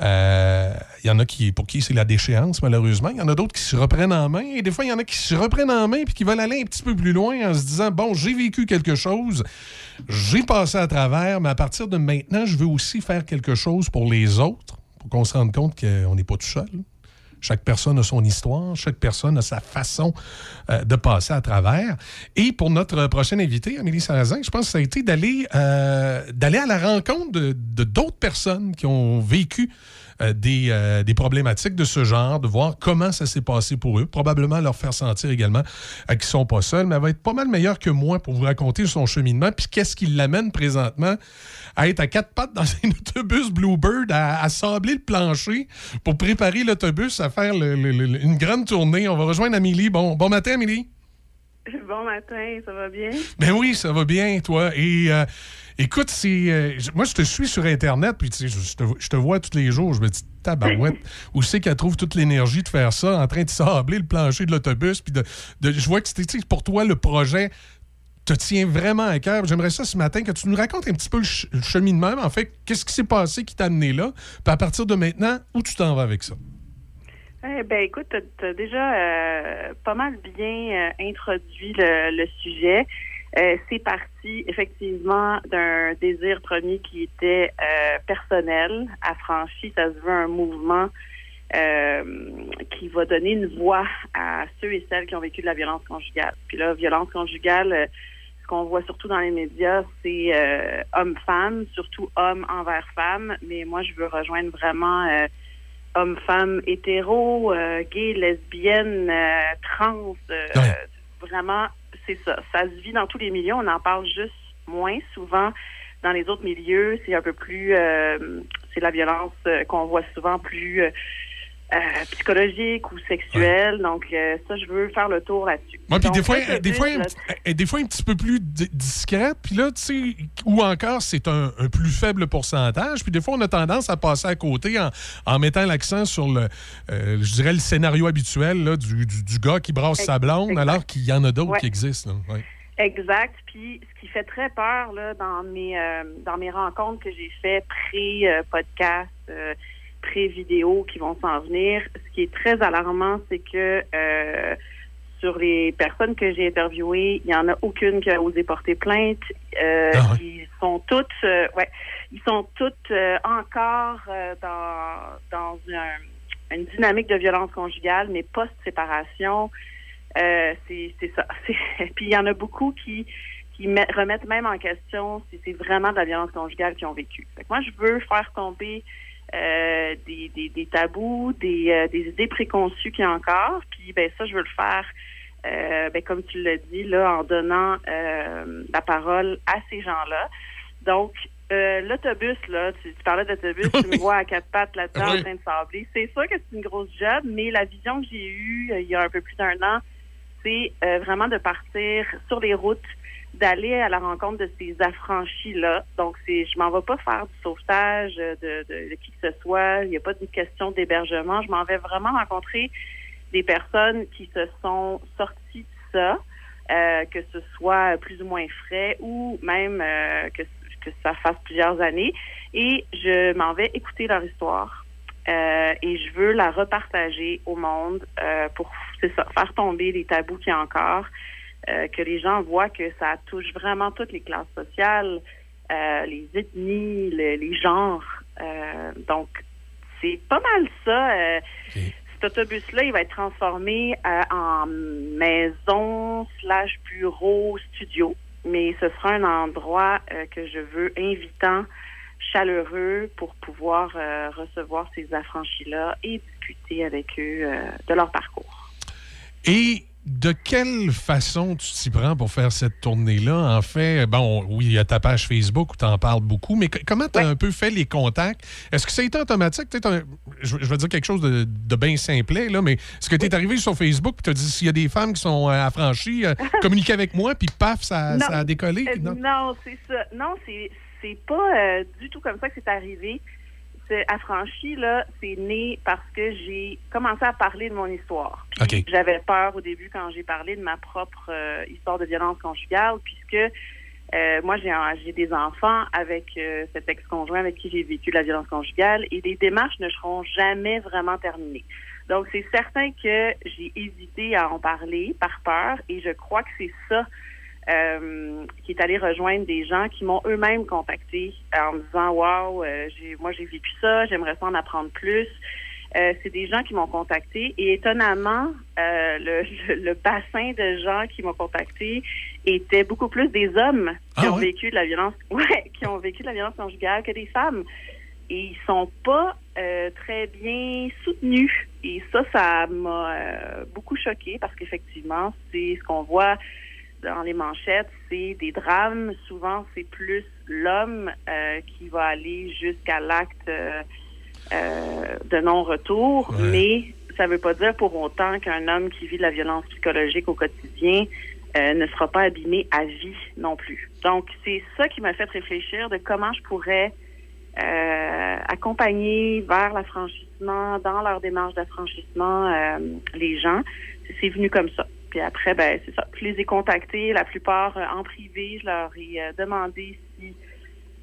Euh, Il y en a qui, pour qui c'est la déchéance, malheureusement. Il y en a d'autres qui se reprennent en main. Et des fois, il y en a qui se reprennent en main puis qui veulent aller un petit peu plus loin en se disant Bon, j'ai vécu quelque chose, j'ai passé à travers, mais à partir de maintenant, je veux aussi faire quelque chose pour les autres, pour qu'on se rende compte qu'on n'est pas tout seul. Chaque personne a son histoire, chaque personne a sa façon euh, de passer à travers. Et pour notre prochaine invitée, Amélie Sarrazin, je pense que ça a été d'aller euh, d'aller à la rencontre de d'autres personnes qui ont vécu euh, des, des problématiques de ce genre, de voir comment ça s'est passé pour eux, probablement leur faire sentir également qu'ils ne sont pas seuls, mais elle va être pas mal meilleure que moi pour vous raconter son cheminement, puis qu'est-ce qui l'amène présentement à être à quatre pattes dans un autobus Bluebird, à, à sabler le plancher pour préparer l'autobus à faire le- le- le- une grande tournée. On va rejoindre Amélie. Bon, bon matin, Amélie. Bon matin, ça va bien? Ben oui, ça va bien, toi. Et euh, écoute, c'est euh, moi, je te suis sur Internet, puis je, je te, je te vois tous les jours. Je me dis, tabarouette, où c'est qu'elle trouve toute l'énergie de faire ça, en train de sabler le plancher de l'autobus, puis de, de- je vois que c'était, pour toi, le projet te tient vraiment à cœur. J'aimerais ça ce matin que tu nous racontes un petit peu le, ch- le cheminement. En fait, qu'est-ce qui s'est passé qui t'a amené là? Puis à partir de maintenant, où tu t'en vas avec ça? Eh ben écoute, tu as, déjà euh, pas mal bien euh, introduit le, sujet. Euh, c'est parti effectivement d'un désir premier qui était personnel, affranchi. Ça se veut un mouvement qui va donner une voix à ceux et celles qui ont vécu de la violence conjugale. Puis là, violence conjugale, ce qu'on voit surtout dans les médias, c'est euh, homme-femme, surtout homme envers femme. Mais moi, je veux rejoindre vraiment euh, hommes-femmes hétéros, euh, gays, lesbiennes, euh, trans. euh, Vraiment, c'est ça. Ça se vit dans tous les milieux. On en parle juste moins souvent. Dans les autres milieux, c'est un peu plus... euh, c'est la violence qu'on voit souvent plus euh, psychologique ou sexuelle. Donc, euh, ça, je veux faire le tour là-dessus. Ouais, puis Donc, des fois, des, fois, un, là, petit- euh, des fois un petit peu plus di- discrète, puis là, tu sais, ou encore c'est un, un plus faible pourcentage, puis des fois, on a tendance à passer à côté en, en mettant l'accent sur le, euh, je dirais, le scénario habituel là, du, du- du gars qui brasse sa blonde, alors qu'il y en a d'autres Ouais. qui existent. là. Exact. Puis ce qui fait très peur là, dans mes dans mes rencontres que j'ai fait pré-podcast, pré-vidéo qui vont s'en venir, ce qui est très alarmant, c'est que euh, sur les personnes que j'ai interviewées, il y en a aucune qui a osé porter plainte. Euh, Ils sont toutes, euh, ouais, ils sont toutes euh, encore euh, dans dans un- une dynamique de violence conjugale, mais post-séparation. C'est ça. Puis il y en a beaucoup qui qui met- remettent même en question si c'est vraiment de la violence conjugale qu'ils ont vécu. Fait que moi, je veux faire tomber euh, des, des, des tabous, des, euh, des idées préconçues qu'il y a encore. Puis ben ça, je veux le faire, euh, ben, comme tu l'as dit, là, en donnant euh, la parole à ces gens-là. Donc, l'autobus, là, tu, tu parlais d'autobus, tu me vois à quatre pattes là-dedans Oui. en train de sabler. C'est sûr que c'est une grosse job, mais la vision que j'ai eue il y a un peu plus d'un an, c'est vraiment de partir sur les routes, d'aller à la rencontre de ces affranchis-là. Donc, c'est, je m'en vais pas faire du sauvetage euh, de, de, de qui que ce soit. Il n'y a pas de question d'hébergement. Je m'en vais vraiment rencontrer des personnes qui se sont sorties de ça, euh, que ce soit plus ou moins frais ou même euh, que, que ça fasse plusieurs années. Et je m'en vais écouter leur histoire. Euh, et je veux la repartager au monde euh, pour c'est ça, faire tomber les tabous qu'il y a encore, euh, que les gens voient que ça touche vraiment toutes les classes sociales, euh, les ethnies, le- les genres. Euh, donc, c'est pas mal ça. Cet autobus-là, il va être transformé en maison slash bureau studio, mais ce sera un endroit que je veux invitant, chaleureux pour pouvoir euh, recevoir ces affranchis-là et discuter avec eux euh, de leur parcours. Et De quelle façon tu t'y prends pour faire cette tournée-là? En fait, bon, oui, il y a ta page Facebook où tu en parles beaucoup, mais comment tu as un peu fait les contacts? Est-ce que ça a été automatique? T'as- Je, je vais dire quelque chose de, de bien simplet, là, mais est-ce que tu es arrivé sur Facebook et tu as dit s'il y a des femmes qui sont euh, affranchies, euh, communiquez avec moi, puis paf, ça, ça a décollé? Euh, Non? non, c'est ça. Non, c'est c'est pas euh, du tout comme ça que c'est arrivé. C'est affranchi là, c'est né parce que j'ai commencé à parler de mon histoire. J'avais peur au début quand j'ai parlé de ma propre euh, histoire de violence conjugale, puisque euh, moi j'ai des enfants avec euh, cet ex-conjoint avec qui j'ai vécu la violence conjugale et les démarches ne seront jamais vraiment terminées. Donc c'est certain que j'ai hésité à en parler par peur et je crois que c'est ça euh, qui est allé rejoindre des gens qui m'ont eux-mêmes contacté en me disant Waouh, euh, j'ai- moi j'ai vécu ça, j'aimerais ça en apprendre plus. Euh, c'est des gens qui m'ont contacté et étonnamment, euh, le, bassin de gens qui m'ont contacté était beaucoup plus des hommes qui Ah ont vécu de la violence, ouais, qui ont vécu de la violence conjugale que des femmes. Et ils sont pas euh, très bien soutenus. Et ça, ça m'a euh, beaucoup choqué parce qu'effectivement, c'est ce qu'on voit dans les manchettes, c'est des drames. Souvent, c'est plus l'homme euh, qui va aller jusqu'à l'acte euh, euh, de non-retour, Ouais. mais ça ne veut pas dire pour autant qu'un homme qui vit de la violence psychologique au quotidien euh, ne sera pas abîmé à vie non plus. Donc, c'est ça qui m'a fait réfléchir de comment je pourrais euh, accompagner vers l'affranchissement, dans leur démarche d'affranchissement, euh, les gens. C'est venu comme ça. Puis après, ben c'est ça. Je les ai contactés, la plupart euh, en privé. Je leur ai euh, demandé si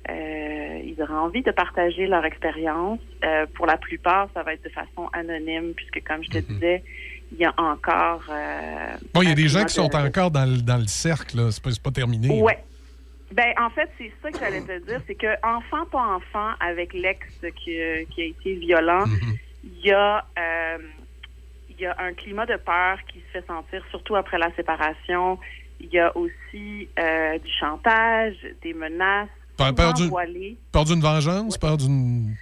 euh, ils auraient envie de partager leur expérience. Euh, pour la plupart, ça va être de façon anonyme, puisque comme je te disais, il y a encore. euh, Bon, il y a des gens qui sont encore dans le, dans le cercle, là. C'est pas, pas terminé. Ouais. Ben, en fait, c'est ça que j'allais te dire, c'est que enfant pas enfant, avec l'ex qui, qui a été violent, il y a il y a un climat de peur qui se fait sentir, surtout après la séparation. Il y a aussi euh, du chantage, des menaces, Peur, peur d'une voilées. peur d'une vengeance, peur d'une.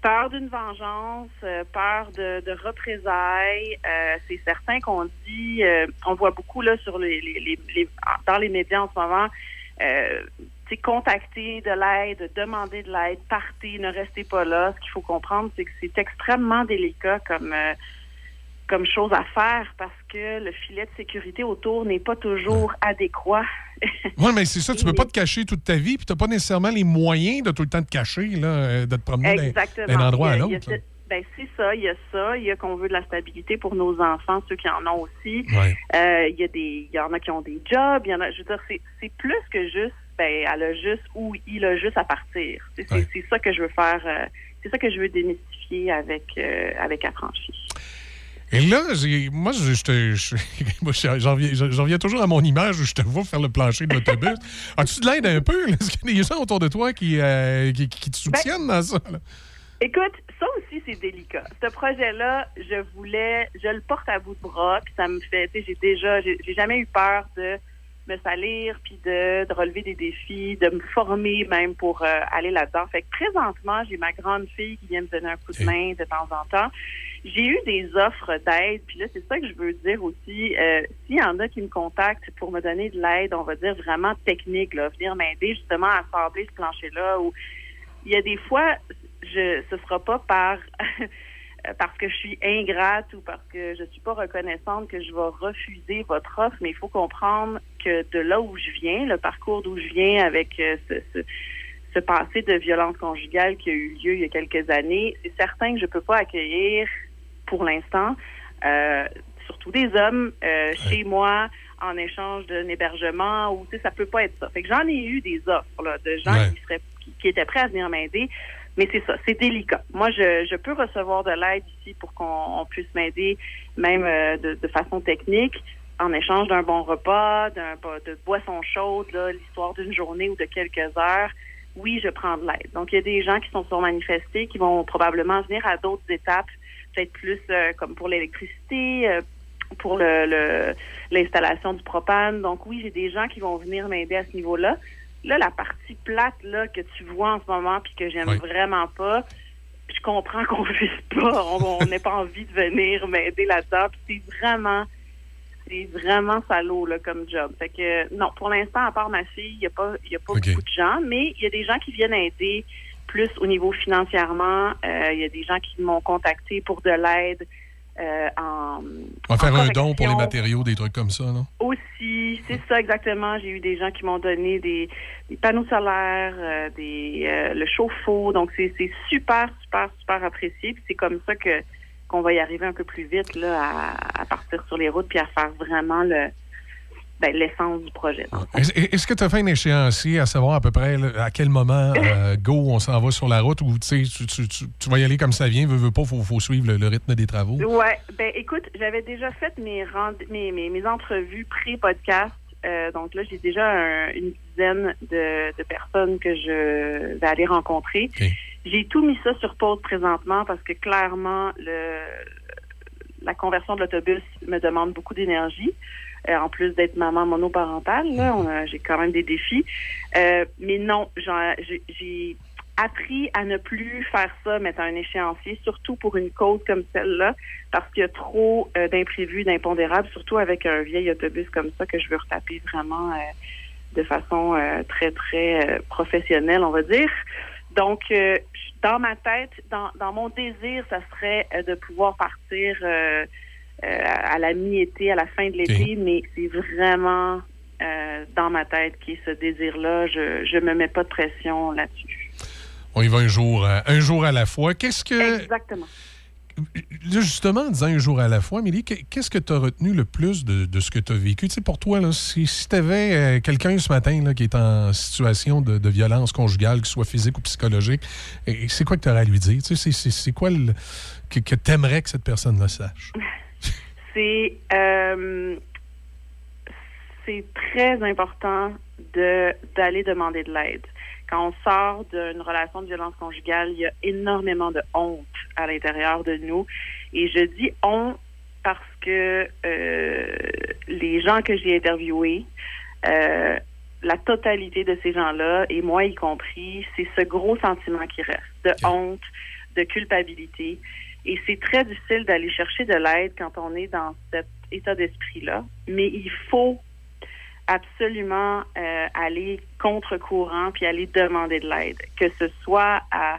Peur d'une vengeance, euh, peur de, de représailles. Euh, c'est certain qu'on dit, euh, on voit beaucoup là sur les, les, les- les- dans les médias en ce moment, sais, contacter de l'aide, demander de l'aide, partez, ne restez pas là. Ce qu'il faut comprendre, c'est que c'est extrêmement délicat comme comme chose à faire parce que le filet de sécurité autour n'est pas toujours adéquat. Oui, mais c'est ça, tu peux pas te cacher toute ta vie, puis t'as pas nécessairement les moyens de tout le temps te cacher, là, euh, de te promener d'un- endroit à l'autre. Ben, c'est ça, il y a ça, il y a qu'on veut de la stabilité pour nos enfants, ceux qui en ont aussi. Ouais. Euh, il y a des, il y en a qui ont des jobs, il y en a, je veux dire, c'est, plus que juste, ben, elle a juste ou il a juste à partir. C'est ça que je veux faire, euh, c'est ça que je veux démystifier avec, euh, avec Affranchi. Et là, moi, j'en reviens, toujours à mon image où je te vois faire le plancher de l'autobus. As-tu de l'aide un peu? Est-ce qu'il y a des gens autour de toi qui, euh, qui, qui te soutiennent dans ça? là? Écoute, ça aussi, c'est délicat. Ce projet-là, je voulais, je le porte à bout de bras, puis ça me fait, tu sais, j'ai déjà, j'ai j'ai jamais eu peur de me salir, puis de, de relever des défis, de me former même pour euh, aller là-dedans. Fait que présentement, j'ai ma grande fille qui vient me donner un coup de main de temps en temps. J'ai eu des offres d'aide, puis là, c'est ça que je veux dire aussi. Euh, S'il y en a qui me contactent pour me donner de l'aide, on va dire vraiment technique, là, venir m'aider justement à assembler ce plancher-là, ou il y a des fois, je, ce sera pas par parce que je suis ingrate ou parce que je suis pas reconnaissante que je vais refuser votre offre, mais il faut comprendre que de là où je viens, le parcours d'où je viens avec euh, ce, ce, ce passé de violence conjugale qui a eu lieu il y a quelques années, c'est certain que je peux pas accueillir pour l'instant, euh, surtout des hommes euh, chez moi en échange d'un hébergement ou tu sais ça peut pas être ça. Fait que j'en ai eu des offres là, de gens Ouais. qui seraient qui, qui étaient prêts à venir m'aider, mais c'est ça, c'est délicat. Moi je, je peux recevoir de l'aide ici pour qu'on on puisse m'aider même euh, de, de façon technique en échange d'un bon repas, d'un de boissons chaudes, là, l'histoire d'une journée ou de quelques heures. Oui, je prends de l'aide. Donc, il y a des gens qui sont sur manifestés qui vont probablement venir à d'autres étapes, peut-être plus euh, comme pour l'électricité, euh, pour le l'installation du propane. Donc, oui, j'ai des gens qui vont venir m'aider à ce niveau-là. Là, la partie plate là que tu vois en ce moment puis que j'aime vraiment pas, je comprends qu'on puisse pas, on n'ait pas envie de venir m'aider là-dedans. C'est vraiment c'est vraiment salaud là, comme job. Fait que non, pour l'instant, à part ma fille, il n'y a pas, y a pas beaucoup de gens, mais il y a des gens qui viennent aider plus au niveau financièrement. Euh, Il y a des gens qui m'ont contacté pour de l'aide euh, en On va faire un don pour les matériaux, des trucs comme ça, non? Aussi, c'est ça exactement. J'ai eu des gens qui m'ont donné des, des panneaux solaires, euh, des euh, le chauffe-eau. Donc c'est super, super, super apprécié. Puis c'est comme ça que qu'on va y arriver un peu plus vite là, à, à partir sur les routes puis à faire vraiment le ben, l'essence du projet. Est-ce que tu as fait un échéancier à savoir à peu près là, à quel moment, euh, go, on s'en va sur la route ou tu, sais, tu, tu- tu- tu vas y aller comme ça vient, veux, veux pas, faut, faut suivre le, le rythme des travaux? Ouais, ben écoute, j'avais déjà fait mes, mes, mes, mes entrevues pré-podcast. Euh, donc là, j'ai déjà un- une dizaine de, de personnes que je vais aller rencontrer. J'ai tout mis ça sur pause présentement parce que clairement, le, la conversion de l'autobus me demande beaucoup d'énergie. Euh, en plus d'être maman monoparentale, là, j'ai quand même des défis. Euh, mais non, j'ai appris à ne plus faire ça, mettre un échéancier, surtout pour une cause comme celle-là, parce qu'il y a trop euh, d'imprévus, d'impondérables, surtout avec un vieil autobus comme ça que je veux retaper vraiment euh, de façon très, très professionnelle, on va dire. Donc, dans ma tête, dans, dans mon désir, ça serait de pouvoir partir à la mi-été, à la fin de l'été, mais c'est vraiment euh, dans ma tête qui est ce désir-là. Je je me mets pas de pression là-dessus. On y va un jour, euh, un jour à la fois. Qu'est-ce que. Exactement. Là, justement, en disant un jour à la fois, Amélie, que- qu'est-ce que tu as retenu le plus de, de ce que tu as vécu? Tu sais, pour toi, là, si, tu avais quelqu'un ce matin là, qui est en situation de, de violence conjugale, que ce soit physique ou psychologique, c'est quoi que tu aurais à lui dire? Tu sais, c'est- quoi le, que, que tu aimerais que cette personne-là sache? c'est euh, c'est très important de d'aller demander de l'aide. Quand on sort d'une relation de violence conjugale, il y a énormément de honte à l'intérieur de nous. Et je dis honte parce que euh, les gens que j'ai interviewés, euh, la totalité de ces gens-là, et moi y compris, c'est ce gros sentiment qui reste de honte, de culpabilité. Et c'est très difficile d'aller chercher de l'aide quand on est dans cet état d'esprit-là. Mais il faut absolument euh, aller contre-courant puis aller demander de l'aide, que ce soit à,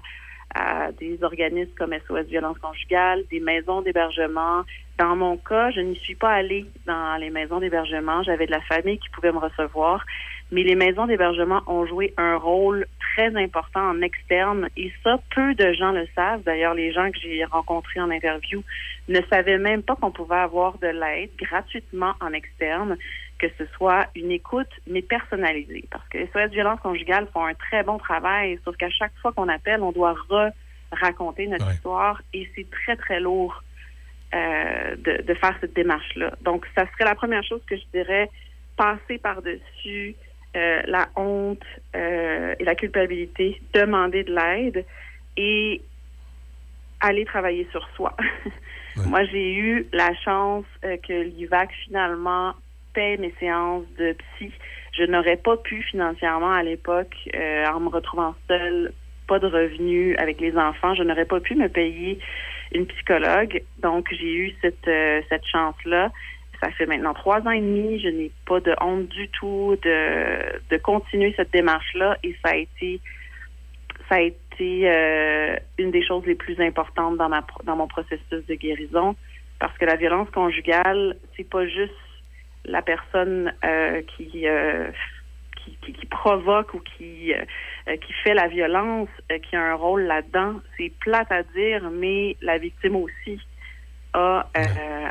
à des organismes comme SOS Violence Conjugale, des maisons d'hébergement. Dans mon cas, je n'y suis pas allée dans les maisons d'hébergement. J'avais de la famille qui pouvait me recevoir. Mais les maisons d'hébergement ont joué un rôle très important en externe et ça, peu de gens le savent. D'ailleurs, les gens que j'ai rencontrés en interview ne savaient même pas qu'on pouvait avoir de l'aide gratuitement en externe, que ce soit une écoute, mais personnalisée. Parce que les SOS Violence Conjugale font un très bon travail, sauf qu'à chaque fois qu'on appelle, on doit re-raconter notre histoire et c'est très, très lourd euh, de, de faire cette démarche-là. Donc, ça serait la première chose que je dirais, passer par-dessus euh, la honte euh, et la culpabilité, demander de l'aide et aller travailler sur soi. Moi, j'ai eu la chance euh, que l'IVAC finalement paie mes séances de psy. Je n'aurais pas pu financièrement à l'époque, en me retrouvant seule, pas de revenus avec les enfants, je n'aurais pas pu me payer une psychologue. Donc, j'ai eu cette, cette chance-là. Ça fait maintenant trois ans et demi. Je n'ai pas de honte du tout de, de continuer cette démarche-là et ça a été ça a été euh, une des choses les plus importantes dans ma dans mon processus de guérison parce que la violence conjugale c'est pas juste la personne euh, qui, euh, qui, qui provoque ou qui qui fait la violence qui a un rôle là-dedans c'est plate à dire mais la victime aussi a euh,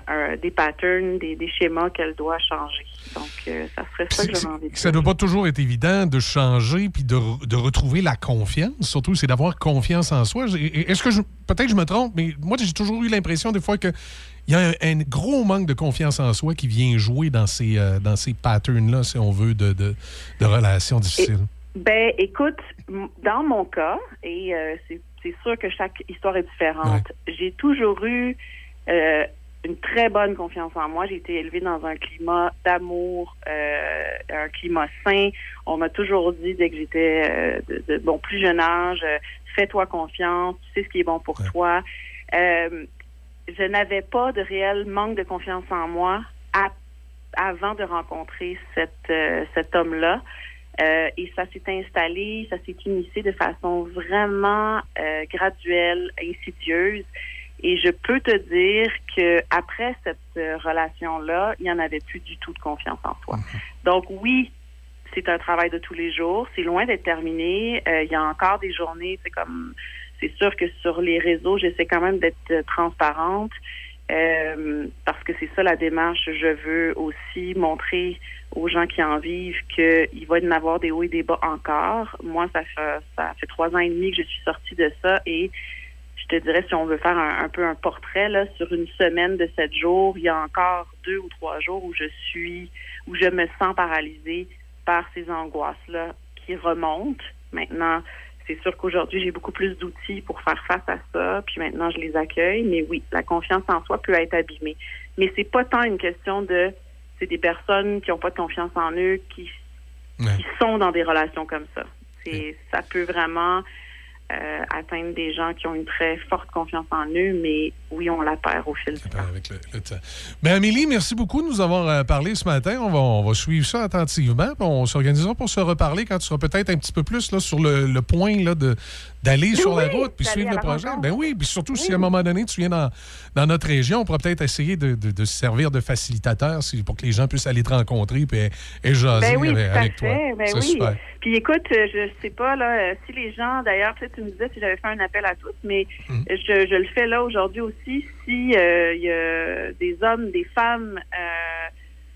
un- des patterns des, des schémas qu'elle doit changer donc euh, ça serait ça que j'aurais envie de Ça doit pas toujours être évident de changer puis de, re- de retrouver la confiance. Surtout, c'est d'avoir confiance en soi. Est-ce que je. Peut-être que je me trompe, mais moi, j'ai toujours eu l'impression des fois que. Il y a un, un gros manque de confiance en soi qui vient jouer dans ces, euh, dans ces patterns-là, si on veut, de, de, de relations difficiles. Ben, écoute, dans mon cas, et euh, c'est c'est sûr que chaque histoire est différente, j'ai toujours eu euh, une très bonne confiance en moi. J'ai été élevée dans un climat d'amour, euh, un climat sain. On m'a toujours dit, dès que j'étais euh, de, de bon plus jeune âge, euh, fais-toi confiance, tu sais ce qui est bon pour toi. Euh, je n'avais pas de réel manque de confiance en moi à avant de rencontrer cette, euh, cet homme-là. Euh, et ça s'est installé, ça s'est initié de façon vraiment euh, graduelle, insidieuse. Et je peux te dire que après cette euh, relation-là, il n'y en avait plus du tout de confiance en soi. Donc oui, c'est un travail de tous les jours. C'est loin d'être terminé. Euh, il y a encore des journées, c'est comme, c'est sûr que sur les réseaux, j'essaie quand même d'être euh, transparente. euh, parce que c'est ça la démarche. Je veux aussi montrer aux gens qui en vivent qu'il va y en avoir des hauts et des bas encore. Moi, ça fait, ça fait trois ans et demi que je suis sortie de ça et je te dirais, si on veut faire un, un peu un portrait, là, sur une semaine de sept jours, il y a encore deux ou trois jours où je suis, où je me sens paralysée par ces angoisses-là qui remontent. Maintenant, c'est sûr qu'aujourd'hui, j'ai beaucoup plus d'outils pour faire face à ça, puis maintenant, je les accueille. Mais oui, la confiance en soi peut être abîmée. Mais c'est pas tant une question de, c'est des personnes qui n'ont pas de confiance en eux, qui, qui sont dans des relations comme ça. C'est, ça peut vraiment atteindre des gens qui ont une très forte confiance en eux, mais oui, on la perd au fil du temps. Avec le, le temps. Ben, Amélie, merci beaucoup de nous avoir euh, parlé ce matin. On va, on va suivre ça attentivement. On s'organisera pour se reparler quand tu seras peut-être un petit peu plus là, sur le, le point là, de, d'aller Oui, sur la route puis suivre le projet. Ben oui, puis surtout si à un moment donné tu viens dans, dans notre région, on pourra peut-être essayer de, de- de se servir de facilitateur si- pour que les gens puissent aller te rencontrer puis, et jaser Ben oui, avec, tout à avec toi. Ben C'est oui. super. Puis écoute, euh, je sais pas là, euh, si les gens, d'ailleurs, tu me disais si j'avais fait un appel à tous, mais Mm. je, je le fais là aujourd'hui aussi. Si euh, il y a des hommes, des femmes euh,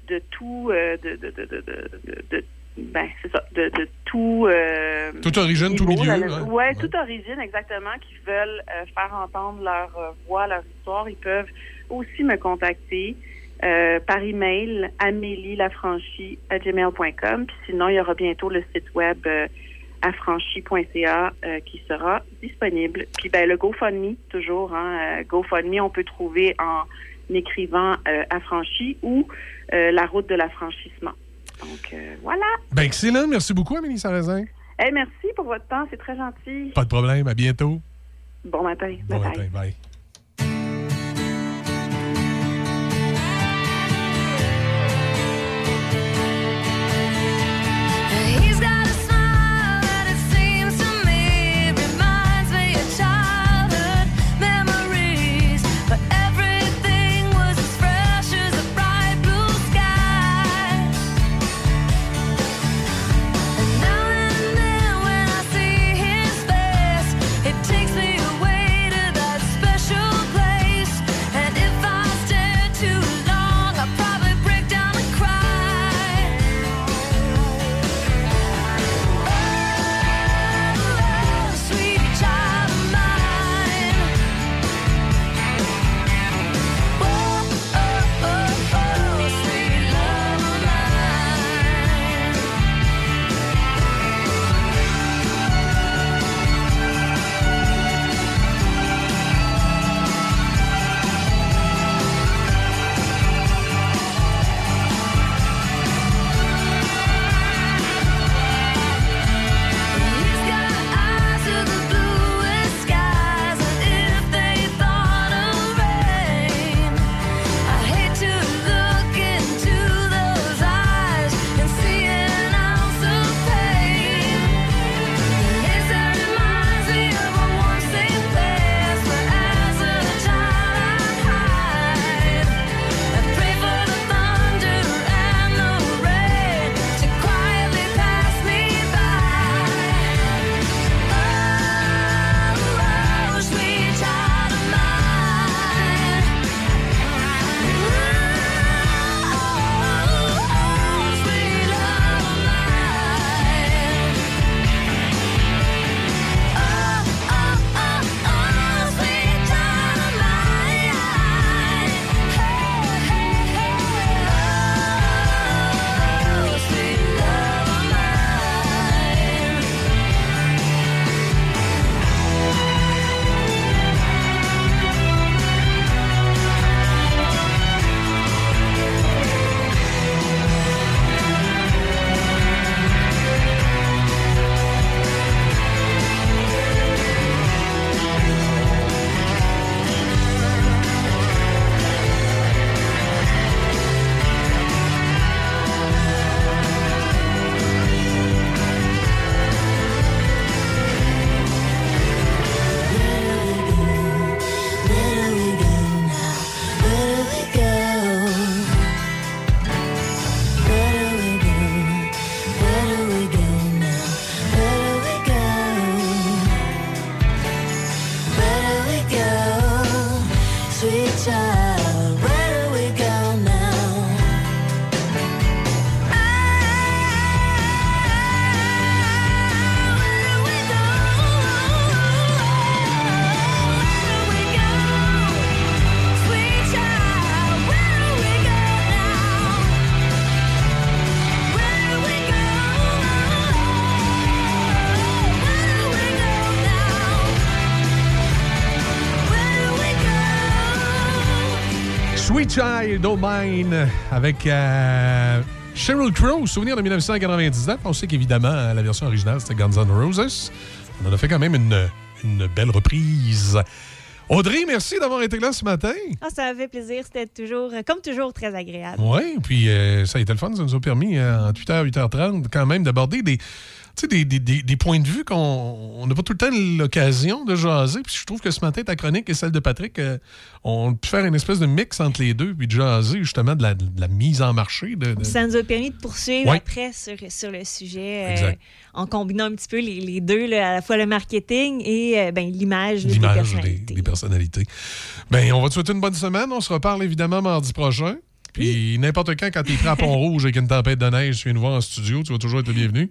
de tout, euh, de, de, de, ben c'est ça, de, de tout. euh, Toute origine, tout milieu, hein. ouais, toute origine exactement, qui veulent euh, faire entendre leur euh, voix, leur histoire, ils peuvent aussi me contacter. euh, par email amélie-lafranchie à gmail.com. Puis sinon, il y aura bientôt le site web euh, affranchi.ca euh, qui sera disponible. Puis ben, le GoFundMe, toujours, hein, euh, GoFundMe, on peut trouver en écrivant euh, affranchi ou euh, la route de l'affranchissement. Donc voilà. Ben excellent. Merci beaucoup, Amélie Sarrazin. Eh, merci pour votre temps, c'est très gentil. Pas de problème. À bientôt. Bon matin. Bon matin. Bye. Mine avec euh, Sheryl Crow, souvenir de 1999. On sait qu'évidemment, la version originale, c'était Guns N' Roses. On en a fait quand même une, une belle reprise. Audrey, merci d'avoir été là ce matin. Ah, ça m'a fait plaisir. C'était toujours, euh, comme toujours, très agréable. Oui, puis euh, ça a été le fun. Ça nous a permis, euh, en 8h, 8h30, quand même, d'aborder des, tu sais, des, des- des- des points de vue qu'on on n'a pas tout le temps l'occasion de jaser. Puis je trouve que ce matin, ta chronique et celle de Patrick, euh, on peut faire une espèce de mix entre les deux, puis de jaser justement de la, de la mise en marché. De, de- Ça nous a permis de poursuivre Ouais. après sur, sur le sujet euh, en combinant un petit peu les, les deux, là, à la fois le marketing et euh, ben, l'image des l'image personnalités. des, personnalités. Ben, on va te souhaiter une bonne semaine. On se reparle évidemment mardi prochain. Puis n'importe quand, quand tu es prêt à Pont-Rouge avec une tempête de neige, tu viens nous voir en studio, tu vas toujours être le bienvenu.